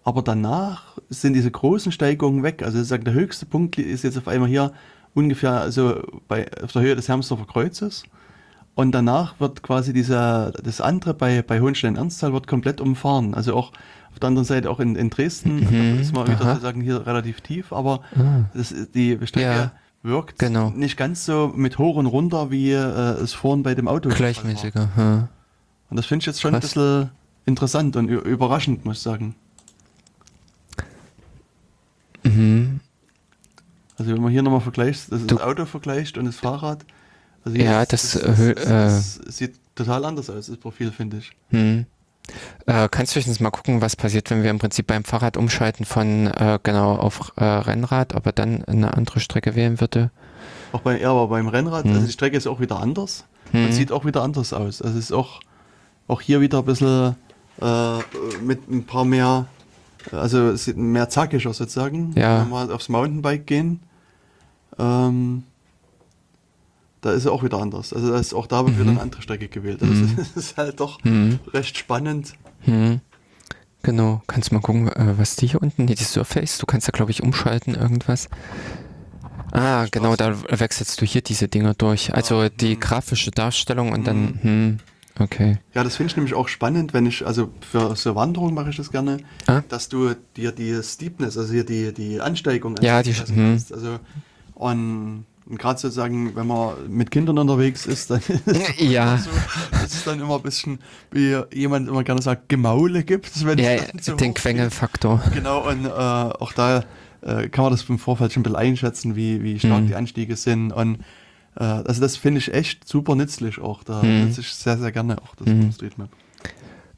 Aber danach sind diese großen Steigungen weg. Also sozusagen der höchste Punkt ist jetzt auf einmal hier ungefähr also bei, auf der Höhe des Hermsdorfer Kreuzes. Und danach wird quasi dieser, das andere bei, bei Hohenstein-Ernsthal wird komplett umfahren. Also auch auf der anderen Seite auch in, in Dresden, Mhm, da ist man wieder aha. sozusagen hier relativ tief, aber Ah. das, die Strecke Ja, wirkt genau. nicht ganz so mit hoch und runter, wie äh, es vorhin bei dem Auto. Gleichmäßiger. Ja. Und das finde ich jetzt schon ein Krass. bisschen interessant und überraschend, muss ich sagen. Mhm. Also wenn man hier nochmal vergleicht, das, das Auto vergleicht und das Fahrrad. Also Ja, das, das, äh, das, das sieht total anders aus, das Profil, finde ich. Hm. Äh, kannst du höchstens mal gucken, was passiert, wenn wir im Prinzip beim Fahrrad umschalten von äh, genau auf äh, Rennrad, ob er dann eine andere Strecke wählen würde? Auch bei, ja, aber beim Rennrad, Hm. also die Strecke ist auch wieder anders und Hm. sieht auch wieder anders aus. Also es ist auch, auch hier wieder ein bisschen äh, mit ein paar mehr, also mehr zackiger sozusagen, Ja. wenn wir aufs Mountainbike gehen. Ähm, da ist er auch wieder anders. Also da ist auch da wird wieder eine andere Strecke gewählt. Also Mhm. es ist halt doch Hm. recht spannend. Hm. Genau, kannst du mal gucken, äh, was die hier unten, nee, die Surface, du kannst da glaube ich umschalten, irgendwas. Ah, genau, da wechselst du hier diese Dinger durch. Also Ah, die hm. grafische Darstellung und dann, hm, okay. Ja, das finde ich nämlich auch spannend, wenn ich, also für so Wanderung mache ich das gerne, Ah. dass du dir die Steepness, also hier die, die Ansteigung Ja, die- hm. kannst. Also, und, und gerade sozusagen, wenn man mit Kindern unterwegs ist, dann ist Ja. so, dass es dann immer ein bisschen, wie jemand immer gerne sagt, Gemaule gibt. Wenn Ja, so den. Quengelfaktor. Genau, und äh, auch da äh, kann man das im Vorfeld schon ein bisschen einschätzen, wie, wie stark Mhm. die Anstiege sind. Und äh, also das finde ich echt super nützlich auch. Da Mhm. nutze ich sehr, sehr gerne auch das Mhm. Streetmap.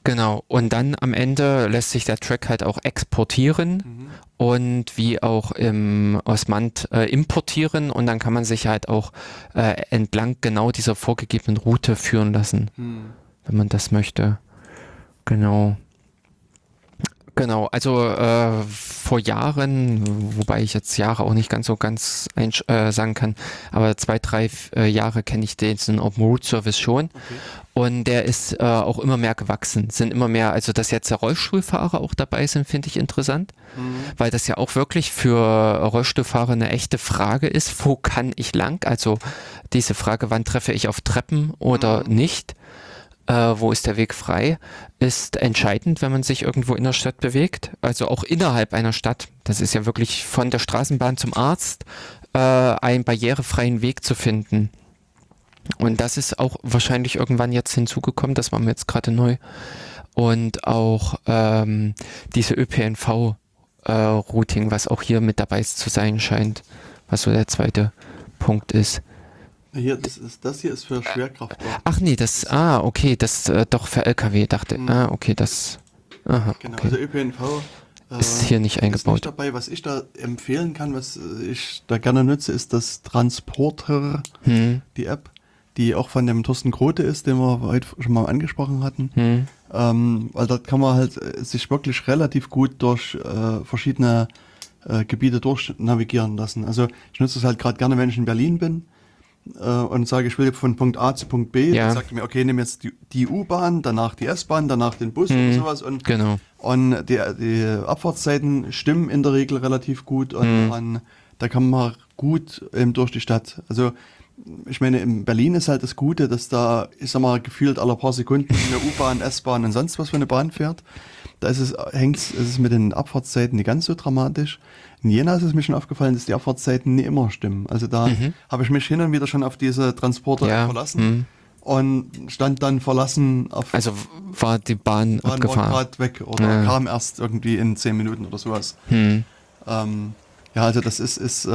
Genau, und dann am Ende lässt sich der Track halt auch exportieren Mhm. und wie auch im Osmand äh, importieren und dann kann man sich halt auch äh, entlang genau dieser vorgegebenen Route führen lassen, Hm. wenn man das möchte. Genau. Genau, also äh, vor Jahren, wobei ich jetzt Jahre auch nicht ganz so ganz äh, sagen kann, aber zwei, drei äh, Jahre kenne ich diesen Open Route Service schon. Okay. Und der ist äh, auch immer mehr gewachsen. Sind immer mehr, also dass jetzt Rollstuhlfahrer auch dabei sind, finde ich interessant, Mhm. weil das ja auch wirklich für Rollstuhlfahrer eine echte Frage ist. Wo kann ich lang? Also diese Frage, wann treffe ich auf Treppen oder Mhm. nicht? Äh, wo ist der Weg frei? Ist entscheidend, wenn man sich irgendwo in der Stadt bewegt. Also auch innerhalb einer Stadt. Das ist ja wirklich von der Straßenbahn zum Arzt, äh, einen barrierefreien Weg zu finden. Und das ist auch wahrscheinlich irgendwann jetzt hinzugekommen, das war mir jetzt gerade neu. Und auch ähm, diese ÖPNV-Routing, äh, was auch hier mit dabei zu sein scheint, was so der zweite Punkt ist. Hier, das, ist, das hier ist für Schwerkraftwagen. Ach nee, das, ah, okay, das äh, doch für LKW, dachte, mhm. ah, okay, das, aha, Genau, okay. also ÖPNV äh, ist hier nicht eingebaut. Nicht dabei. Was ich da empfehlen kann, was ich da gerne nutze, ist das Transporter, hm. die App, die auch von dem Thorsten Grote ist, den wir heute schon mal angesprochen hatten. Hm. Ähm, weil dort kann man halt äh, sich wirklich relativ gut durch äh, verschiedene äh, Gebiete durchnavigieren lassen. Also ich nutze es halt gerade gerne, wenn ich in Berlin bin äh, und sage, ich will von Punkt A zu Punkt B, ja. dann sagt er mir, okay, nimm jetzt die, die U-Bahn, danach die S-Bahn, danach den Bus hm, und sowas. Und, genau. und die, die Abfahrtszeiten stimmen in der Regel relativ gut und, hm. und da kann man gut eben durch die Stadt. Also ich meine, in Berlin ist halt das Gute, dass da, ich sag mal, gefühlt alle paar Sekunden eine U-Bahn, S-Bahn und sonst was für eine Bahn fährt. Da ist es, hängt ist es mit den Abfahrtszeiten nicht ganz so dramatisch. In Jena ist es mir schon aufgefallen, dass die Abfahrtszeiten nicht immer stimmen. Also da mhm. habe ich mich hin und wieder schon auf diese Transporter ja. verlassen. Mhm. Und stand dann verlassen auf. Also war die Bahn, Bahn abgefahren. War gerade weg oder ja. kam erst irgendwie in zehn Minuten oder sowas. Mhm. Ähm, ja, also das ist, ist äh,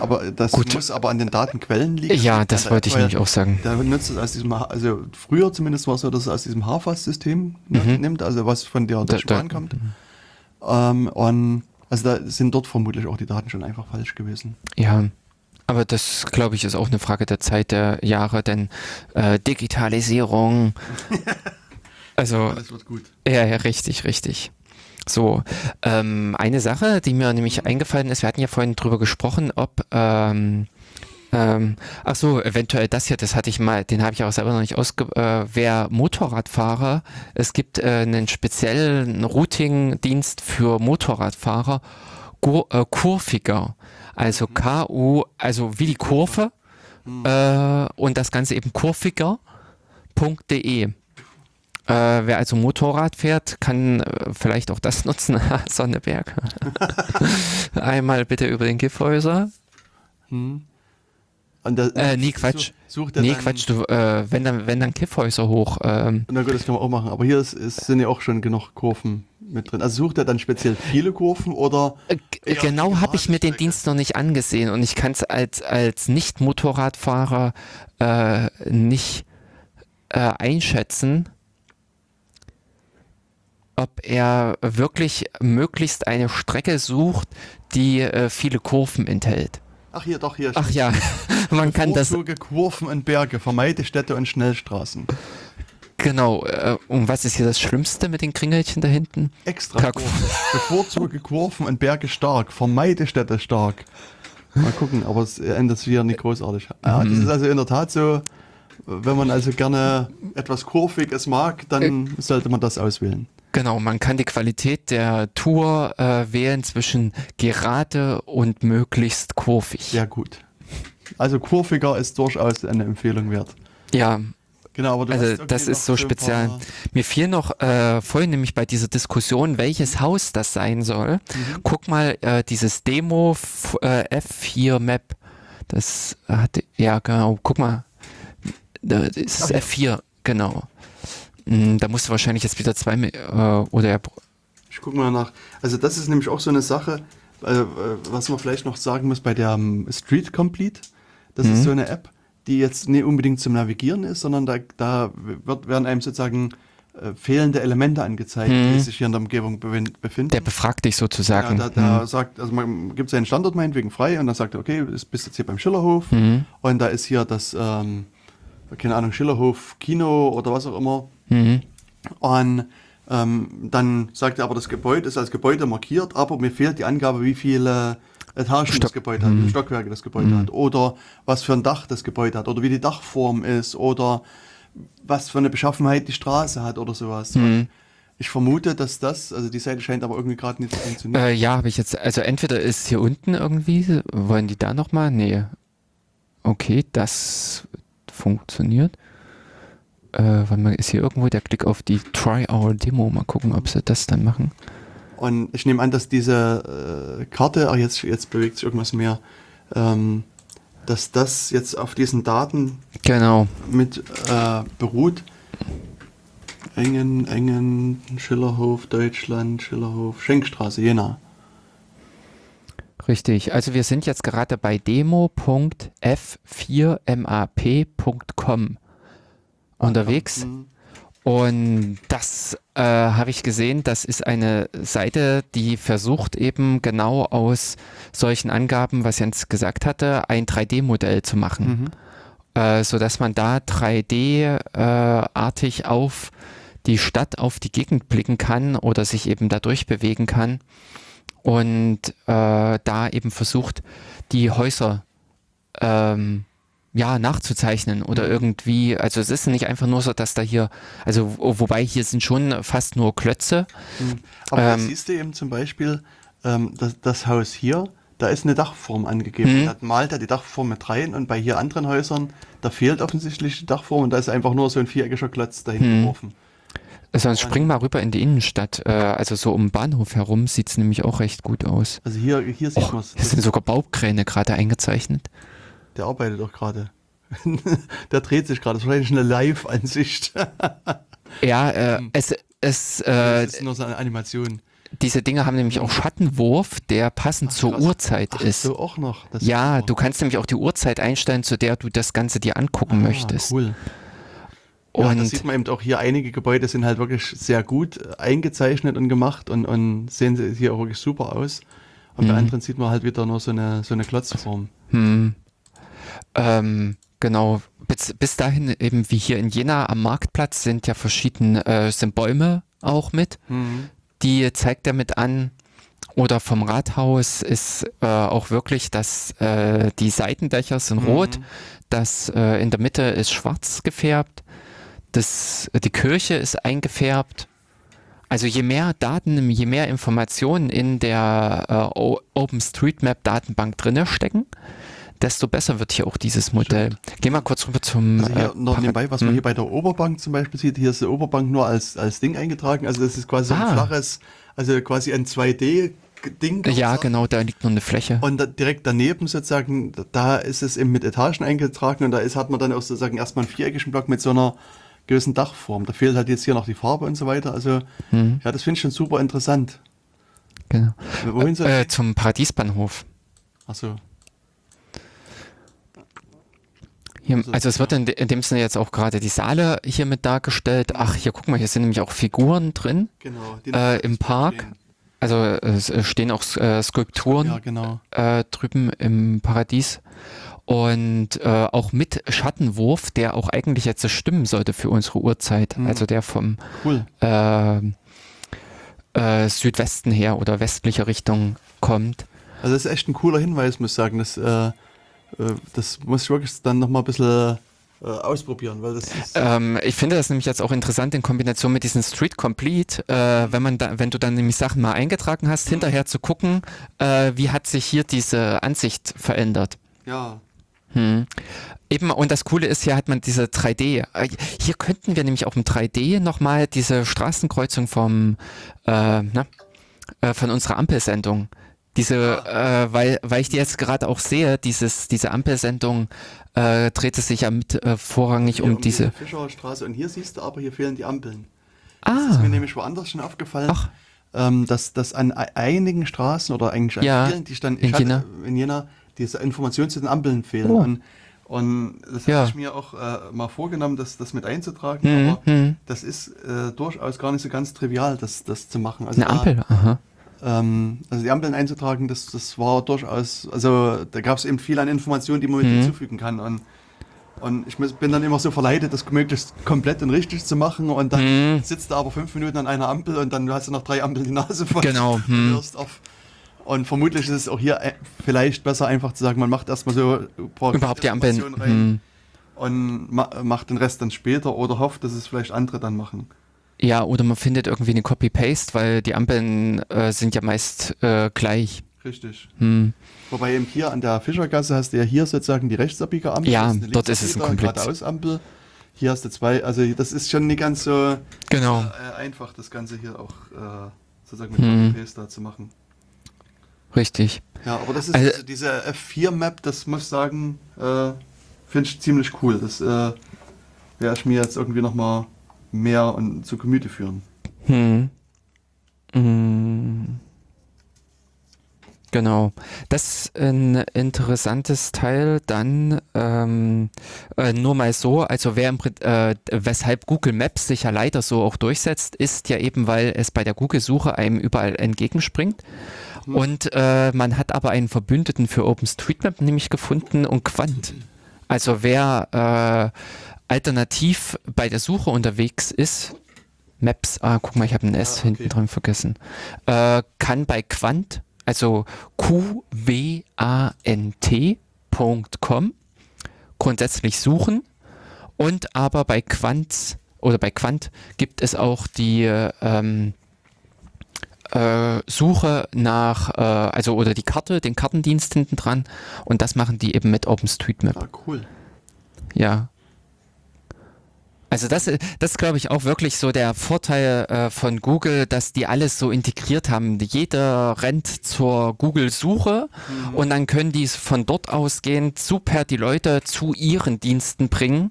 aber das Gut. muss aber an den Datenquellen liegen. Ja, das wollte ich nämlich auch sagen. Da nutzt es aus diesem, also früher zumindest war es so, dass es aus diesem HFAS-System ne, mhm. nimmt, also was von der Deutschen Bahn kommt. Mhm. Ähm, und also da sind dort vermutlich auch die Daten schon einfach falsch gewesen. Ja. Aber das, glaube ich, ist auch eine Frage der Zeit der Jahre, denn äh, Digitalisierung. also. Alles wird gut. Ja, ja, richtig, richtig. So, ähm, eine Sache, die mir nämlich eingefallen ist, wir hatten ja vorhin drüber gesprochen, ob ähm, ähm, ach so, eventuell das hier, das hatte ich mal, den habe ich auch selber noch nicht ausge... Äh, wer Motorradfahrer, es gibt äh, einen speziellen Routing-Dienst für Motorradfahrer, Gur, äh, Kurviger, also mhm. K-U, also wie die Kurve mhm. äh, und das Ganze eben kurviger.de. Äh, wer also Motorrad fährt, kann äh, vielleicht auch das nutzen. Sonneberg. Einmal bitte über den Gifthäuser. Hm. Der, äh, nee, Quatsch. Sucht nee, Quatsch, du, äh, wenn dann, wenn dann Kiffhäuser hoch. Ähm. Na gut, das kann man auch machen. Aber hier ist, ist, sind ja auch schon genug Kurven mit drin. Also sucht er dann speziell viele Kurven oder? Äh, genau habe ich mir den Dienst noch nicht angesehen und ich kann es als, als Nicht-Motorradfahrer äh, nicht äh, einschätzen ob er wirklich möglichst eine Strecke sucht, die äh, viele Kurven enthält. Ach hier, doch hier. Ach ja, man kann das. Kurven und Berge, vermeide Städte und Schnellstraßen. Genau. Äh, und was ist hier das Schlimmste mit den Kringelchen da hinten? Extra. Bevorzuge Kurven und Berge stark, vermeide Städte stark. Mal gucken, aber es endet wieder nicht großartig. Ja, mhm. das ist also in der Tat so, wenn man also gerne etwas Kurviges mag, dann äh, sollte man das auswählen. Genau, man kann die Qualität der Tour äh, wählen zwischen gerade und möglichst kurvig. Sehr gut. Also kurviger ist durchaus eine Empfehlung wert. Ja. Genau, aber also das ist so speziell. Mir fiel noch äh, vorhin nämlich bei dieser Diskussion, welches Haus das sein soll. Mhm. Guck mal, äh, dieses Demo äh, F4 Map. Das hat, ja genau, guck mal. Das ist okay. F4, genau. Hm, da musst du wahrscheinlich jetzt wieder zwei äh, oder. Ich gucke mal nach. Also das ist nämlich auch so eine Sache, äh, was man vielleicht noch sagen muss bei der um, Street Complete. Das mhm. ist so eine App, die jetzt nicht unbedingt zum Navigieren ist, sondern da, da wird, werden einem sozusagen äh, fehlende Elemente angezeigt, mhm. die sich hier in der Umgebung befinden. Der befragt dich sozusagen. Ja, da, da mhm. sagt, also man gibt seinen Standort meinetwegen frei und dann sagt er, okay, du bist jetzt hier beim Schillerhof mhm. und da ist hier das, ähm, keine Ahnung, Schillerhof Kino oder was auch immer Mhm. Und ähm, dann sagt er aber, das Gebäude ist als Gebäude markiert, aber mir fehlt die Angabe, wie viele Etagen Stock das Gebäude hat, wie viele mhm. Stockwerke das Gebäude mhm. hat, oder was für ein Dach das Gebäude hat, oder wie die Dachform ist, oder was für eine Beschaffenheit die Straße hat oder sowas. Mhm. Ich vermute, dass das, also die Seite scheint aber irgendwie gerade nicht zu funktionieren. Äh, ja, habe ich jetzt, also entweder ist hier unten irgendwie, wollen die da nochmal? Nee. Okay, das funktioniert äh, weil man ist hier irgendwo der Klick auf die Try-Our-Demo. Mal gucken, ob sie das dann machen. Und ich nehme an, dass diese äh, Karte, ach jetzt, jetzt bewegt sich irgendwas mehr, ähm, dass das jetzt auf diesen Daten Genau. mit äh, beruht. Engen, Engen, Schillerhof, Deutschland, Schillerhof, Schenkstraße, Jena. Richtig. Also wir sind jetzt gerade bei demo.f4map.com unterwegs. Mhm. Und das äh, habe ich gesehen, das ist eine Seite, die versucht eben genau aus solchen Angaben, was Jens gesagt hatte, ein 3D-Modell zu machen. Mhm. Äh, sodass man da 3D-artig äh, auf die Stadt, auf die Gegend blicken kann oder sich eben dadurch bewegen kann und äh, da eben versucht, die Häuser ähm, ja, nachzuzeichnen oder Mhm. irgendwie, also es ist nicht einfach nur so, dass da hier, also wo- wobei hier sind schon fast nur Klötze. Mhm. Aber da Ähm, siehst du eben zum Beispiel, ähm, das, das Haus hier, da ist eine Dachform angegeben. Mhm. Da malt er die Dachform mit rein und bei hier anderen Häusern, da fehlt offensichtlich die Dachform und da ist einfach nur so ein viereckiger Klotz dahin geworfen. Sonst spring mal rüber in die Innenstadt, äh, also so um den Bahnhof herum sieht es nämlich auch recht gut aus. Also hier, hier sieht Och, man es. hier sind sogar Baukräne gerade eingezeichnet. Der arbeitet doch gerade. der dreht sich gerade. Das ist wahrscheinlich eine Live-Ansicht. Ja, äh, es, es, äh, das ist nur so eine Animation. diese Dinge haben nämlich auch Schattenwurf, der passend Ach, zur. Uhrzeit Ach ist. so, auch noch. Das Ja, super. du kannst nämlich auch die Uhrzeit einstellen, zu der du das Ganze dir angucken Ah, möchtest. Cool. Ja, Und das sieht man eben auch hier. Einige Gebäude sind halt wirklich sehr gut äh, eingezeichnet und gemacht und, und sehen hier auch wirklich super aus. Und bei Mhm. anderen sieht man halt wieder nur so eine, so eine Klotzform. Hm. Ähm, genau. Bis, bis dahin eben wie hier in Jena am Marktplatz sind ja verschiedene, äh, sind Bäume auch mit. Mhm. Die zeigt er mit an. Oder vom Rathaus ist äh, auch wirklich, dass äh, die Seitendächer sind Mhm. rot, das äh, in der Mitte ist schwarz gefärbt, das, die Kirche ist eingefärbt. Also je mehr Daten, je mehr Informationen in der äh, OpenStreetMap-Datenbank drinne stecken, desto besser wird hier auch dieses Modell. Geh mal kurz rüber zum Also hier äh, noch nebenbei, was man Hm. hier bei der Oberbank zum Beispiel sieht, hier ist die Oberbank nur als, als Ding eingetragen. Also das ist quasi so ein Ah. flaches, also quasi ein 2D-Ding. kann man Ja, genau, da liegt nur eine Fläche. Und da, direkt daneben sozusagen, da ist es eben mit Etagen eingetragen und da ist, hat man dann auch sozusagen erstmal einen viereckigen Block mit so einer gewissen Dachform. Da fehlt halt jetzt hier noch die Farbe und so weiter. Also Hm, ja, das finde ich schon super interessant. genau. Wohin soll Äh, ich? zum Paradiesbahnhof. Achso. Hier, Also, also es wird in, de- in dem Sinne jetzt auch gerade die Saale hier mit dargestellt. Ach, hier guck mal, hier sind nämlich auch Figuren drin. Genau. die Äh, im Park. stehen. Also es stehen auch äh, Skulpturen Ja, genau. äh, drüben im Paradies. Und äh, auch mit Schattenwurf, der auch eigentlich jetzt stimmen sollte für unsere Uhrzeit. Mhm. Also der vom Cool. äh, äh, Südwesten her oder westlicher Richtung kommt. Also das ist echt ein cooler Hinweis, muss ich sagen. Das, äh, äh, das muss ich wirklich dann nochmal ein bisschen äh, ausprobieren, weil das ist. Ähm, ich finde das nämlich jetzt auch interessant in Kombination mit diesem Street Complete, äh, wenn man da, wenn du dann nämlich Sachen mal eingetragen hast, hinterher zu gucken, äh, wie hat sich hier diese Ansicht verändert. ja. Hm. Eben, und das Coole ist, hier hat man diese 3D. Äh, Hier könnten wir nämlich auch im 3D nochmal diese Straßenkreuzung vom, äh, na, äh, von unserer Ampelsendung. Diese, äh, weil, weil ich die jetzt gerade auch sehe, dieses, diese Ampelsendung äh, dreht es sich ja mit äh, vorrangig Hier um diese. Fischerstraße. Und hier siehst du aber, hier fehlen die Ampeln. Das ist Ah, mir nämlich woanders schon aufgefallen, Ach. ähm, dass, dass an ei- einigen Straßen oder eigentlich an Ja, vielen, die stand, in Jena. in Jena, diese Informationen zu den Ampeln fehlen. Oh. Und, und das Ja. habe ich mir auch äh, mal vorgenommen, das, das mit einzutragen. Hm, Aber hm. das ist äh, durchaus gar nicht so ganz trivial, das, das zu machen. Also Eine da- Ampel, aha. ähm, also die Ampeln einzutragen, das, das war durchaus, also da gab es eben viel an Informationen, die man Mhm. hinzufügen kann. Und, und ich bin dann immer so verleitet, das möglichst komplett und richtig zu machen. Und dann Mhm. sitzt du aber fünf Minuten an einer Ampel und dann hast du noch drei Ampeln die Nase voll. Genau, und mhm. hörst auf. Und vermutlich ist es auch hier äh, vielleicht besser einfach zu sagen, man macht erstmal so ein paar Überhaupt die Ampeln. Rein Hm. und ma macht den Rest dann später oder hofft, dass es vielleicht andere dann machen. Ja, oder man findet irgendwie eine Copy-Paste, weil die Ampeln äh, sind ja meist äh, gleich. Richtig. Hm. Wobei eben hier an der Fischergasse hast du ja hier sozusagen die Rechtsabbieger-Ampel. Ja, das eine dort ist es ein komplett- Geradeausampel. Hier hast du zwei, also das ist schon nicht ganz so Genau. äh, einfach, das Ganze hier auch äh, sozusagen mit Hm. Copy-Paste da zu machen. Richtig. Ja, aber das ist also, diese F4-Map, das muss ich sagen, äh, finde ich ziemlich cool. Das äh, werde ich mir jetzt irgendwie nochmal mehr und zu Gemüte führen. Hm. Hm. Genau. Das ist ein interessantes Teil. Dann ähm, äh, nur mal so, also wer im, äh, weshalb Google Maps sich ja leider so auch durchsetzt, ist ja eben, weil es bei der Google-Suche einem überall entgegenspringt. Mhm. Und äh, man hat aber einen Verbündeten für OpenStreetMap nämlich gefunden und Quant. Also wer äh, alternativ bei der Suche unterwegs ist, Maps, ah, guck mal, ich habe ein S ah, okay. hinten dran vergessen, äh, kann bei Quant, also qwant.com grundsätzlich suchen und aber bei Quant oder bei Quant gibt es auch die ähm, äh, Suche nach, äh, also oder die Karte, den Kartendienst hinten dran und das machen die eben mit OpenStreetMap. Ah, cool. Ja, also das, das ist, glaube ich, auch wirklich so der Vorteil äh, von Google, dass die alles so integriert haben. Jeder rennt zur Google-Suche mhm. und dann können die von dort ausgehend super die Leute zu ihren Diensten bringen.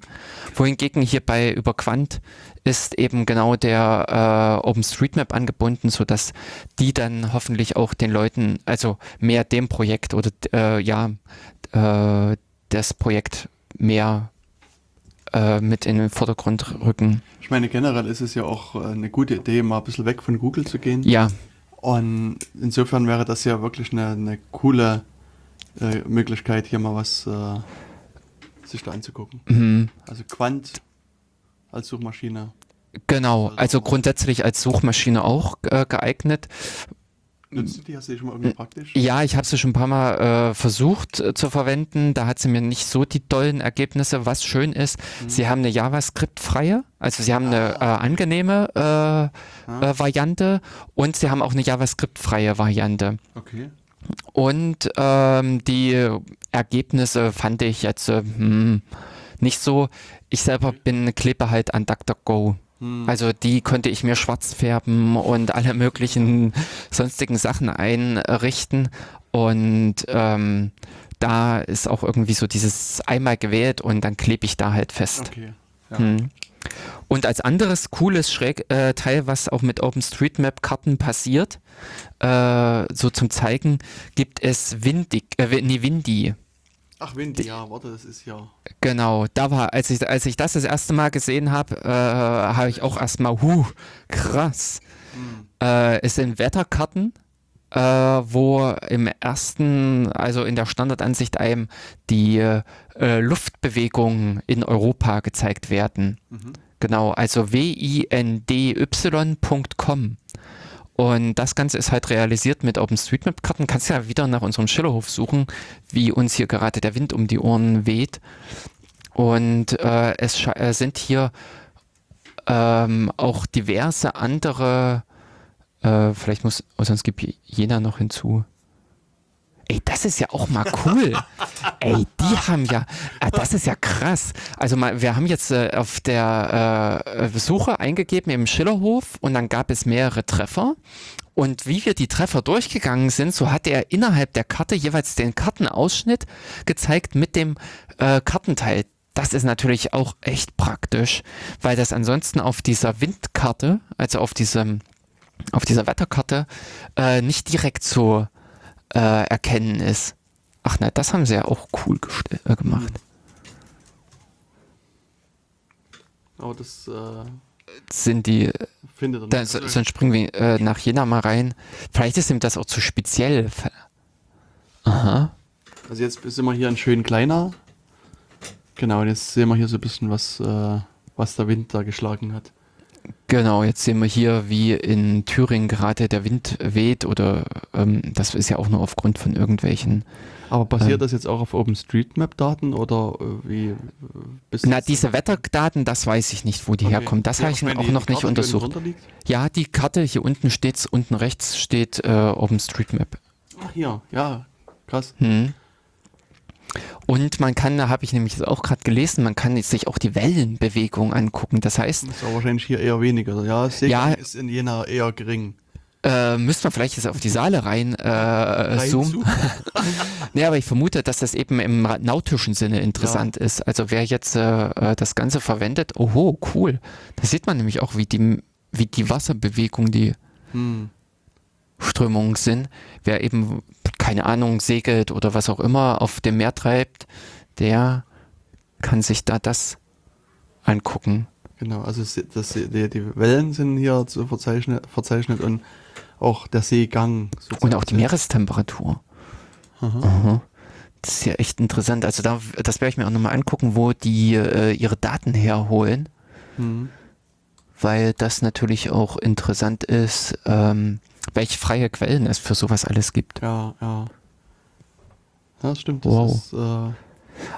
Wohingegen hier bei über Quant ist eben genau der äh, OpenStreetMap angebunden, sodass die dann hoffentlich auch den Leuten, also mehr dem Projekt oder äh, ja, äh, das Projekt mehr äh, mit in den Vordergrund rücken. Ich meine, generell ist es ja auch äh, eine gute Idee, mal ein bisschen weg von Google zu gehen. Ja. Und insofern wäre das ja wirklich eine, eine coole äh, Möglichkeit, hier mal was äh, sich da anzugucken. Mhm. Also Quant als Suchmaschine. Genau, also grundsätzlich als Suchmaschine auch äh, geeignet. Nutzt du die? Hast du die schon mal irgendwie praktisch? Ja, ich habe sie schon ein paar Mal äh, versucht äh, zu verwenden. Da hat sie mir nicht so die tollen Ergebnisse. Was schön ist, mhm. sie haben eine JavaScript-freie, also sie haben ah. eine äh, angenehme äh, ah. Äh, Variante und sie haben auch eine JavaScript-freie Variante. Okay. Und ähm, die Ergebnisse fand ich jetzt äh, hm, nicht so. Ich selber bin klebe halt an DuckDuckGo. Hm. Also die konnte ich mir schwarz färben und alle möglichen sonstigen Sachen einrichten. Und ähm, da ist auch irgendwie so dieses einmal gewählt und dann klebe ich da halt fest. Okay. Ja. Hm. Und als anderes cooles Schräg, äh, Teil, was auch mit OpenStreetMap-Karten passiert, äh, so zum Zeigen, gibt es Windig, äh, nee, Windy. Ach, Windy, ja, warte, das ist ja. Genau, da war, als ich, als ich das das erste Mal gesehen habe, äh, habe ich auch erstmal, huh, krass. Hm. Äh, es sind Wetterkarten, äh, wo im ersten, also in der Standardansicht einem die äh, Luftbewegungen in Europa gezeigt werden. Mhm. Genau, also windy.com. Und das Ganze ist halt realisiert mit OpenStreetMap-Karten. Kannst ja wieder nach unserem Schillerhof suchen, wie uns hier gerade der Wind um die Ohren weht. Und äh, es äh, sind hier ähm, auch diverse andere, äh, vielleicht muss, sonst gibt Jena noch hinzu. Ey, das ist ja auch mal cool. Ey, die haben ja, äh, das ist ja krass. Also mal, wir haben jetzt äh, auf der äh, Suche eingegeben im Schillerhof und dann gab es mehrere Treffer. Und wie wir die Treffer durchgegangen sind, so hat er innerhalb der Karte jeweils den Kartenausschnitt gezeigt mit dem äh, Kartenteil. Das ist natürlich auch echt praktisch, weil das ansonsten auf dieser Windkarte, also auf diesem, auf dieser Wetterkarte, äh, nicht direkt so äh, erkennen ist. Ach nein, das haben sie ja auch cool äh, gemacht. Aber das äh, sind die. Findet da, so, sonst springen wir äh, nach Jena mal rein. Vielleicht ist ihm das auch zu speziell. Aha. Also jetzt sind wir hier ein schön kleiner. Genau, und jetzt sehen wir hier so ein bisschen, was, äh, was der Wind da geschlagen hat. Genau, jetzt sehen wir hier, wie in Thüringen gerade der Wind weht oder ähm, das ist ja auch nur aufgrund von irgendwelchen. Aber basiert ähm, das jetzt auch auf OpenStreetMap-Daten oder äh, wie? Äh, Na, diese Wetterdaten, das weiß ich nicht, wo die okay. herkommen. Das ja, habe ich auch noch die nicht untersucht. Ja, die Karte hier unten steht, unten rechts steht äh, OpenStreetMap. Ach hier, ja, krass. Hm. Und man kann, da habe ich nämlich auch gerade gelesen, man kann sich auch die Wellenbewegung angucken. Das heißt. Das ist aber wahrscheinlich hier eher weniger. Ja, Seegang ja, ist in Jena eher gering. Äh, müsste man vielleicht jetzt auf die Saale rein, äh, zoomen. nee, aber ich vermute, dass das eben im nautischen Sinne interessant ja. ist. Also wer jetzt äh, äh, das Ganze verwendet, oho, cool. Da sieht man nämlich auch, wie die, wie die Wasserbewegung, die hm. Strömungen sind. Wer eben, keine Ahnung, segelt oder was auch immer auf dem Meer treibt, der kann sich da das angucken. Genau, also das, die, die Wellen sind hier zu verzeichnet, verzeichnet und auch der Seegang. Und auch die Meerestemperatur. Aha. Aha. Das ist ja echt interessant. Also da, das werde ich mir auch nochmal angucken, wo die äh, ihre Daten herholen. Mhm. Weil das natürlich auch interessant ist, ähm, welche freie Quellen es für sowas alles gibt. Ja, ja. Ja, das stimmt. Wow. Ist, äh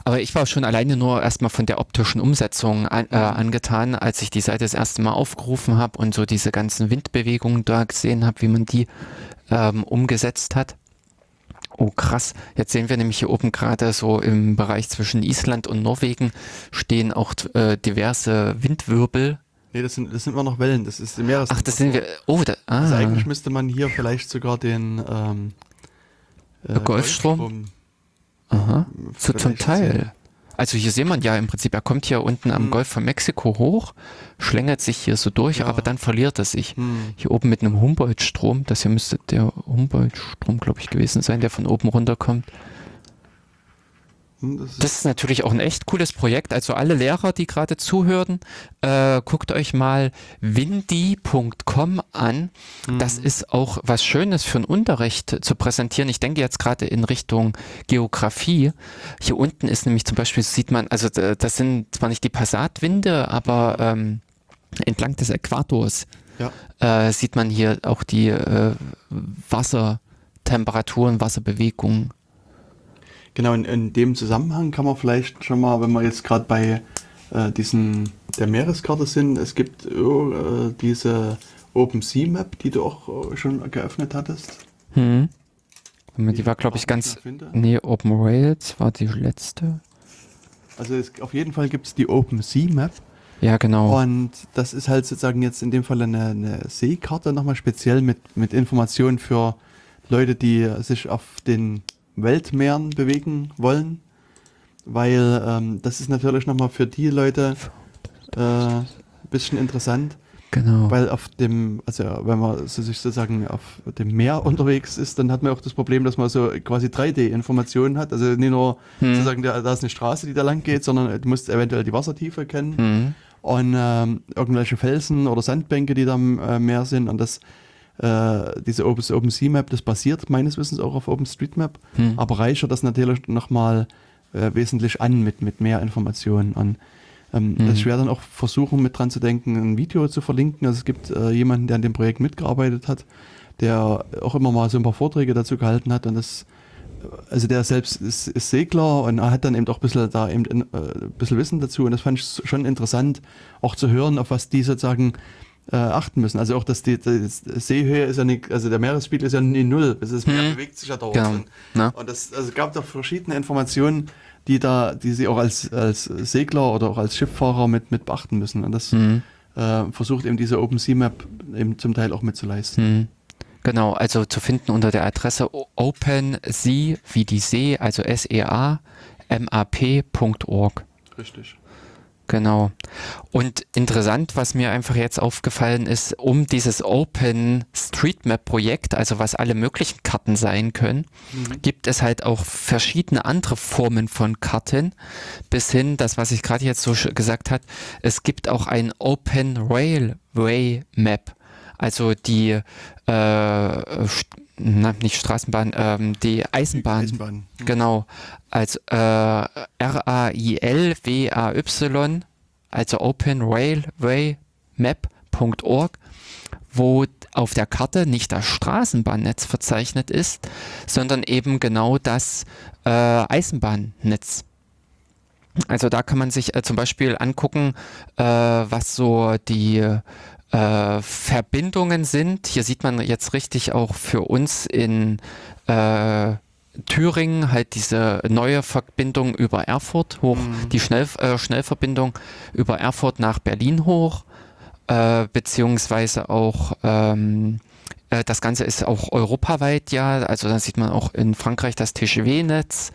aber ich war schon alleine nur erstmal von der optischen Umsetzung an, äh, angetan, als ich die Seite das erste Mal aufgerufen habe und so diese ganzen Windbewegungen da gesehen habe, wie man die ähm, umgesetzt hat. Oh krass, jetzt sehen wir nämlich hier oben gerade so im Bereich zwischen Island und Norwegen stehen auch äh, diverse Windwirbel. Nee, das sind, das sind immer noch Wellen, das ist Meeres. Ach, das sind wir, oh, da, ah. Also eigentlich müsste man hier vielleicht sogar den ähm, äh, Golfstrom, Golfstrom Aha. So zum Teil. Also hier sieht man ja im Prinzip, er kommt hier unten am hm. Golf von Mexiko hoch, schlängert sich hier so durch, ja. aber dann verliert er sich. Hm. Hier oben mit einem Humboldt-Strom, das hier müsste der Humboldt-Strom, glaube ich, gewesen sein, der von oben runterkommt. Das ist, das ist, natürlich auch ein echt cooles Projekt. Also alle Lehrer, die gerade zuhören, äh, guckt euch mal windy.com an. Mhm. Das ist auch was Schönes für einen Unterricht zu präsentieren. Ich denke jetzt gerade in Richtung Geografie. Hier unten ist nämlich zum Beispiel, sieht man, also das sind zwar nicht die Passatwinde, aber ähm, entlang des Äquators ja. äh, sieht man hier auch die äh, Wassertemperaturen, Wasserbewegungen. Genau, in, in dem Zusammenhang kann man vielleicht schon mal, wenn wir jetzt gerade bei äh, diesen der Meereskarte sind, es gibt äh, diese OpenSea-Map, die du auch äh, schon geöffnet hattest. Hm. Die, die war, glaube ich, ganz. Nee, Open Rails war die letzte. Also es, auf jeden Fall gibt es die OpenSea-Map. Ja, genau. Und das ist halt sozusagen jetzt in dem Fall eine, eine Seekarte nochmal speziell mit, mit Informationen für Leute, die sich auf den Weltmeeren bewegen wollen, weil ähm, das ist natürlich nochmal für die Leute äh, ein bisschen interessant. Genau. Weil auf dem, also wenn man so sich sozusagen auf dem Meer unterwegs ist, dann hat man auch das Problem, dass man so quasi 3D-Informationen hat. Also nicht nur hm. sozusagen, da, da ist eine Straße, die da lang geht, sondern du musst eventuell die Wassertiefe kennen hm. und ähm, irgendwelche Felsen oder Sandbänke, die da am äh, Meer sind. Und das äh, diese Open, OpenSea-Map, das basiert meines Wissens auch auf OpenStreetMap, hm. aber reichert das natürlich nochmal äh, wesentlich an mit, mit mehr Informationen. Und ähm, mhm. ich werde dann auch versuchen, mit dran zu denken, ein Video zu verlinken. Also es gibt äh, jemanden, der an dem Projekt mitgearbeitet hat, der auch immer mal so ein paar Vorträge dazu gehalten hat und das also der selbst ist, ist, Segler und er hat dann eben auch ein bisschen da eben ein äh, bisschen Wissen dazu und das fand ich schon interessant, auch zu hören, auf was die sozusagen äh, achten müssen. Also auch, dass die, die, Seehöhe ist ja nicht, also der Meeresspiegel ist ja nie null. Das Meer hm. bewegt sich ja dauernd. Genau. Und, ja. und das also gab da verschiedene Informationen, die da, die sie auch als, als Segler oder auch als Schifffahrer mit, mit beachten müssen. Und das hm. äh, versucht eben diese Open Sea Map eben zum Teil auch mitzuleisten. Hm. Genau, also zu finden unter der Adresse OpenSea wie die See, also S-E-A, map.org. Richtig. Genau. Und interessant, was mir einfach jetzt aufgefallen ist, um dieses Open Street Map Projekt, also was alle möglichen Karten sein können, mhm. gibt es halt auch verschiedene andere Formen von Karten, bis hin, das was ich gerade jetzt so gesagt hat, es gibt auch ein Open Railway Map. Also die äh, na, nicht Straßenbahn, ähm, die Eisenbahn. Eisenbahn. Mhm. Genau. Als äh, R-A-I-L-W-A-Y, also Open Railway Map.org, wo auf der Karte nicht das Straßenbahnnetz verzeichnet ist, sondern eben genau das äh, Eisenbahnnetz. Also da kann man sich äh, zum Beispiel angucken, äh, was so die äh, Verbindungen sind. Hier sieht man jetzt richtig auch für uns in äh, Thüringen halt diese neue Verbindung über Erfurt hoch, mhm. die Schnell, äh, Schnellverbindung über Erfurt nach Berlin hoch, äh, beziehungsweise auch ähm, Äh, das Ganze ist auch europaweit, ja. Also da sieht man auch in Frankreich das TGW-Netz.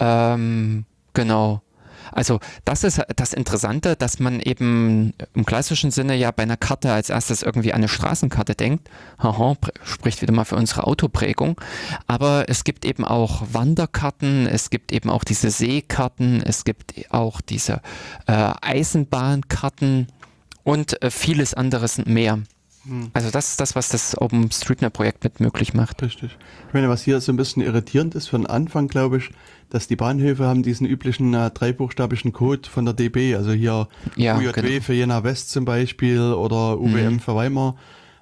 Ähm, genau. Also das ist das Interessante, dass man eben im klassischen Sinne ja bei einer Karte als erstes irgendwie an eine Straßenkarte denkt. Haha, spricht wieder mal für unsere Autoprägung. Aber es gibt eben auch Wanderkarten, es gibt eben auch diese Seekarten, es gibt auch diese äh, Eisenbahnkarten und äh, vieles anderes mehr. Hm. Also das ist das, was das OpenStreetMap-Projekt mit möglich macht. Richtig. Ich meine, was hier so ein bisschen irritierend ist für den Anfang, glaube ich, dass die Bahnhöfe haben diesen üblichen äh, dreibuchstabischen Code von der DB, also hier ja, UJW genau. für Jena West zum Beispiel oder UWM mhm. für Weimar.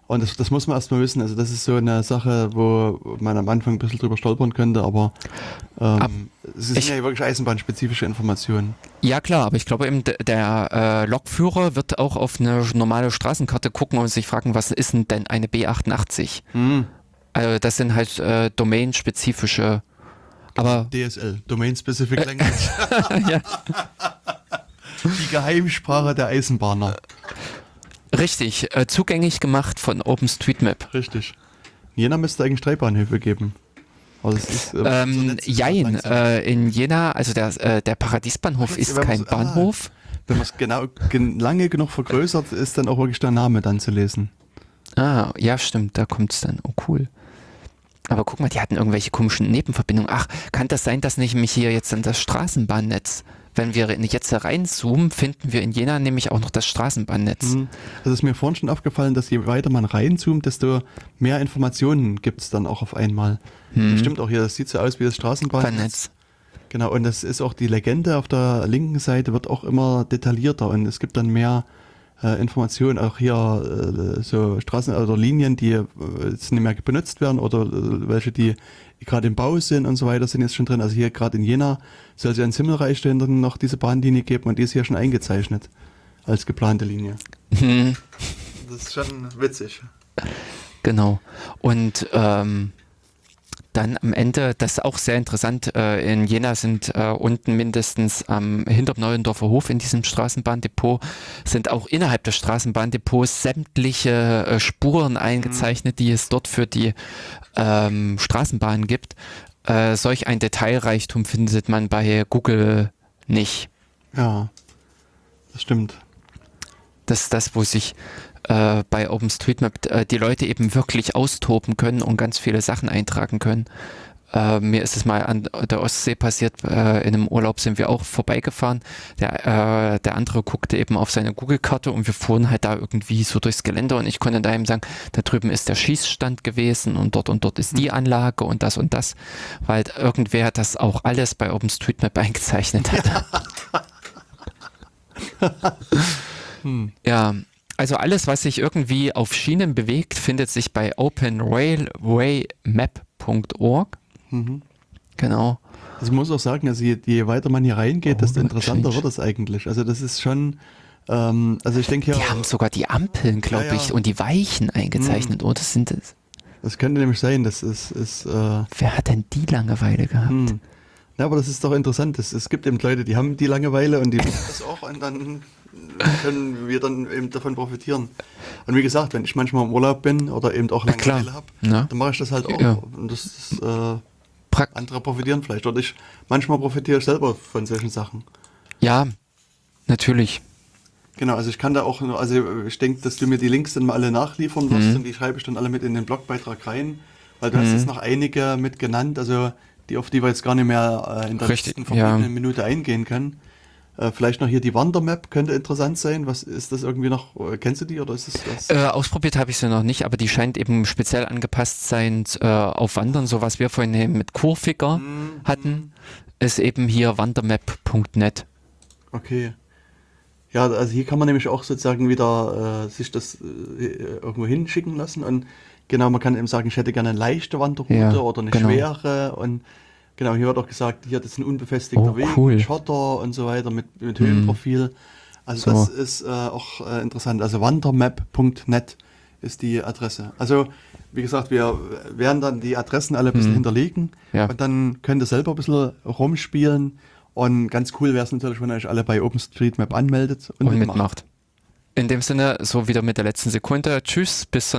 Und das, das muss man erstmal wissen. Also das ist so eine Sache, wo man am Anfang ein bisschen drüber stolpern könnte, aber ähm, Ab, es sind ich, ja wirklich eisenbahnspezifische Informationen. Ja klar, aber ich glaube eben, der äh, Lokführer wird auch auf eine normale Straßenkarte gucken und sich fragen, was ist denn eine B88? Mhm. Also das sind halt äh, domainspezifische aber DSL, Domain Specific Language. ja. Die Geheimsprache der Eisenbahner. Richtig, äh, zugänglich gemacht von OpenStreetMap. Richtig. Jena müsste eigentlich drei Bahnhöfe geben. Ist, äh, ähm, so jein, äh, in Jena, also der, äh, der Paradiesbahnhof ist kein ah, Bahnhof. Wenn man es genau lange genug vergrößert, ist dann auch wirklich der Name dann zu lesen. Ah, ja, stimmt, da kommt es dann. Oh, cool. Aber guck mal, die hatten irgendwelche komischen Nebenverbindungen. Ach, kann das sein, dass nicht mich hier jetzt in das Straßenbahnnetz, wenn wir jetzt reinzoomen, finden wir in Jena nämlich auch noch das Straßenbahnnetz. Das ist mir vorhin schon aufgefallen, dass je weiter man reinzoomt, desto mehr Informationen gibt es dann auch auf einmal. Mhm. Stimmt auch hier, das sieht so aus wie das Straßenbahnnetz. Genau, und das ist auch die Legende auf der linken Seite wird auch immer detaillierter und es gibt dann mehr äh, Informationen, auch hier äh, so Straßen oder Linien, die äh, jetzt nicht mehr benutzt werden oder äh, welche, die gerade im Bau sind und so weiter, sind jetzt schon drin. Also hier gerade in Jena soll es ja in Simmelreich dann noch diese Bahnlinie geben und die ist hier schon eingezeichnet als geplante Linie. Hm. Das ist schon witzig. Genau. Und ähm, dann am Ende, das ist auch sehr interessant, äh, in Jena sind äh, unten mindestens am hinterm Neuendorfer Hof in diesem Straßenbahndepot sind auch innerhalb des Straßenbahndepots sämtliche äh, Spuren eingezeichnet, die es dort für die ähm, Straßenbahn gibt. Äh, solch ein Detailreichtum findet man bei Google nicht. Ja, das stimmt. Das ist das, wo sich äh, bei OpenStreetMap äh, die Leute eben wirklich austoben können und ganz viele Sachen eintragen können. Äh, mir ist es mal an der Ostsee passiert, äh, in einem Urlaub sind wir auch vorbeigefahren. Der, äh, der andere guckte eben auf seine Google-Karte und wir fuhren halt da irgendwie so durchs Gelände und ich konnte da ihm sagen, da drüben ist der Schießstand gewesen und dort und dort ist die hm. Anlage und das und das, weil irgendwer das auch alles bei OpenStreetMap eingezeichnet hat. hm. Ja, also alles, was sich irgendwie auf Schienen bewegt, findet sich bei openrailwaymap.org. Mhm. Genau. Also ich muss auch sagen, also je, je weiter man hier reingeht, oh, desto interessanter wird es eigentlich. Also das ist schon, ähm, also ich denke ja. Die haben sogar die Ampeln, glaube ja, ja. ich, und die Weichen eingezeichnet, mhm. oder sind das? Das könnte nämlich sein, das ist. ist äh, Wer hat denn die Langeweile gehabt? Hm. Ja, aber das ist doch interessant. Es, es gibt eben Leute, die haben die Langeweile und die wissen das auch und dann können wir dann eben davon profitieren. Und wie gesagt, wenn ich manchmal im Urlaub bin oder eben auch Langeweile habe, ja. dann mache ich das halt auch. Ja. Und das ist, äh, andere profitieren vielleicht. Oder ich manchmal profitiere ich selber von solchen Sachen. Ja, natürlich. Genau, also ich kann da auch, also ich denke, dass du mir die Links dann mal alle nachliefern wirst mhm. und die schreibe ich dann alle mit in den Blogbeitrag rein, weil du mhm. hast jetzt noch einige mit genannt, also die auf die wir jetzt gar nicht mehr äh, in der Richtig, letzten ja. Minute eingehen können. Äh, vielleicht noch hier die Wandermap könnte interessant sein. Was ist das irgendwie noch? Äh, kennst du die oder ist das was? Äh, ausprobiert habe ich sie noch nicht, aber die scheint eben speziell angepasst sein äh, auf Wandern. So was wir vorhin mit Kurfiger mm, hatten, ist eben hier wandermap.net. Okay. Ja, also hier kann man nämlich auch sozusagen wieder äh, sich das äh, irgendwo hinschicken lassen und genau, man kann eben sagen, ich hätte gerne eine leichte Wanderroute ja, oder eine genau. schwere und Genau, hier wird auch gesagt, hier das ist ein unbefestigter oh, Weg, cool. Schotter und so weiter mit, mit Höhenprofil. Also so. das ist äh, auch äh, interessant. Also wandermap.net ist die Adresse. Also wie gesagt, wir werden dann die Adressen alle ein bisschen mhm. hinterlegen ja. und dann könnt ihr selber ein bisschen rumspielen. Und ganz cool wäre es natürlich, wenn ihr euch alle bei OpenStreetMap anmeldet und, und mitmacht. In dem Sinne, so wieder mit der letzten Sekunde. Tschüss, bis zur nächsten